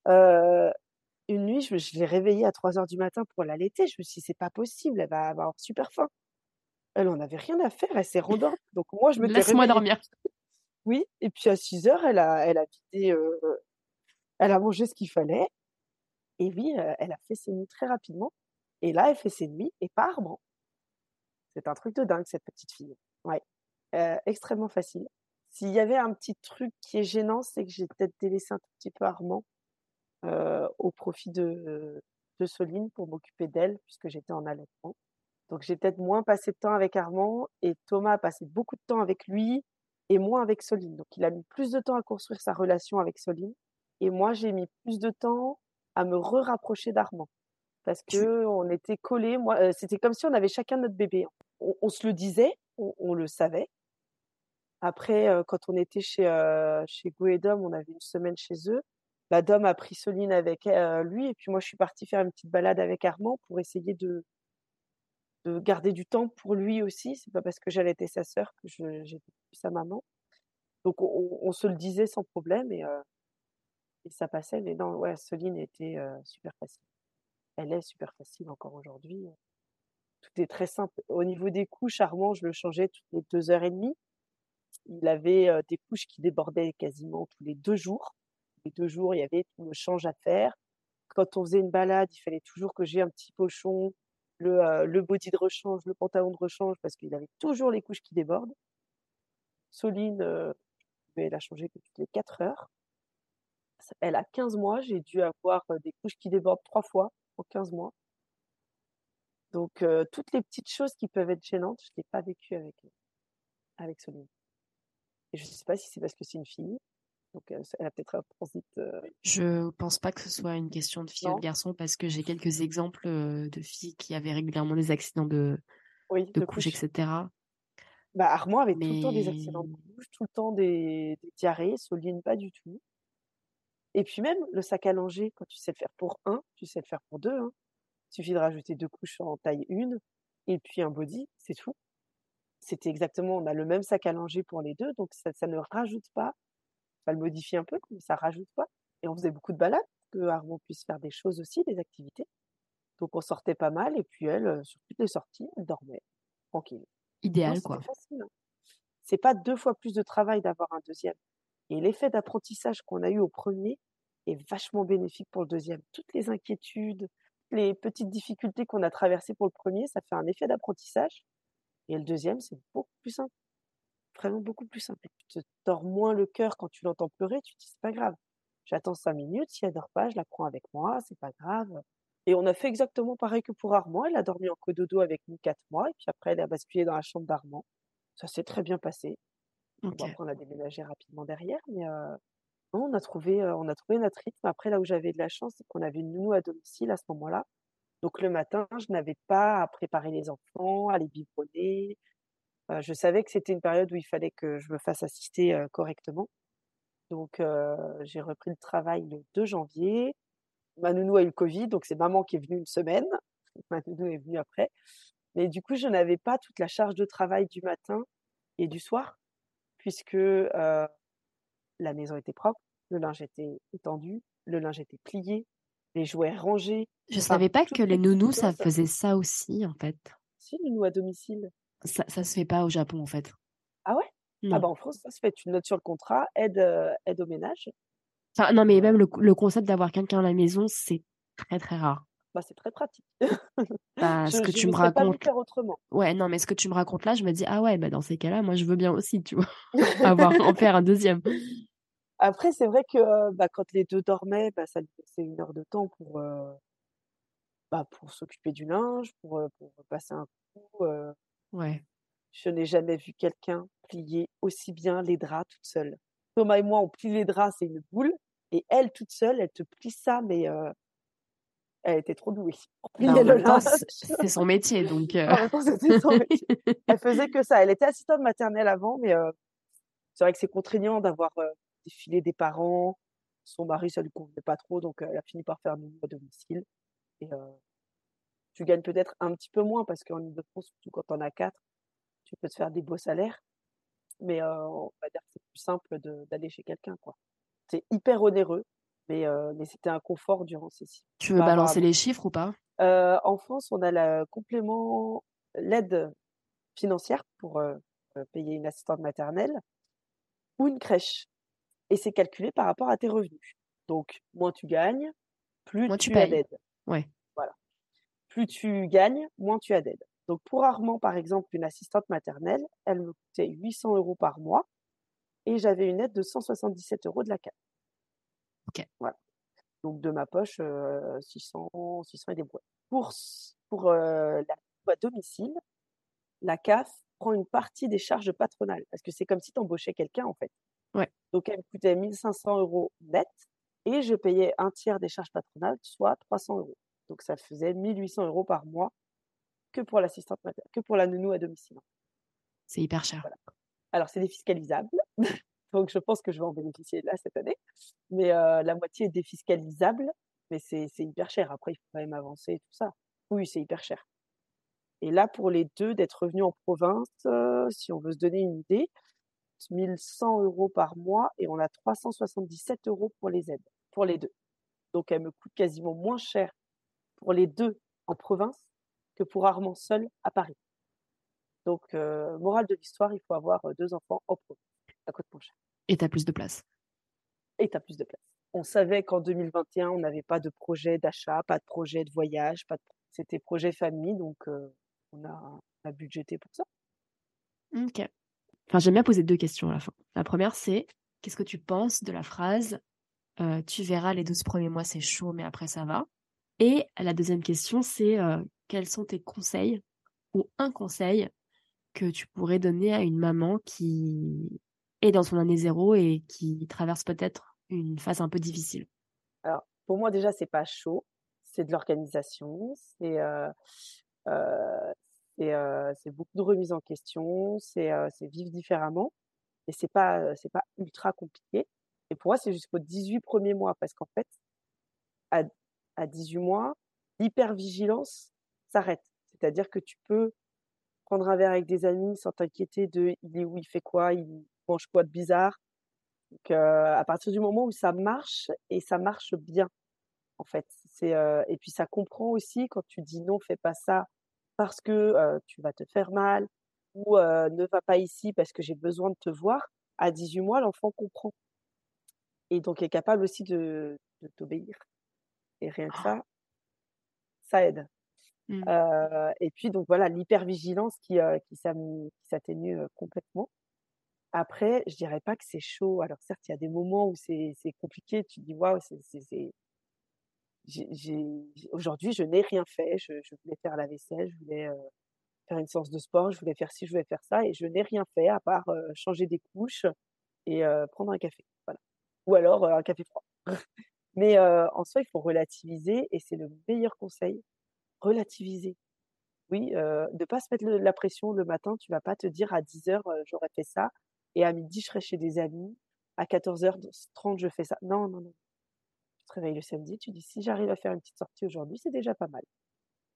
une nuit, je, l'ai réveillée à 3 heures du matin pour l'allaiter. Je me suis dit, c'est pas possible, elle va avoir super faim. Elle en avait rien à faire, elle s'est rendormie. Donc moi, je me Laisse-moi dormir. Oui, et puis à 6 heures, elle a, elle a vidé, elle a mangé ce qu'il fallait. Et oui, elle a fait ses nuits très rapidement. Et là, elle fait ses nuits et pas Armand. C'est un truc de dingue, cette petite fille. Ouais. extrêmement facile. S'il y avait un petit truc qui est gênant, c'est que j'ai peut-être délaissé un tout petit peu Armand au profit de, de Soline pour m'occuper d'elle puisque j'étais en allaitement. Donc j'ai peut-être moins passé de temps avec Armand et Thomas a passé beaucoup de temps avec lui et moins avec Soline. Donc il a mis plus de temps à construire sa relation avec Soline et moi j'ai mis plus de temps à me re-rapprocher d'Armand parce que on était collés. Moi, c'était comme si on avait chacun notre bébé. On, se le disait, on, le savait. Après, quand on était chez chez Goedom, on avait une semaine chez eux bah, Dom a pris Soline avec lui et puis moi je suis partie faire une petite balade avec Armand pour essayer de, de garder du temps pour lui aussi. C'est pas parce que j'allais être sa sœur que j'étais sa maman. Donc on, se le disait sans problème et, et ça passait. Mais non, ouais, Soline était super facile. Elle est super facile encore aujourd'hui. Tout est très simple. Au niveau des couches, Armand, je le changeais toutes les deux heures et demie. il avait euh, des couches qui débordaient quasiment tous les deux jours. Deux jours, il y avait tout le change à faire. Quand on faisait une balade, il fallait toujours que j'ai un petit pochon, le, euh, body de rechange, le pantalon de rechange, parce qu'il avait toujours les couches qui débordent. Soline, euh, elle a changé que toutes les 4 heures. Elle a 15 mois, j'ai dû avoir euh, des couches qui débordent trois fois en 15 mois. Donc, euh, toutes les petites choses qui peuvent être gênantes, je ne l'ai pas vécu avec, avec Soline. Et je ne sais pas si c'est parce que c'est une fille. Donc, euh, elle a peut-être un transit. euh, Je pense pas que ce soit une question de fille ou de garçon parce que j'ai quelques exemples euh, de filles qui avaient régulièrement des accidents de, oui, de de etc. Bah, Armand avait tout le temps des accidents de couches, tout le temps des, des diarrhées, Soline pas du tout. Et puis même le sac à langer, quand tu sais le faire pour un, tu sais le faire pour deux. Hein. Il suffit de rajouter deux couches en taille une et puis un body, c'est tout. C'était exactement, on a le même sac à langer pour les deux, donc ça, ça ne rajoute pas, ça le modifie un peu, mais ça rajoute pas. Et on faisait beaucoup de balades, que Armand puisse faire des choses aussi, des activités. Donc on sortait pas mal, et puis elle, euh, sur toutes les sorties, elle dormait, tranquille. Non, Idéal, c'était quoi. facile. hein. C'est pas deux fois plus de travail d'avoir un deuxième. Et l'effet d'apprentissage qu'on a eu au premier est vachement bénéfique pour le deuxième. Toutes les inquiétudes, les petites difficultés qu'on a traversées pour le premier, ça fait un effet d'apprentissage. Et le deuxième, c'est beaucoup plus simple. Vraiment beaucoup plus simple. Tu te tords moins le cœur quand tu l'entends pleurer, tu te dis, c'est pas grave. J'attends cinq minutes, si elle dort pas, je la prends avec moi, c'est pas grave. Et on a fait exactement pareil que pour Armand. Elle a dormi en cododo avec nous quatre mois, et puis après, elle a basculé dans la chambre d'Armand. Ça s'est très bien passé. Bon, Ok. après, on a déménagé rapidement derrière, mais euh, non, on a trouvé, euh, on a trouvé notre rythme. Après, là où j'avais de la chance, c'est qu'on avait une nounou à domicile à ce moment-là. Donc le matin, je n'avais pas à préparer les enfants, à les biberonner. Je savais que c'était une période où il fallait que je me fasse assister correctement. Donc j'ai repris le travail le 2 janvier. Ma nounou a eu le Covid, donc c'est maman qui est venue une semaine. Ma nounou est venue après. Mais du coup, je n'avais pas toute la charge de travail du matin et du soir, puisque euh, la maison était propre, le linge était étendu, le linge était plié, les jouets rangés. Je Enfin, savais pas que les nounous, ça faisait ça aussi, en fait. Si, nounou à domicile. Ça, ça se fait pas au Japon, en fait. Ah ouais? Non. Ah bah en France, ça se fait. Tu notes sur le contrat, aide, euh, aide au ménage. Enfin, non, mais même le, le concept d'avoir quelqu'un à la maison, c'est très, très rare. bah c'est très pratique. Bah, Je ce que je tu me pas racontes. faire autrement. Ouais, non, mais ce que tu me racontes là, je me dis, ah ouais, bah dans ces cas-là, moi, je veux bien aussi, tu vois, avoir, en faire un deuxième. Après, c'est vrai que euh, bah, quand les deux dormaient, bah, ça laissait une heure de temps pour, euh, bah, pour s'occuper du linge, pour, pour passer un coup. euh. Ouais. Je n'ai jamais vu quelqu'un plier aussi bien les draps toute seule. Thomas et moi, on plie les draps, c'est une boule. Et elle, toute seule, elle te plie ça, mais euh, elle était trop douée Bah, c'est son métier, donc. euh, En même temps, c'était son métier. Elle faisait que ça. Elle était assistante maternelle avant, mais euh, c'est vrai que c'est contraignant d'avoir défilé des parents. Son mari, ça lui convenait pas trop, donc elle a fini par faire nounou à domicile. Et tu gagnes peut-être un petit peu moins parce qu'en Ile-de-France, surtout quand on a quatre, tu peux te faire des beaux salaires. Mais euh, on va dire que c'est plus simple d'aller chez quelqu'un, quoi. C'est hyper onéreux, mais, euh, mais c'était un confort durant ces six Tu veux balancer les chiffres ou pas? euh, en France, on a le complément, l'aide financière pour payer une assistante maternelle ou une crèche. Et c'est calculé par rapport à tes revenus. Donc, moins tu gagnes, plus Moins tu tu as payes. d'aide. Ouais. Plus tu gagnes, moins tu as d'aide. Donc, pour Armand, par exemple, une assistante maternelle, elle me coûtait 800 euros par mois et j'avais une aide de 177 euros de la CAF. Ok. Voilà. Donc, de ma poche, euh, 600, 600 et des brouettes. Pour, pour euh, la à domicile, la CAF prend une partie des charges patronales parce que c'est comme si tu embauchais quelqu'un en fait. Ouais. Donc elle me coûtait 1500 euros net et je payais un tiers des charges patronales, soit 300 euros. Donc ça faisait 1800 euros par mois que pour l'assistante que pour la nounou à domicile. C'est hyper cher. Alors c'est défiscalisable, donc je pense que je vais en bénéficier là cette année, mais euh, la moitié est défiscalisable, mais c'est hyper cher. Après il faut quand même avancer et tout ça. Oui, c'est hyper cher. Et là, pour les deux, d'être revenus en province, euh, si on veut se donner une idée, 1100 euros par mois et on a 377 euros pour les aides, pour les deux. Donc, elle me coûte quasiment moins cher pour les deux en province que pour Armand seul à Paris. Donc, euh, morale de l'histoire, il faut avoir euh, deux enfants en province. moins cher. Et tu as plus de place. Et tu as plus de place. On savait qu'en 2021, on n'avait pas de projet d'achat, pas de projet de voyage, pas de... c'était projet famille, donc euh, on, a, on a budgété pour ça. Ok. Enfin, j'aime bien poser deux questions à la fin. La première, c'est qu'est-ce que tu penses de la phrase euh, Tu verras, les 12 premiers mois, c'est chaud, mais après, ça va. Et la deuxième question, c'est euh, quels sont tes conseils ou un conseil que tu pourrais donner à une maman qui est dans son année zéro et qui traverse peut-être une phase un peu difficile? Alors, pour moi, déjà, c'est pas chaud. C'est de l'organisation. C'est euh, euh, c'est beaucoup de remise en question. C'est vivre différemment. Et c'est pas pas ultra compliqué. Et pour moi, c'est jusqu'aux 18 premiers mois parce qu'en fait, à, à 18 mois, l'hypervigilance s'arrête. C'est-à-dire que tu peux prendre un verre avec des amis sans t'inquiéter de il est où, il fait quoi, il mange quoi de bizarre. Donc, euh, à partir du moment où ça marche et ça marche bien, en fait. C'est euh, et puis ça comprend aussi quand tu dis non, fais pas ça parce que euh, tu vas te faire mal ou ne va pas ici parce que j'ai besoin de te voir. À 18 mois, l'enfant comprend et donc est capable aussi de, de t'obéir. Et rien que ça, ça aide. Mmh. et puis donc voilà l'hypervigilance qui, qui s'atténue complètement. Après, je dirais pas que c'est chaud. Alors certes, il y a des moments où c'est compliqué. Tu te dis waouh, c'est aujourd'hui je n'ai rien fait. Je, je, voulais faire la vaisselle, je voulais faire une séance de sport, je voulais faire ci, je voulais faire ça, et je n'ai rien fait à part changer des couches et prendre un café. Voilà. Ou alors un café froid. Mais en soi, il faut relativiser, et c'est le meilleur conseil. Relativiser. Oui, euh, de pas se mettre la pression le matin. Tu vas pas te dire à 10 heures j'aurais fait ça et à midi, je serai chez des amis. À 14h30, je fais ça. Non, non, non. Tu te réveilles le samedi, tu dis si j'arrive à faire une petite sortie aujourd'hui, c'est déjà pas mal.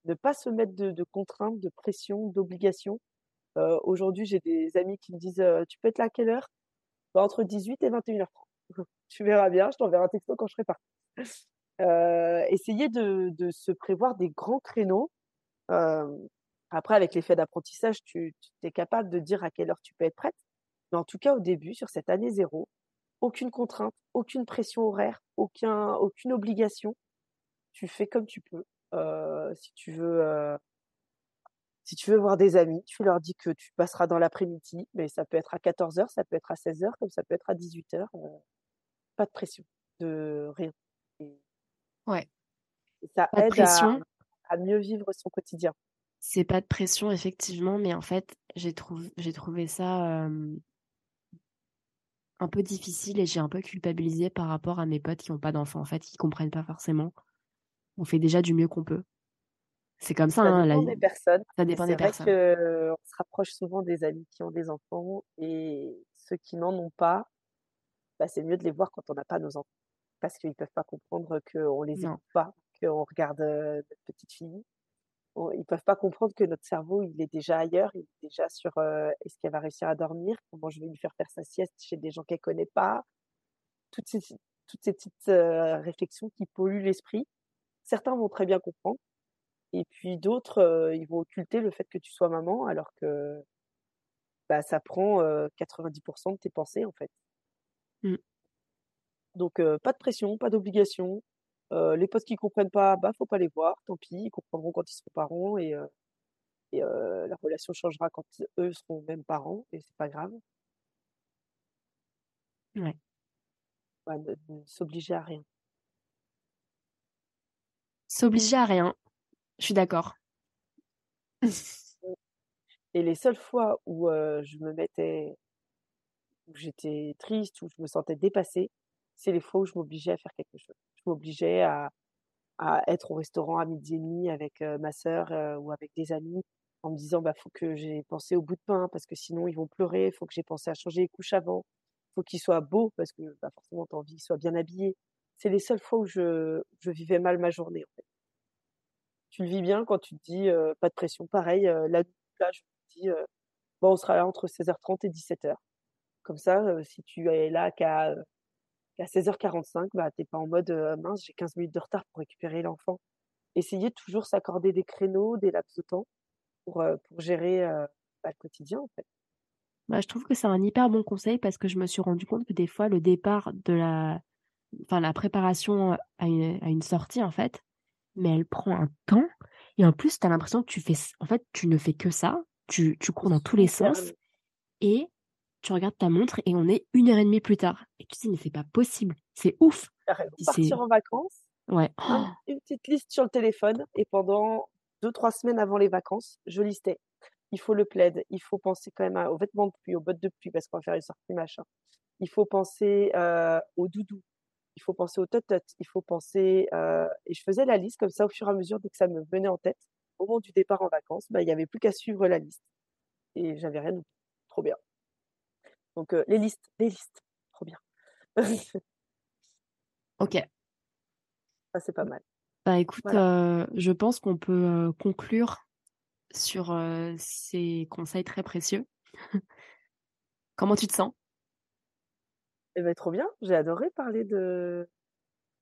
Ne pas se mettre de, contraintes, de pression, d'obligations. Euh, aujourd'hui, j'ai des amis qui me disent euh, Tu peux être là à quelle heure? Bah, Entre 18 et 21h30. tu verras bien, je t'enverrai un texto quand je serai partie. Euh, essayez de, de, se prévoir des grands créneaux. après, avec l'effet d'apprentissage, tu, es capable de dire à quelle heure tu peux être prête. Mais en tout cas, au début, sur cette année zéro, aucune contrainte, aucune pression horaire, aucun, aucune obligation. Tu fais comme tu peux. Euh, si tu veux, euh, si tu veux voir des amis, tu leur dis que tu passeras dans l'après-midi, mais ça peut être à 14h, ça peut être à 16h, comme ça peut être à 18h. Euh, pas de pression, de rien. ouais. ça aide à, à mieux vivre son quotidien. C'est pas de pression, effectivement, mais en fait, j'ai trouvé, ça un peu difficile et j'ai un peu culpabilisé par rapport à mes potes qui n'ont pas d'enfants, en fait, qui comprennent pas forcément. On fait déjà du mieux qu'on peut. C'est comme ça, ça hein, dépend des personnes. Ça dépend des vrai personnes. Que on se rapproche souvent des amis qui ont des enfants et ceux qui n'en ont pas, bah, c'est mieux de les voir quand on n'a pas nos enfants. Parce qu'ils ne peuvent pas comprendre qu'on les écoute pas, qu'on regarde euh, notre petite fille ils peuvent pas comprendre que notre cerveau, il est déjà ailleurs, il est déjà sur est-ce qu'elle va réussir à dormir, comment je vais lui faire faire sa sieste chez des gens qu'elle connaît pas, toutes ces, toutes ces petites réflexions qui polluent l'esprit. Certains vont très bien comprendre, et puis d'autres, ils vont occulter le fait que tu sois maman, alors que bah, ça prend 90% de tes pensées en fait. Mmh. Donc pas de pression, pas d'obligation, euh, les potes qui comprennent pas, bah faut pas les voir, tant pis, ils comprendront quand ils seront parents et, euh, et la relation changera quand eux seront même parents et c'est pas grave. Ouais. Ouais, ne, s'obliger à rien. S'obliger à rien. Je suis d'accord. Et les seules fois où je me mettais, où j'étais triste, où je me sentais dépassée, c'est les fois où je m'obligeais à faire quelque chose. Je m'obligeais à, être au restaurant à midi et demi avec ma sœur ou avec des amis en me disant bah faut que j'ai pensé au bout de pain parce que sinon ils vont pleurer, faut que j'ai pensé à changer les couches avant, faut qu'il soit beau parce que bah, forcément tu as envie qu'il soit bien habillé. C'est les seules fois où je, je vivais mal ma journée en fait. Tu le vis bien quand tu te dis pas de pression. Pareil, là, là je me dis bon on sera là entre 16h30 et 17h. Comme ça, si tu es là qu'à à 16h45, bah, t'es pas en mode mince, j'ai 15 minutes de retard pour récupérer l'enfant. Essayez toujours s'accorder des créneaux, des laps de temps pour, pour gérer bah, le quotidien en fait. Bah, je trouve que c'est un hyper bon conseil parce que je me suis rendu compte que des fois, le départ de la, enfin, la préparation à une, à une sortie, en fait, mais elle prend un temps. Et en plus, tu as l'impression que tu fais, en fait, tu ne fais que ça. Tu, tu cours dans tous les sens et tu regardes ta montre et on est une heure et demie plus tard. Et tu te dis, mais c'est pas possible. C'est ouf. Partir en vacances, Ouais. un- une petite liste sur le téléphone et pendant deux, trois semaines avant les vacances, je listais. Il faut le plaid, il faut penser quand même aux vêtements de pluie, aux bottes de pluie parce qu'on va faire une sortie machin. Il faut penser euh, au doudou, il faut penser au tot-tot, il faut penser... euh, Et je faisais la liste comme ça au fur et à mesure dès que ça me venait en tête. Au moment du départ en vacances, bah, il n'y avait plus qu'à suivre la liste. Et j'avais rien. Trop bien. Donc euh, les listes, les listes, trop bien. Ok. Ça, c'est pas mal. Bah écoute, Voilà. euh, je pense qu'on peut euh, conclure sur euh, ces conseils très précieux. Comment tu te sens? Eh ben, trop bien. J'ai adoré parler de,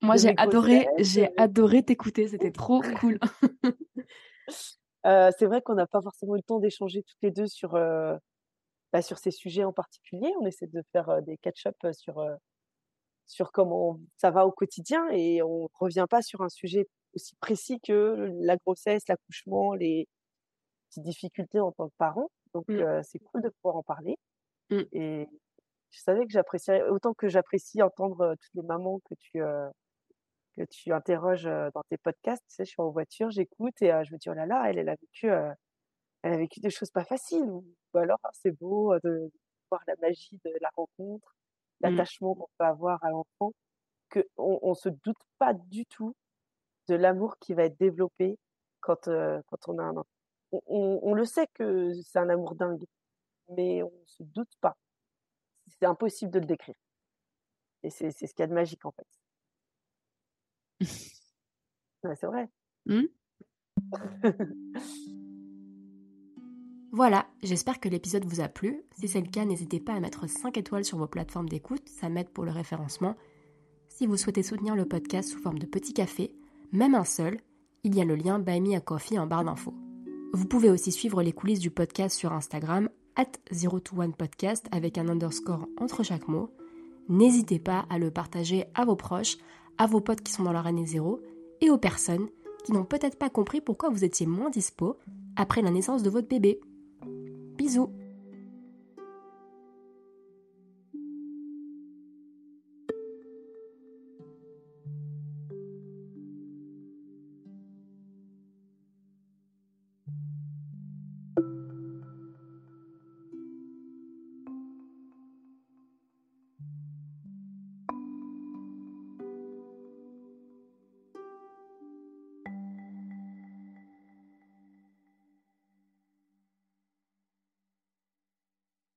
Moi, j'ai adoré, j'ai adoré t'écouter, c'était trop cool. Euh, c'est vrai qu'on n'a pas forcément eu le temps d'échanger toutes les deux sur, euh, bah, sur ces sujets en particulier. On essaie de faire des catch-up sur, sur comment ça va au quotidien et on revient pas sur un sujet aussi précis que la grossesse, l'accouchement, les petites difficultés en tant que parent. Donc, Mm. euh, c'est cool de pouvoir en parler. Mm. Et je savais que j'apprécierais, autant que j'apprécie entendre toutes les mamans que tu, euh, que tu interroges euh, dans tes podcasts. Tu sais, je suis en voiture, j'écoute et je me dis, oh là là, elle, elle a vécu, elle a vécu des choses pas faciles. Ou, ou alors, ah, c'est beau de voir la magie de la rencontre, Mm. l'attachement qu'on peut avoir à l'enfant, que on, se doute pas du tout de l'amour qui va être développé quand, euh, quand on a un enfant. On, on- on le sait que c'est un amour dingue, mais on se doute pas. C'est impossible de le décrire. Et c'est ce qu'il y a de magique, en fait. Ouais, c'est vrai. Hmm Voilà, j'espère que l'épisode vous a plu. Si c'est le cas, n'hésitez pas à mettre 5 étoiles sur vos plateformes d'écoute, ça m'aide pour le référencement. Si vous souhaitez soutenir le podcast sous forme de petit café, même un seul, il y a le lien Buy Me a Coffee en barre d'infos. Vous pouvez aussi suivre les coulisses du podcast sur Instagram, at 021podcast avec un underscore entre chaque mot. N'hésitez pas à le partager à vos proches, à vos potes qui sont dans leur année zéro et aux personnes qui n'ont peut-être pas compris pourquoi vous étiez moins dispo après la naissance de votre bébé. Bisous